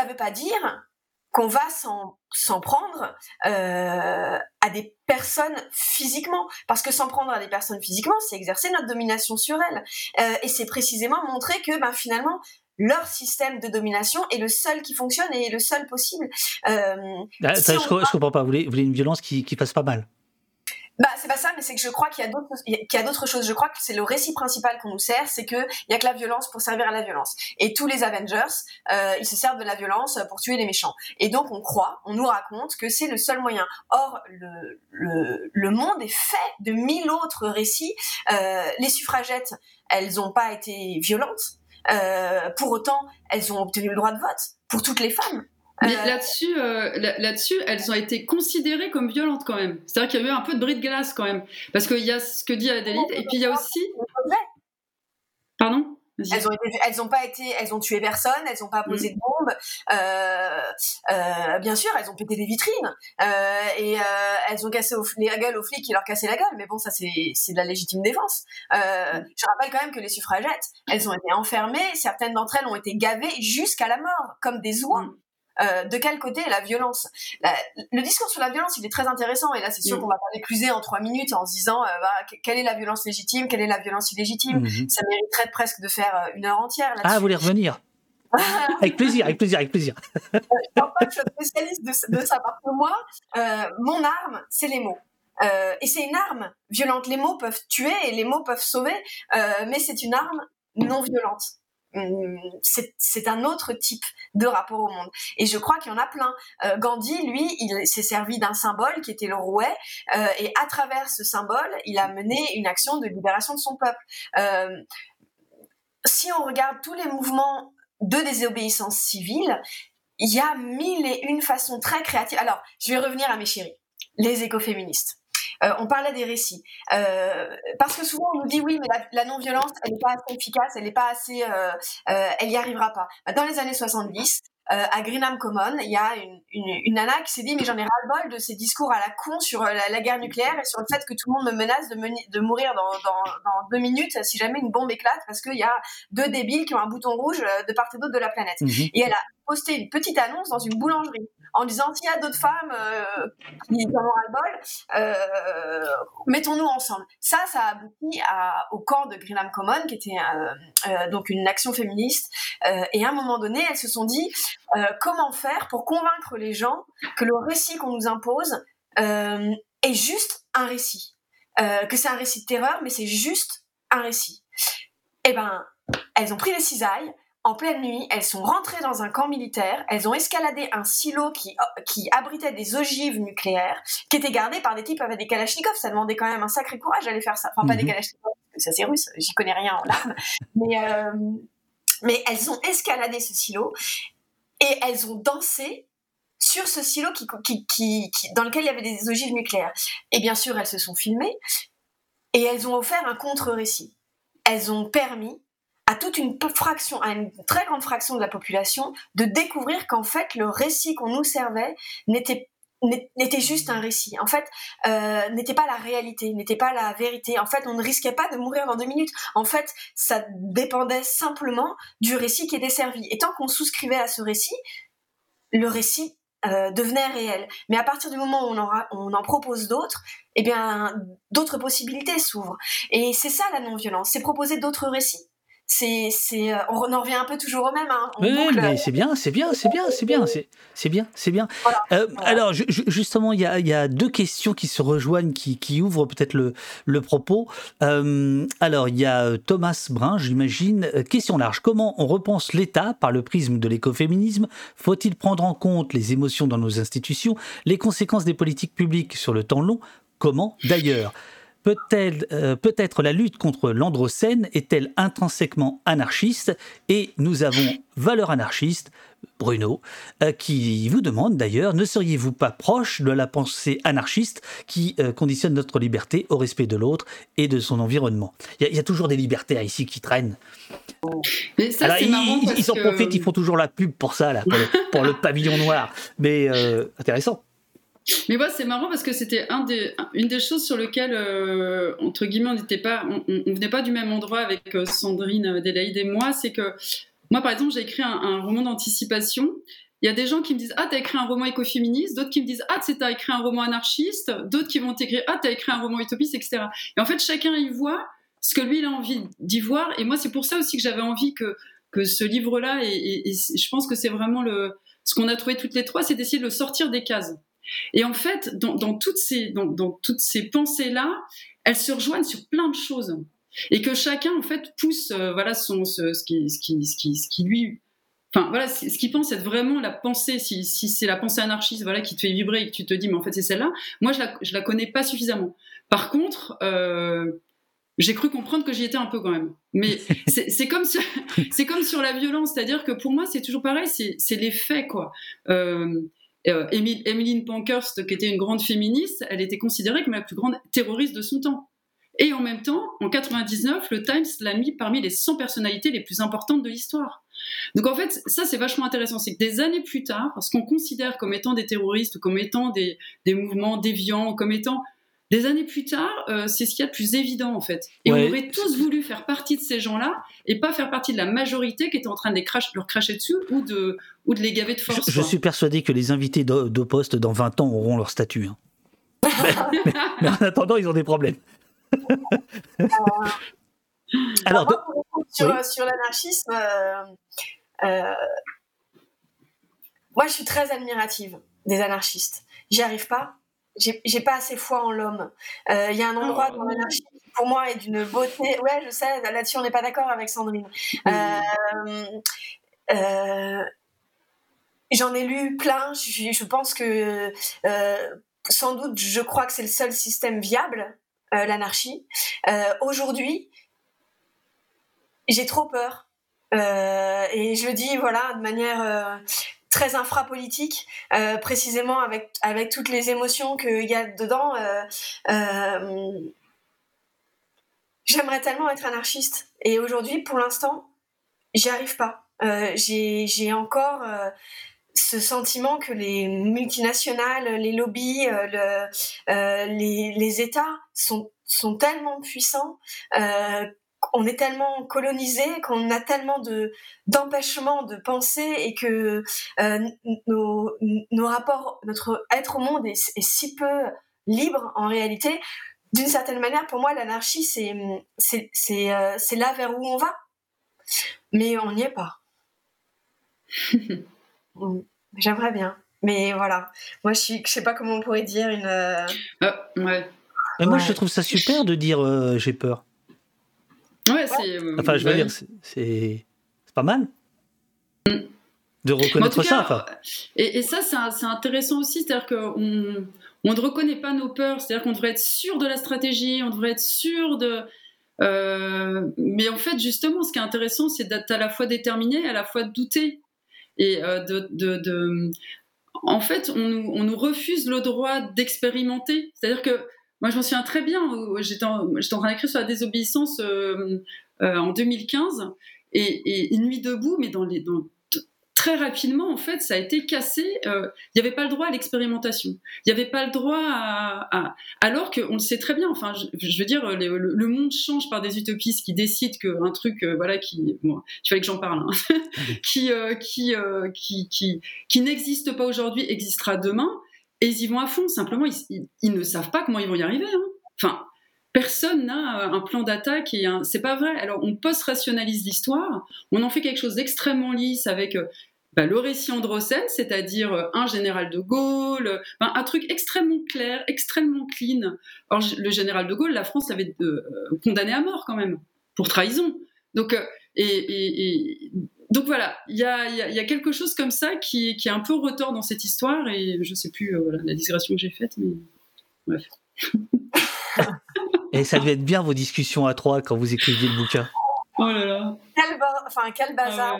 ne veut pas dire qu'on va s'en prendre à des personnes physiquement. Parce que s'en prendre à des personnes physiquement, c'est exercer notre domination sur elles. et c'est précisément montrer que ben, finalement, leur système de domination est le seul qui fonctionne et est le seul possible. Euh, ah, je, ne comprends pas. Vous voulez, une violence qui, qui passe pas mal bah, c'est pas ça, mais c'est que je crois qu'il y a d'autres, qu'il y a d'autres choses. Je crois que c'est le récit principal qu'on nous sert, c'est que il y a que la violence pour servir à la violence. Et tous les Avengers, euh, ils se servent de la violence pour tuer les méchants. Et donc on croit, on nous raconte que c'est le seul moyen. Or le, le, le monde est fait de mille autres récits. Euh, les suffragettes, elles n'ont pas été violentes. Euh, pour autant, elles ont obtenu le droit de vote pour toutes les femmes. Mais euh, là-dessus, euh, là-dessus, elles ont été considérées comme violentes quand même. C'est-à-dire qu'il y a eu un peu de bris de glace quand même, parce qu'il y a ce que dit Adélie, et puis il y a aussi. Pardon? Elles ont, elles ont pas été, elles ont tué personne, elles ont pas posé mm. de bombes. Euh, euh, bien sûr, elles ont pété des vitrines euh, et elles ont cassé les gueules aux flics qui leur cassaient la gueule. Mais bon, ça c'est de la légitime défense. Mm. je rappelle quand même que les suffragettes, elles ont été enfermées. Certaines d'entre elles ont été gavées jusqu'à la mort, comme des oies. Mm. Euh, de quel côté est la violence? Le discours sur la violence, il est très intéressant, et là, c'est sûr mm. qu'on va pas l'écluser en trois minutes en se disant euh, bah, quelle est la violence légitime, quelle est la violence illégitime? Mm-hmm. Ça mériterait presque de faire euh, une heure entière. Ah, vous voulez revenir? Avec plaisir, avec plaisir, avec plaisir. je suis spécialiste de, ça parce que moi, mon arme, c'est les mots. et c'est une arme violente. Les mots peuvent tuer et les mots peuvent sauver, mais c'est une arme non violente. Hum, c'est un autre type de rapport au monde. Et je crois qu'il y en a plein. Euh, Gandhi, lui, il s'est servi d'un symbole qui était le rouet, euh, et à travers ce symbole, il a mené une action de libération de son peuple. Euh, si on regarde tous les mouvements de désobéissance civile, il y a mille et une façons très créatives. Alors, je vais revenir à mes chéris, les écoféministes. Euh, on parlait des récits. Euh, parce que souvent on nous dit oui, mais la, non-violence, elle n'est pas assez efficace, elle n'est pas assez, euh, elle n'y arrivera pas. Bah, dans les années 70, à Greenham Common, il y a une, une, nana qui s'est dit mais j'en ai ras-le-bol de ces discours à la con sur la, guerre nucléaire et sur le fait que tout le monde me menace de, de mourir dans, dans, deux minutes si jamais une bombe éclate parce qu'il y a deux débiles qui ont un bouton rouge de part et d'autre de la planète. Mhm. Et elle a posté une petite annonce dans une boulangerie en disant s'il y a d'autres femmes euh, qui en ont ras-le-bol, euh, mettons-nous ensemble. Ça, ça a abouti au camp de Greenham Common, qui était euh, donc une action féministe. et à un moment donné, elles se sont dit comment faire pour convaincre les gens que le récit qu'on nous impose est juste un récit, que c'est un récit de terreur, mais c'est juste un récit. Eh ben, elles ont pris les cisailles, en pleine nuit, elles sont rentrées dans un camp militaire, elles ont escaladé un silo qui, qui abritait des ogives nucléaires, qui étaient gardées par des types avec des kalachnikovs. Ça demandait quand même un sacré courage d'aller faire ça. Enfin, pas des mhm. kalachnikovs, ça c'est russe, j'y connais rien en armes. mais, euh, mais elles ont escaladé ce silo et elles ont dansé sur ce silo qui, qui, qui, dans lequel il y avait des ogives nucléaires. Et bien sûr, elles se sont filmées et elles ont offert un contre-récit. Elles ont permis à toute une fraction, à une très grande fraction de la population, de découvrir qu'en fait le récit qu'on nous servait n'était n'était juste un récit. En fait, euh, n'était pas la réalité, n'était pas la vérité. En fait, on ne risquait pas de mourir dans deux minutes. En fait, ça dépendait simplement du récit qui était servi. Et tant qu'on souscrivait à ce récit, le récit euh, devenait réel. Mais à partir du moment où on en, on en propose d'autres, eh bien, d'autres possibilités s'ouvrent. Et c'est ça la non-violence, c'est proposer d'autres récits c'est, c'est, euh, on en revient un peu toujours au même. Hein. oui, mais c'est bien, c'est bien, c'est bien, c'est bien, c'est, bien, c'est bien. Euh, alors, justement, il y a, y a, deux questions qui se rejoignent, qui, qui ouvrent peut-être le, le propos. Euh, alors, il y a Thomas Brun, j'imagine. Question large. Comment on repense l'État par le prisme de l'écoféminisme? Faut-il prendre en compte les émotions dans nos institutions, les conséquences des politiques publiques sur le temps long? Comment D'ailleurs, euh, peut-être la lutte contre l'androcène est-elle intrinsèquement anarchiste Et nous avons Valeur Anarchiste, Bruno, euh, qui vous demande d'ailleurs, ne seriez-vous pas proche de la pensée anarchiste qui euh, conditionne notre liberté au respect de l'autre et de son environnement? Il y, a toujours des libertaires ici qui traînent. Mais ça, ils, marrant ils, en profitent, ils font toujours la pub pour ça, là, pour, le, pavillon noir. Mais intéressant. Mais moi, c'est marrant parce que c'était une des choses sur lesquelles, euh, entre guillemets, on n'était pas, on, venait pas du même endroit avec euh, Sandrine Adélaïde et moi. C'est que moi, par exemple, j'ai écrit un, roman d'anticipation. Il y a des gens qui me disent Ah, t'as écrit un roman écoféministe, d'autres qui me disent Ah, t'as écrit un roman anarchiste, d'autres qui vont t'écrire Ah, t'as écrit un roman utopiste, etc. Et en fait, chacun y voit ce que lui, il a envie d'y voir. Et moi, c'est pour ça aussi que j'avais envie que, que ce livre-là, et, et, je pense que c'est vraiment le, ce qu'on a trouvé toutes les trois, c'est d'essayer de le sortir des cases. Et en fait, dans, toutes ces, dans, toutes ces pensées-là, elles se rejoignent sur plein de choses. Et que chacun, en fait, pousse euh, voilà, son, ce, ce, qui, ce, qui, ce, qui, ce qui lui Enfin, voilà, ce qu'il pense être vraiment la pensée, si, si c'est la pensée anarchiste voilà, qui te fait vibrer et que tu te dis, mais en fait, c'est celle-là, moi, je la, je la connais pas suffisamment. Par contre, euh, j'ai cru comprendre que j'y étais un peu quand même. Mais c'est comme, sur, comme sur la violence, c'est-à-dire que pour moi, c'est toujours pareil, c'est les faits, quoi. Euh, euh, Pankhurst, qui était une grande féministe, elle était considérée comme la plus grande terroriste de son temps. Et en même temps, en 99, le Times l'a mis parmi les 100 personnalités les plus importantes de l'histoire. Donc en fait, ça c'est vachement intéressant, c'est que des années plus tard, ce qu'on considère comme étant des terroristes, comme étant des, des mouvements déviants, comme étant des années plus tard, euh, c'est ce qu'il y a de plus évident en fait. Et on aurait tous voulu faire partie de ces gens-là et pas faire partie de la majorité qui était en train de les leur cracher dessus ou de, ou de les gaver de force. Je, suis persuadé que les invités de, poste dans 20 ans auront leur statut. Hein. mais, en attendant, ils ont des problèmes. Euh, Alors, sur, sur l'anarchisme, euh, moi je suis très admirative des anarchistes. J'y arrive pas j'ai pas assez foi en l'homme. Il euh, y a un endroit dans l'anarchie qui pour moi est d'une beauté. Ouais, je sais, là-dessus on n'est pas d'accord avec Sandrine. J'en ai lu plein. Je, je pense que sans doute, je crois que c'est le seul système viable, l'anarchie. Aujourd'hui, j'ai trop peur. et je le dis voilà de manière très infrapolitique, euh, précisément avec, avec toutes les émotions qu'il y a dedans. Euh, euh, j'aimerais tellement être anarchiste. Et aujourd'hui, pour l'instant, j'y arrive pas. J'ai encore ce sentiment que les multinationales, les lobbies, le, les, les, États sont, sont tellement puissants on est tellement colonisé, qu'on a tellement de d'empêchements de penser et que euh, nos, nos, rapports, notre être au monde est, si peu libre en réalité. D'une certaine manière, pour moi, l'anarchie, c'est c'est c'est euh, là vers où on va, mais on n'y est pas. J'aimerais bien, mais voilà. Moi, je suis, je sais pas comment on pourrait dire une. Euh, ouais. Mais moi, je trouve ça super de dire j'ai peur. Ouais, c'est. Euh, enfin, je veux dire, c'est pas mal. Mm. De reconnaître ça. Et, ça, c'est intéressant aussi. C'est-à-dire qu'on on ne reconnaît pas nos peurs. C'est-à-dire qu'on devrait être sûr de la stratégie, on devrait être sûr de. Euh, mais en fait, justement, ce qui est intéressant, c'est d'être à la fois déterminé, à la fois douter. Et euh, de, de, En fait, on nous, on nous refuse le droit d'expérimenter. C'est-à-dire que moi, je m'en souviens très bien. J'étais en, en, train d'écrire sur la désobéissance euh, euh, en 2015 et, Une nuit debout, mais dans les, dans, très rapidement, en fait, ça a été cassé. Euh, il n'y avait pas le droit à l'expérimentation. Il n'y avait pas le droit à, alors qu'on le sait très bien. Enfin, je, veux dire, le, monde change par des utopistes qui décident qu'un truc, voilà, qui, bon, il fallait que j'en parle, hein, qui, qui, qui, qui, qui n'existe pas aujourd'hui existera demain et ils y vont à fond. Simplement, ils, ne savent pas comment ils vont y arriver. Hein. Enfin, personne n'a euh, un plan d'attaque et un... c'est pas vrai. Alors, on post-rationalise l'histoire, on en fait quelque chose d'extrêmement lisse avec euh, bah, le récit Androcène, c'est-à-dire euh, un général de Gaulle, un truc extrêmement clair, extrêmement clean. Or, le général de Gaulle, la France l'avait condamné à mort quand même pour trahison. Donc, et donc voilà, il y a, quelque chose comme ça qui, qui est un peu retort dans cette histoire et je sais plus euh, la digression que j'ai faite, mais bref. et ça devait être bien vos discussions à trois quand vous écriviez le bouquin. Oh là là. Quel, enfin, quel bazar.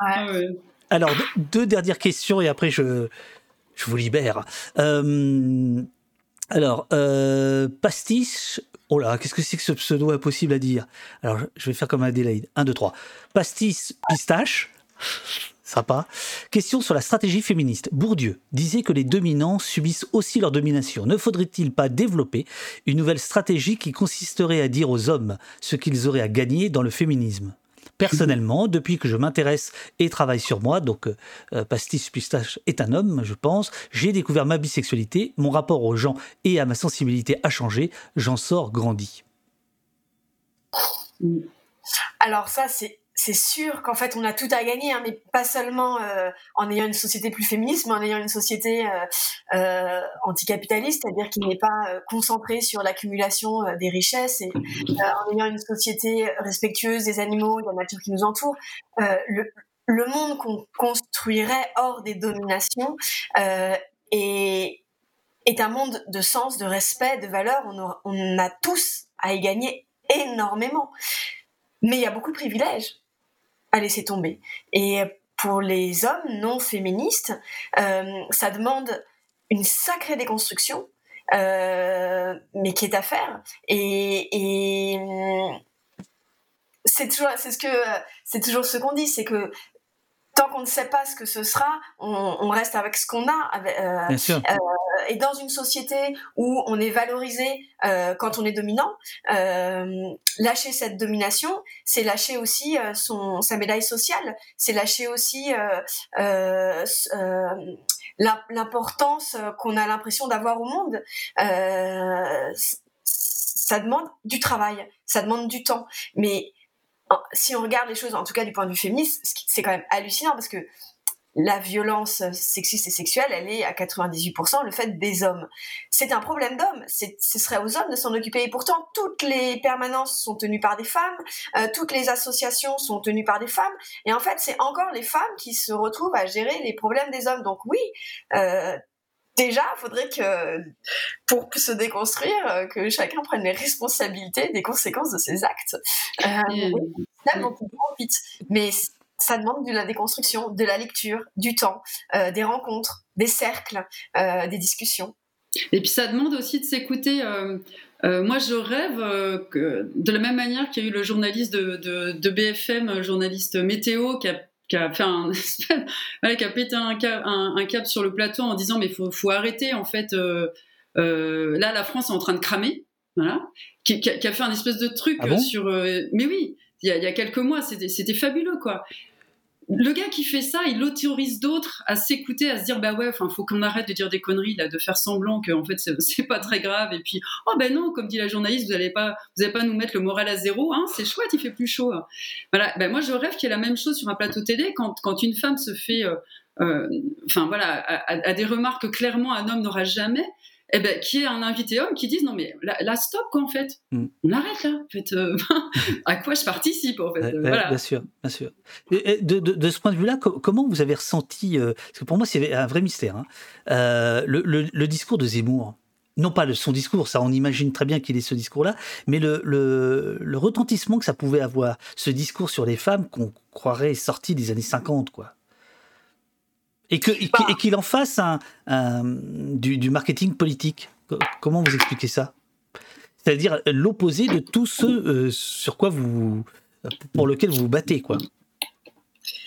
Ah ouais. Ah Alors, deux dernières questions et après je, je vous libère. Euh, alors, euh, Pastis, Oh là, qu'est-ce que c'est que ce pseudo impossible à dire? Alors, je vais faire comme Adélaïde. 1, 2, 3. Pastis pistache. Sympa. Question sur la stratégie féministe. Bourdieu disait que les dominants subissent aussi leur domination. Ne faudrait-il pas développer une nouvelle stratégie qui consisterait à dire aux hommes ce qu'ils auraient à gagner dans le féminisme? Personnellement, depuis que je m'intéresse et travaille sur moi, donc euh, euh, Pastis Pistache est un homme, je pense, j'ai découvert ma bisexualité, mon rapport aux gens et à ma sensibilité a changé, j'en sors grandi. Alors ça, c'est c'est sûr qu'en fait on a tout à gagner, hein, mais pas seulement euh, en ayant une société plus féministe, mais en ayant une société euh, euh, anticapitaliste, c'est-à-dire qui n'est pas concentrée sur l'accumulation des richesses, et en ayant une société respectueuse des animaux, de la nature qui nous entoure. Le, monde qu'on construirait hors des dominations est, un monde de sens, de respect, de valeur. On a tous à y gagner énormément. Mais il y a beaucoup de privilèges à laisser tomber. Et pour les hommes non féministes, euh, ça demande une sacrée déconstruction, euh, mais qui est à faire. Et, c'est toujours, c'est ce que, c'est toujours ce qu'on dit, c'est que tant qu'on ne sait pas ce que ce sera, on, reste avec ce qu'on a. Euh, Bien sûr. Euh, et dans une société où on est valorisé euh, quand on est dominant, lâcher cette domination, c'est lâcher aussi son, sa médaille sociale, c'est lâcher aussi l'importance qu'on a l'impression d'avoir au monde ça demande du travail, ça demande du temps. Mais si on regarde les choses, en tout cas du point de vue féministe, c'est quand même hallucinant parce que la violence sexiste et sexuelle, elle est à 98% le fait des hommes. C'est un problème d'hommes. Ce serait aux hommes de s'en occuper. Et pourtant, toutes les permanences sont tenues par des femmes, euh, toutes les associations sont tenues par des femmes. Et en fait, c'est encore les femmes qui se retrouvent à gérer les problèmes des hommes. Donc oui, euh, déjà, il faudrait que, pour se déconstruire, euh, que chacun prenne les responsabilités des conséquences de ses actes. Euh, vite. Mais ça demande de la déconstruction, de la lecture, du temps, euh, des rencontres, des cercles, euh, des discussions. Et puis ça demande aussi de s'écouter. moi, je rêve que, de la même manière qu'il y a eu le journaliste de, de, de BFM, journaliste météo, qui a qui a fait un, qui a pété un, un, câble sur le plateau en disant mais faut, faut arrêter en fait euh, euh, là la France est en train de cramer voilà qui, qui, a, fait un espèce de truc ah sur euh, mais oui il y, a, quelques mois c'était fabuleux quoi le gars qui fait ça, il autorise d'autres à s'écouter, à se dire bah ouais, faut qu'on arrête de dire des conneries là, de faire semblant que en fait c'est pas très grave et puis oh ben non, comme dit la journaliste, vous allez pas, vous allez pas nous mettre le moral à zéro, hein, c'est chouette, il fait plus chaud. Voilà, ben moi je rêve qu'il y ait la même chose sur un plateau télé quand quand une femme se fait, euh, euh, enfin voilà, à, des remarques que clairement un homme n'aura jamais eh ben, qui est un invité homme qui disent non mais là, stop quoi en fait mm. on arrête là en fait euh, à quoi je participe en fait voilà. bien sûr bien sûr et, de, de, ce point de vue là comment vous avez ressenti euh, parce que pour moi c'est un vrai mystère hein, euh, le, le, discours de Zemmour non pas le, son discours, ça on imagine très bien qu'il est ce discours-là, mais le, le, le, retentissement que ça pouvait avoir, ce discours sur les femmes qu'on croirait sorti des années 50, quoi. Et qu'il en fasse un, du, marketing politique. Comment vous expliquez ça? C'est-à-dire l'opposé de tout ce euh, sur quoi vous, pour lequel vous vous battez, quoi.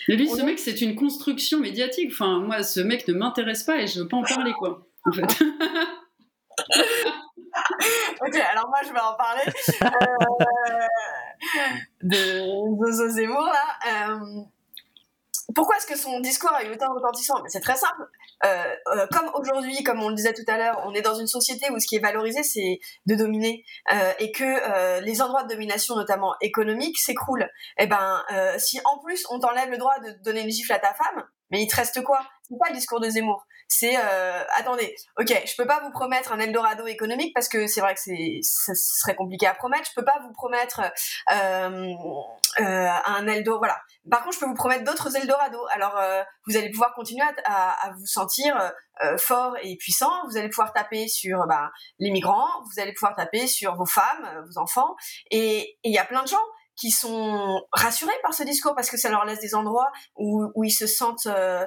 Mais lui, ce mec, c'est une construction médiatique. Enfin, moi, ce mec ne m'intéresse pas et je veux pas en parler, quoi. En fait. ok, alors moi, je vais en parler euh, de, de Zemmour, là. Euh, pourquoi est-ce que son discours a eu autant de retentissement C'est très simple. Euh, euh, comme aujourd'hui, comme on le disait tout à l'heure, on est dans une société où ce qui est valorisé, c'est de dominer, euh, et que euh, les endroits de domination, notamment économiques, s'écroulent. Et eh ben, euh, si en plus on t'enlève le droit de donner une gifle à ta femme, mais il te reste quoi? C'est pas le discours de Zemmour. C'est euh, attendez, ok, je peux pas vous promettre un Eldorado économique parce que c'est vrai que c'est ça serait compliqué à promettre. Je peux pas vous promettre euh, euh, un Eldorado, voilà. Par contre, je peux vous promettre d'autres Eldorado. Alors, euh, vous allez pouvoir continuer à, à, vous sentir euh, fort et puissant. Vous allez pouvoir taper sur bah, les migrants. Vous allez pouvoir taper sur vos femmes, vos enfants. Et il y a plein de gens qui sont rassurés par ce discours parce que ça leur laisse des endroits où, où ils se sentent euh,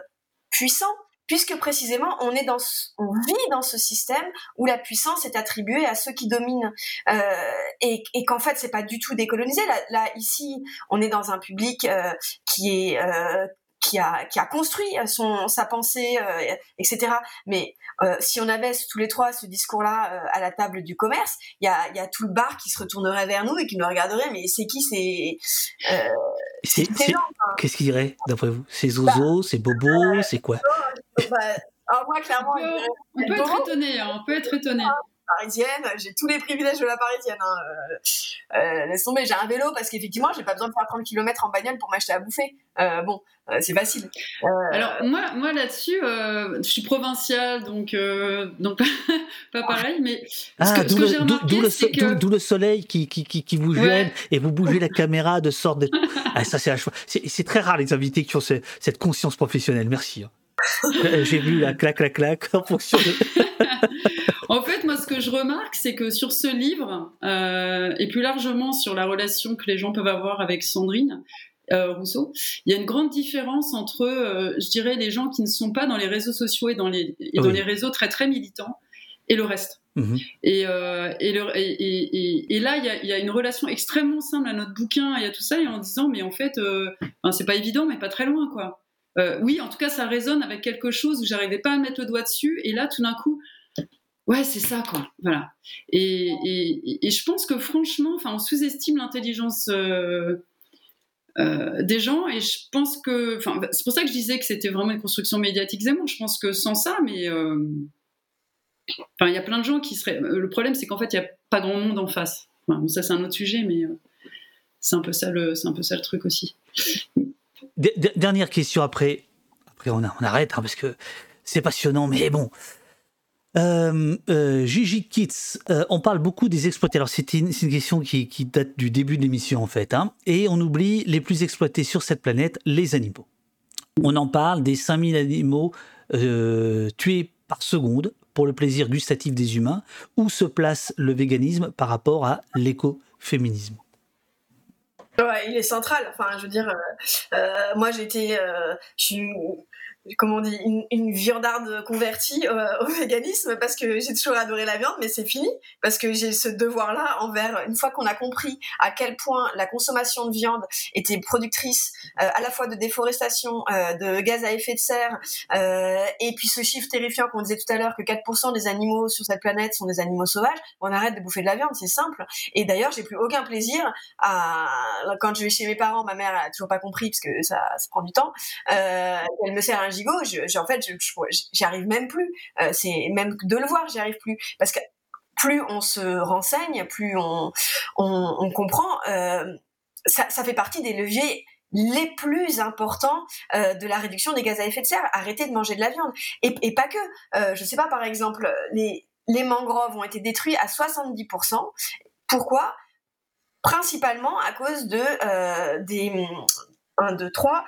puissants puisque précisément on est dans on vit dans ce système où la puissance est attribuée à ceux qui dominent. Euh, et, et qu'en fait c'est pas du tout décolonisé. Là, là ici on est dans un public euh, qui est euh, qui a, qui a construit son, sa pensée, euh, etc. Mais euh, si on avait tous les trois ce discours-là euh, à la table du commerce, il y a, y a tout le bar qui se retournerait vers nous et qui nous regarderait, mais c'est qui c'est Qu'est-ce qu'il dirait, d'après vous? C'est Zozo, bah, c'est Bobo, c'est quoi? Bah, alors moi, clairement, on peut, être étonné, hein, on peut être étonné parisienne, j'ai tous les privilèges de la parisienne. Hein. Euh, euh, laisse tomber, j'ai un vélo parce qu'effectivement, j'ai pas besoin de faire 30 km en bagnole pour m'acheter à bouffer. Euh, bon, c'est facile. Alors moi, moi là-dessus, je suis provinciale, donc donc pas pareil, mais ah, d'où le, le, soleil qui, qui, qui, vous gêne et vous bougez la caméra de sorte de. ah, ça c'est c'est très rare les invités qui ont cette conscience professionnelle. Merci. Hein. J'ai vu la clac clac clac en fonction de. en fait, moi, ce que je remarque, c'est que sur ce livre, euh, et plus largement sur la relation que les gens peuvent avoir avec Sandrine, euh, Rousseau, il y a une grande différence entre, euh, je dirais, les gens qui ne sont pas dans les réseaux sociaux et dans les, et dans les réseaux très très militants et le reste. Mhm. Et, et, le, et, et, là, il y, a, il y, a, une relation extrêmement simple à notre bouquin et à tout ça, et en disant, mais en fait, c'est pas évident, mais pas très loin, quoi. Oui, en tout cas, ça résonne avec quelque chose où j'arrivais pas à mettre le doigt dessus, et là, tout d'un coup, Ouais, c'est ça, quoi. Voilà. Et, je pense que franchement, on sous-estime l'intelligence euh, euh, des gens, et je pense que, c'est pour ça que je disais que c'était vraiment une construction médiatique Zemmour. Je pense que sans ça, mais euh, enfin, il y a plein de gens qui seraient. Le problème, c'est qu'en fait, il n'y a pas grand monde en face. ça, c'est un autre sujet, mais c'est un peu ça c'est un peu ça le truc aussi. Dernière question après après on, arrête hein, parce que c'est passionnant, mais bon. Euh, euh, Gigi Kids, euh, on parle beaucoup des exploités. Alors c'est une, question qui, date du début de l'émission en fait, hein, et on oublie les plus exploités sur cette planète, les animaux. On en parle des 5000 animaux tués par seconde pour le plaisir gustatif des humains. Où se place le véganisme par rapport à l'écoféminisme? Ouais, il est central. Enfin, je veux dire, moi j'étais, je suis comment on dit, une, une viandarde convertie euh, au véganisme parce que j'ai toujours adoré la viande, mais c'est fini parce que j'ai ce devoir-là envers, une fois qu'on a compris à quel point la consommation de viande était productrice euh, à la fois de déforestation, euh, de gaz à effet de serre, et puis ce chiffre terrifiant qu'on disait tout à l'heure que 4% des animaux sur cette planète sont des animaux sauvages, on arrête de bouffer de la viande, c'est simple. Et d'ailleurs, j'ai plus aucun plaisir à, quand je vais chez mes parents, ma mère a toujours pas compris parce que ça, ça prend du temps, elle me sert un gigot, je, en fait, j'y arrive même plus. Euh, c'est même de le voir, j'y arrive plus parce que plus on se renseigne, plus on, comprend. Euh, ça, fait partie des leviers les plus importants euh, de la réduction des gaz à effet de serre. Arrêter de manger de la viande. Et, pas que. Euh, je sais pas, par exemple, les, mangroves ont été détruits à 70%. Pourquoi? Principalement à cause de des, 1, 2, 3,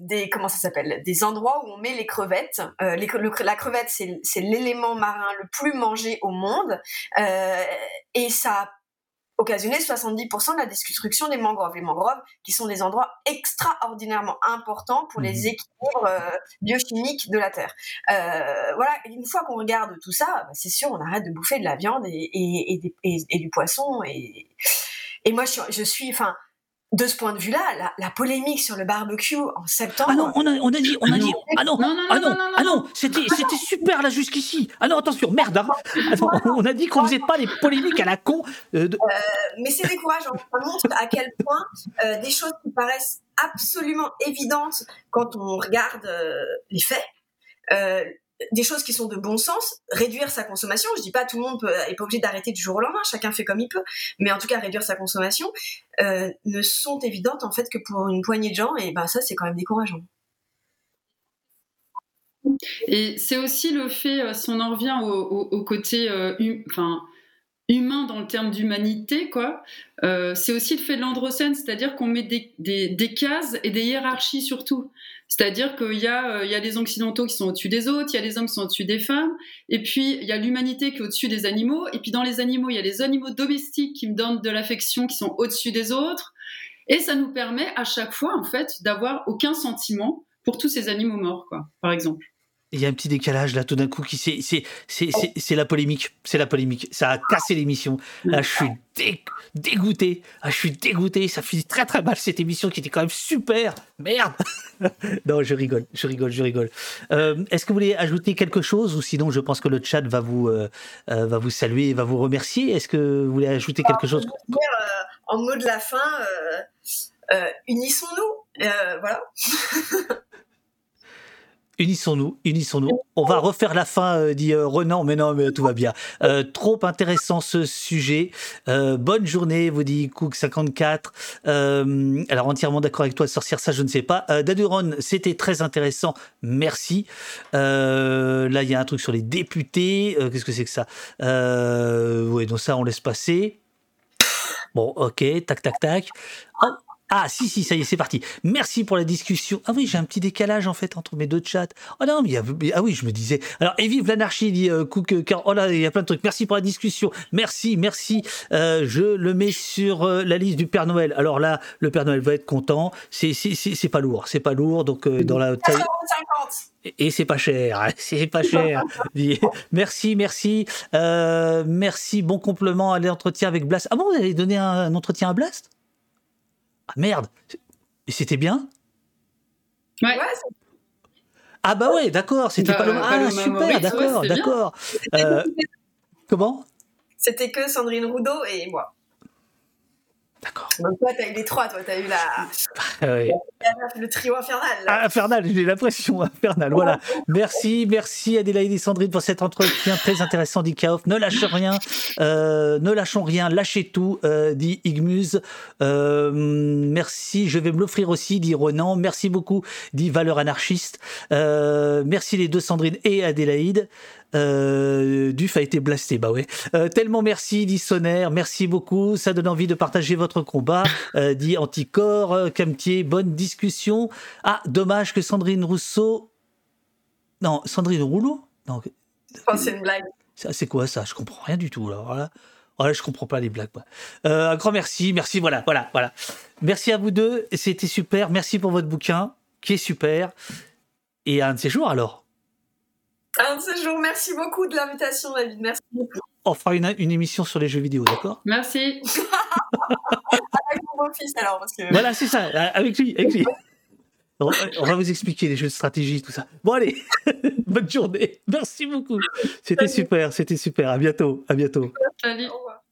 des, comment ça s'appelle Des endroits où on met les crevettes. Euh, les, la crevette, c'est l'élément marin le plus mangé au monde. Euh, et ça a occasionné 70% de la destruction des mangroves. Les mangroves, qui sont des endroits extraordinairement importants pour les mmh équilibres euh, biochimiques de la Terre. voilà, une fois qu'on regarde tout ça, bah, c'est sûr, on arrête de bouffer de la viande et, et, et, du poisson. Et, et moi, je, je suis, enfin, de ce point de vue-là, la, polémique sur le barbecue en septembre. Ah non, on a, on a dit, on a dit, ah non, ah non, ah non, c'était, c'était super là jusqu'ici. Ah non, attention, merde. Hein. on a dit qu'on faisait pas les polémiques à la con. Euh, euh, mais c'est décourageant. Ça montre à quel point euh, des choses qui paraissent absolument évidentes quand on regarde les faits des choses qui sont de bon sens, réduire sa consommation. Je dis pas tout le monde peut, pas obligé d'arrêter du jour au lendemain, chacun fait comme il peut, mais en tout cas réduire sa consommation euh, ne sont évidentes en fait que pour une poignée de gens et ben ça c'est quand même décourageant. Et c'est aussi le fait, euh, si on en revient au, côté euh, humain dans le terme d'humanité, quoi, c'est aussi le fait de l'androcène, c'est-à-dire qu'on met des, cases et des hiérarchies surtout. C'est-à-dire qu'il y, a, euh, il y a des Occidentaux qui sont au-dessus des autres, il y a les hommes qui sont au-dessus des femmes, et puis il y a l'humanité qui est au-dessus des animaux, et puis dans les animaux, il y a les animaux domestiques qui me donnent de l'affection, qui sont au-dessus des autres, et ça nous permet à chaque fois, en fait, d'avoir aucun sentiment pour tous ces animaux morts, quoi, par exemple. Il y a un petit décalage là tout d'un coup qui c'est c'est la polémique. C'est la polémique. Ça a cassé l'émission. Là je suis dégoûté. Ah, je suis dégoûté. Ça finit très très mal cette émission qui était quand même super. Merde. Non je rigole. Je rigole je rigole. Euh, est-ce que vous voulez ajouter quelque chose? Ou sinon je pense que le chat va vous euh, euh, va vous saluer va vous remercier. Est-ce que vous voulez ajouter quelque chose? En mot de la fin unissons-nous. Voilà unissons-nous, unissons-nous. On va refaire la fin, euh, dit euh, Renan, mais non, mais tout va bien. Euh, trop intéressant ce sujet. bonne journée, vous dit Cook54. alors, entièrement d'accord avec toi, sorcière, ça, je ne sais pas. Daduron, c'était très intéressant, merci. là, il y a un truc sur les députés. Qu'est-ce que c'est que ça? Oui, donc ça, on laisse passer. Bon, ok, tac, tac, tac. Oh, ah, si, si, ça y est, c'est parti. Merci pour la discussion. Ah oui, j'ai un petit décalage en fait entre mes deux chats. Oh non, mais il y a... ah oui, je me disais. Alors, et vive l'anarchie, dit euh, Cook. Euh, oh là, il y a plein de trucs. Merci pour la discussion. Merci, merci. Euh, je le mets sur euh, la liste du Père Noël. Alors là, le Père Noël va être content. C'est, c'est, pas lourd, c'est pas lourd. Donc, dans la taille. Et c'est pas cher, hein, c'est pas cher. merci, merci, merci. Bon complément à l'entretien avec Blast. Ah bon, vous allez donner un entretien à Blast? Ah merde Et c'était bien? Ouais. ah bah ouais, d'accord, c'était pas, le Ah super, d'accord, d'accord. Euh, comment? C'était que Sandrine Roudot et moi. D'accord. Donc toi, t'as eu les trois, toi, t'as eu la... Ah le trio infernal. Ah, infernal, j'ai l'impression, infernal. Voilà. Merci, merci Adélaïde et Sandrine pour cet entretien très intéressant, dit Kaof. Ne lâche rien, euh, ne lâchons rien, lâchez tout, euh, dit Igmuse. Euh, merci, je vais me l'offrir aussi, dit Ronan. Merci beaucoup, dit Valeur Anarchiste. Euh, merci les deux Sandrine et Adélaïde. Euh, Duf a été blasté, bah ouais. Euh, tellement merci, dit Sonner, merci beaucoup, ça donne envie de partager votre combat, euh, dit Anticorps, euh, Camtier, bonne discussion. Ah, dommage que Sandrine Rousseau... Non, Sandrine Rouleau Non, Je pense que c'est une blague. ça, c'est quoi ça? Je comprends rien du tout, là. Voilà. Voilà, je comprends pas les blagues. moi. Euh, un grand merci, merci, voilà, voilà, voilà. Merci à vous deux, c'était super. Merci pour votre bouquin, qui est super. Et à un de ces jours, alors Un de ces jours, merci beaucoup de l'invitation, David. Merci beaucoup. on fera une, une émission sur les jeux vidéo, d'accord? Merci. Avec mon beau-fils, alors, parce que... Voilà, c'est ça, euh, avec lui, avec lui. On on va vous expliquer les jeux de stratégie, tout ça. Bon, allez, bonne journée. Merci beaucoup. C'était super, c'était super. À bientôt, à bientôt. Salut. Au revoir.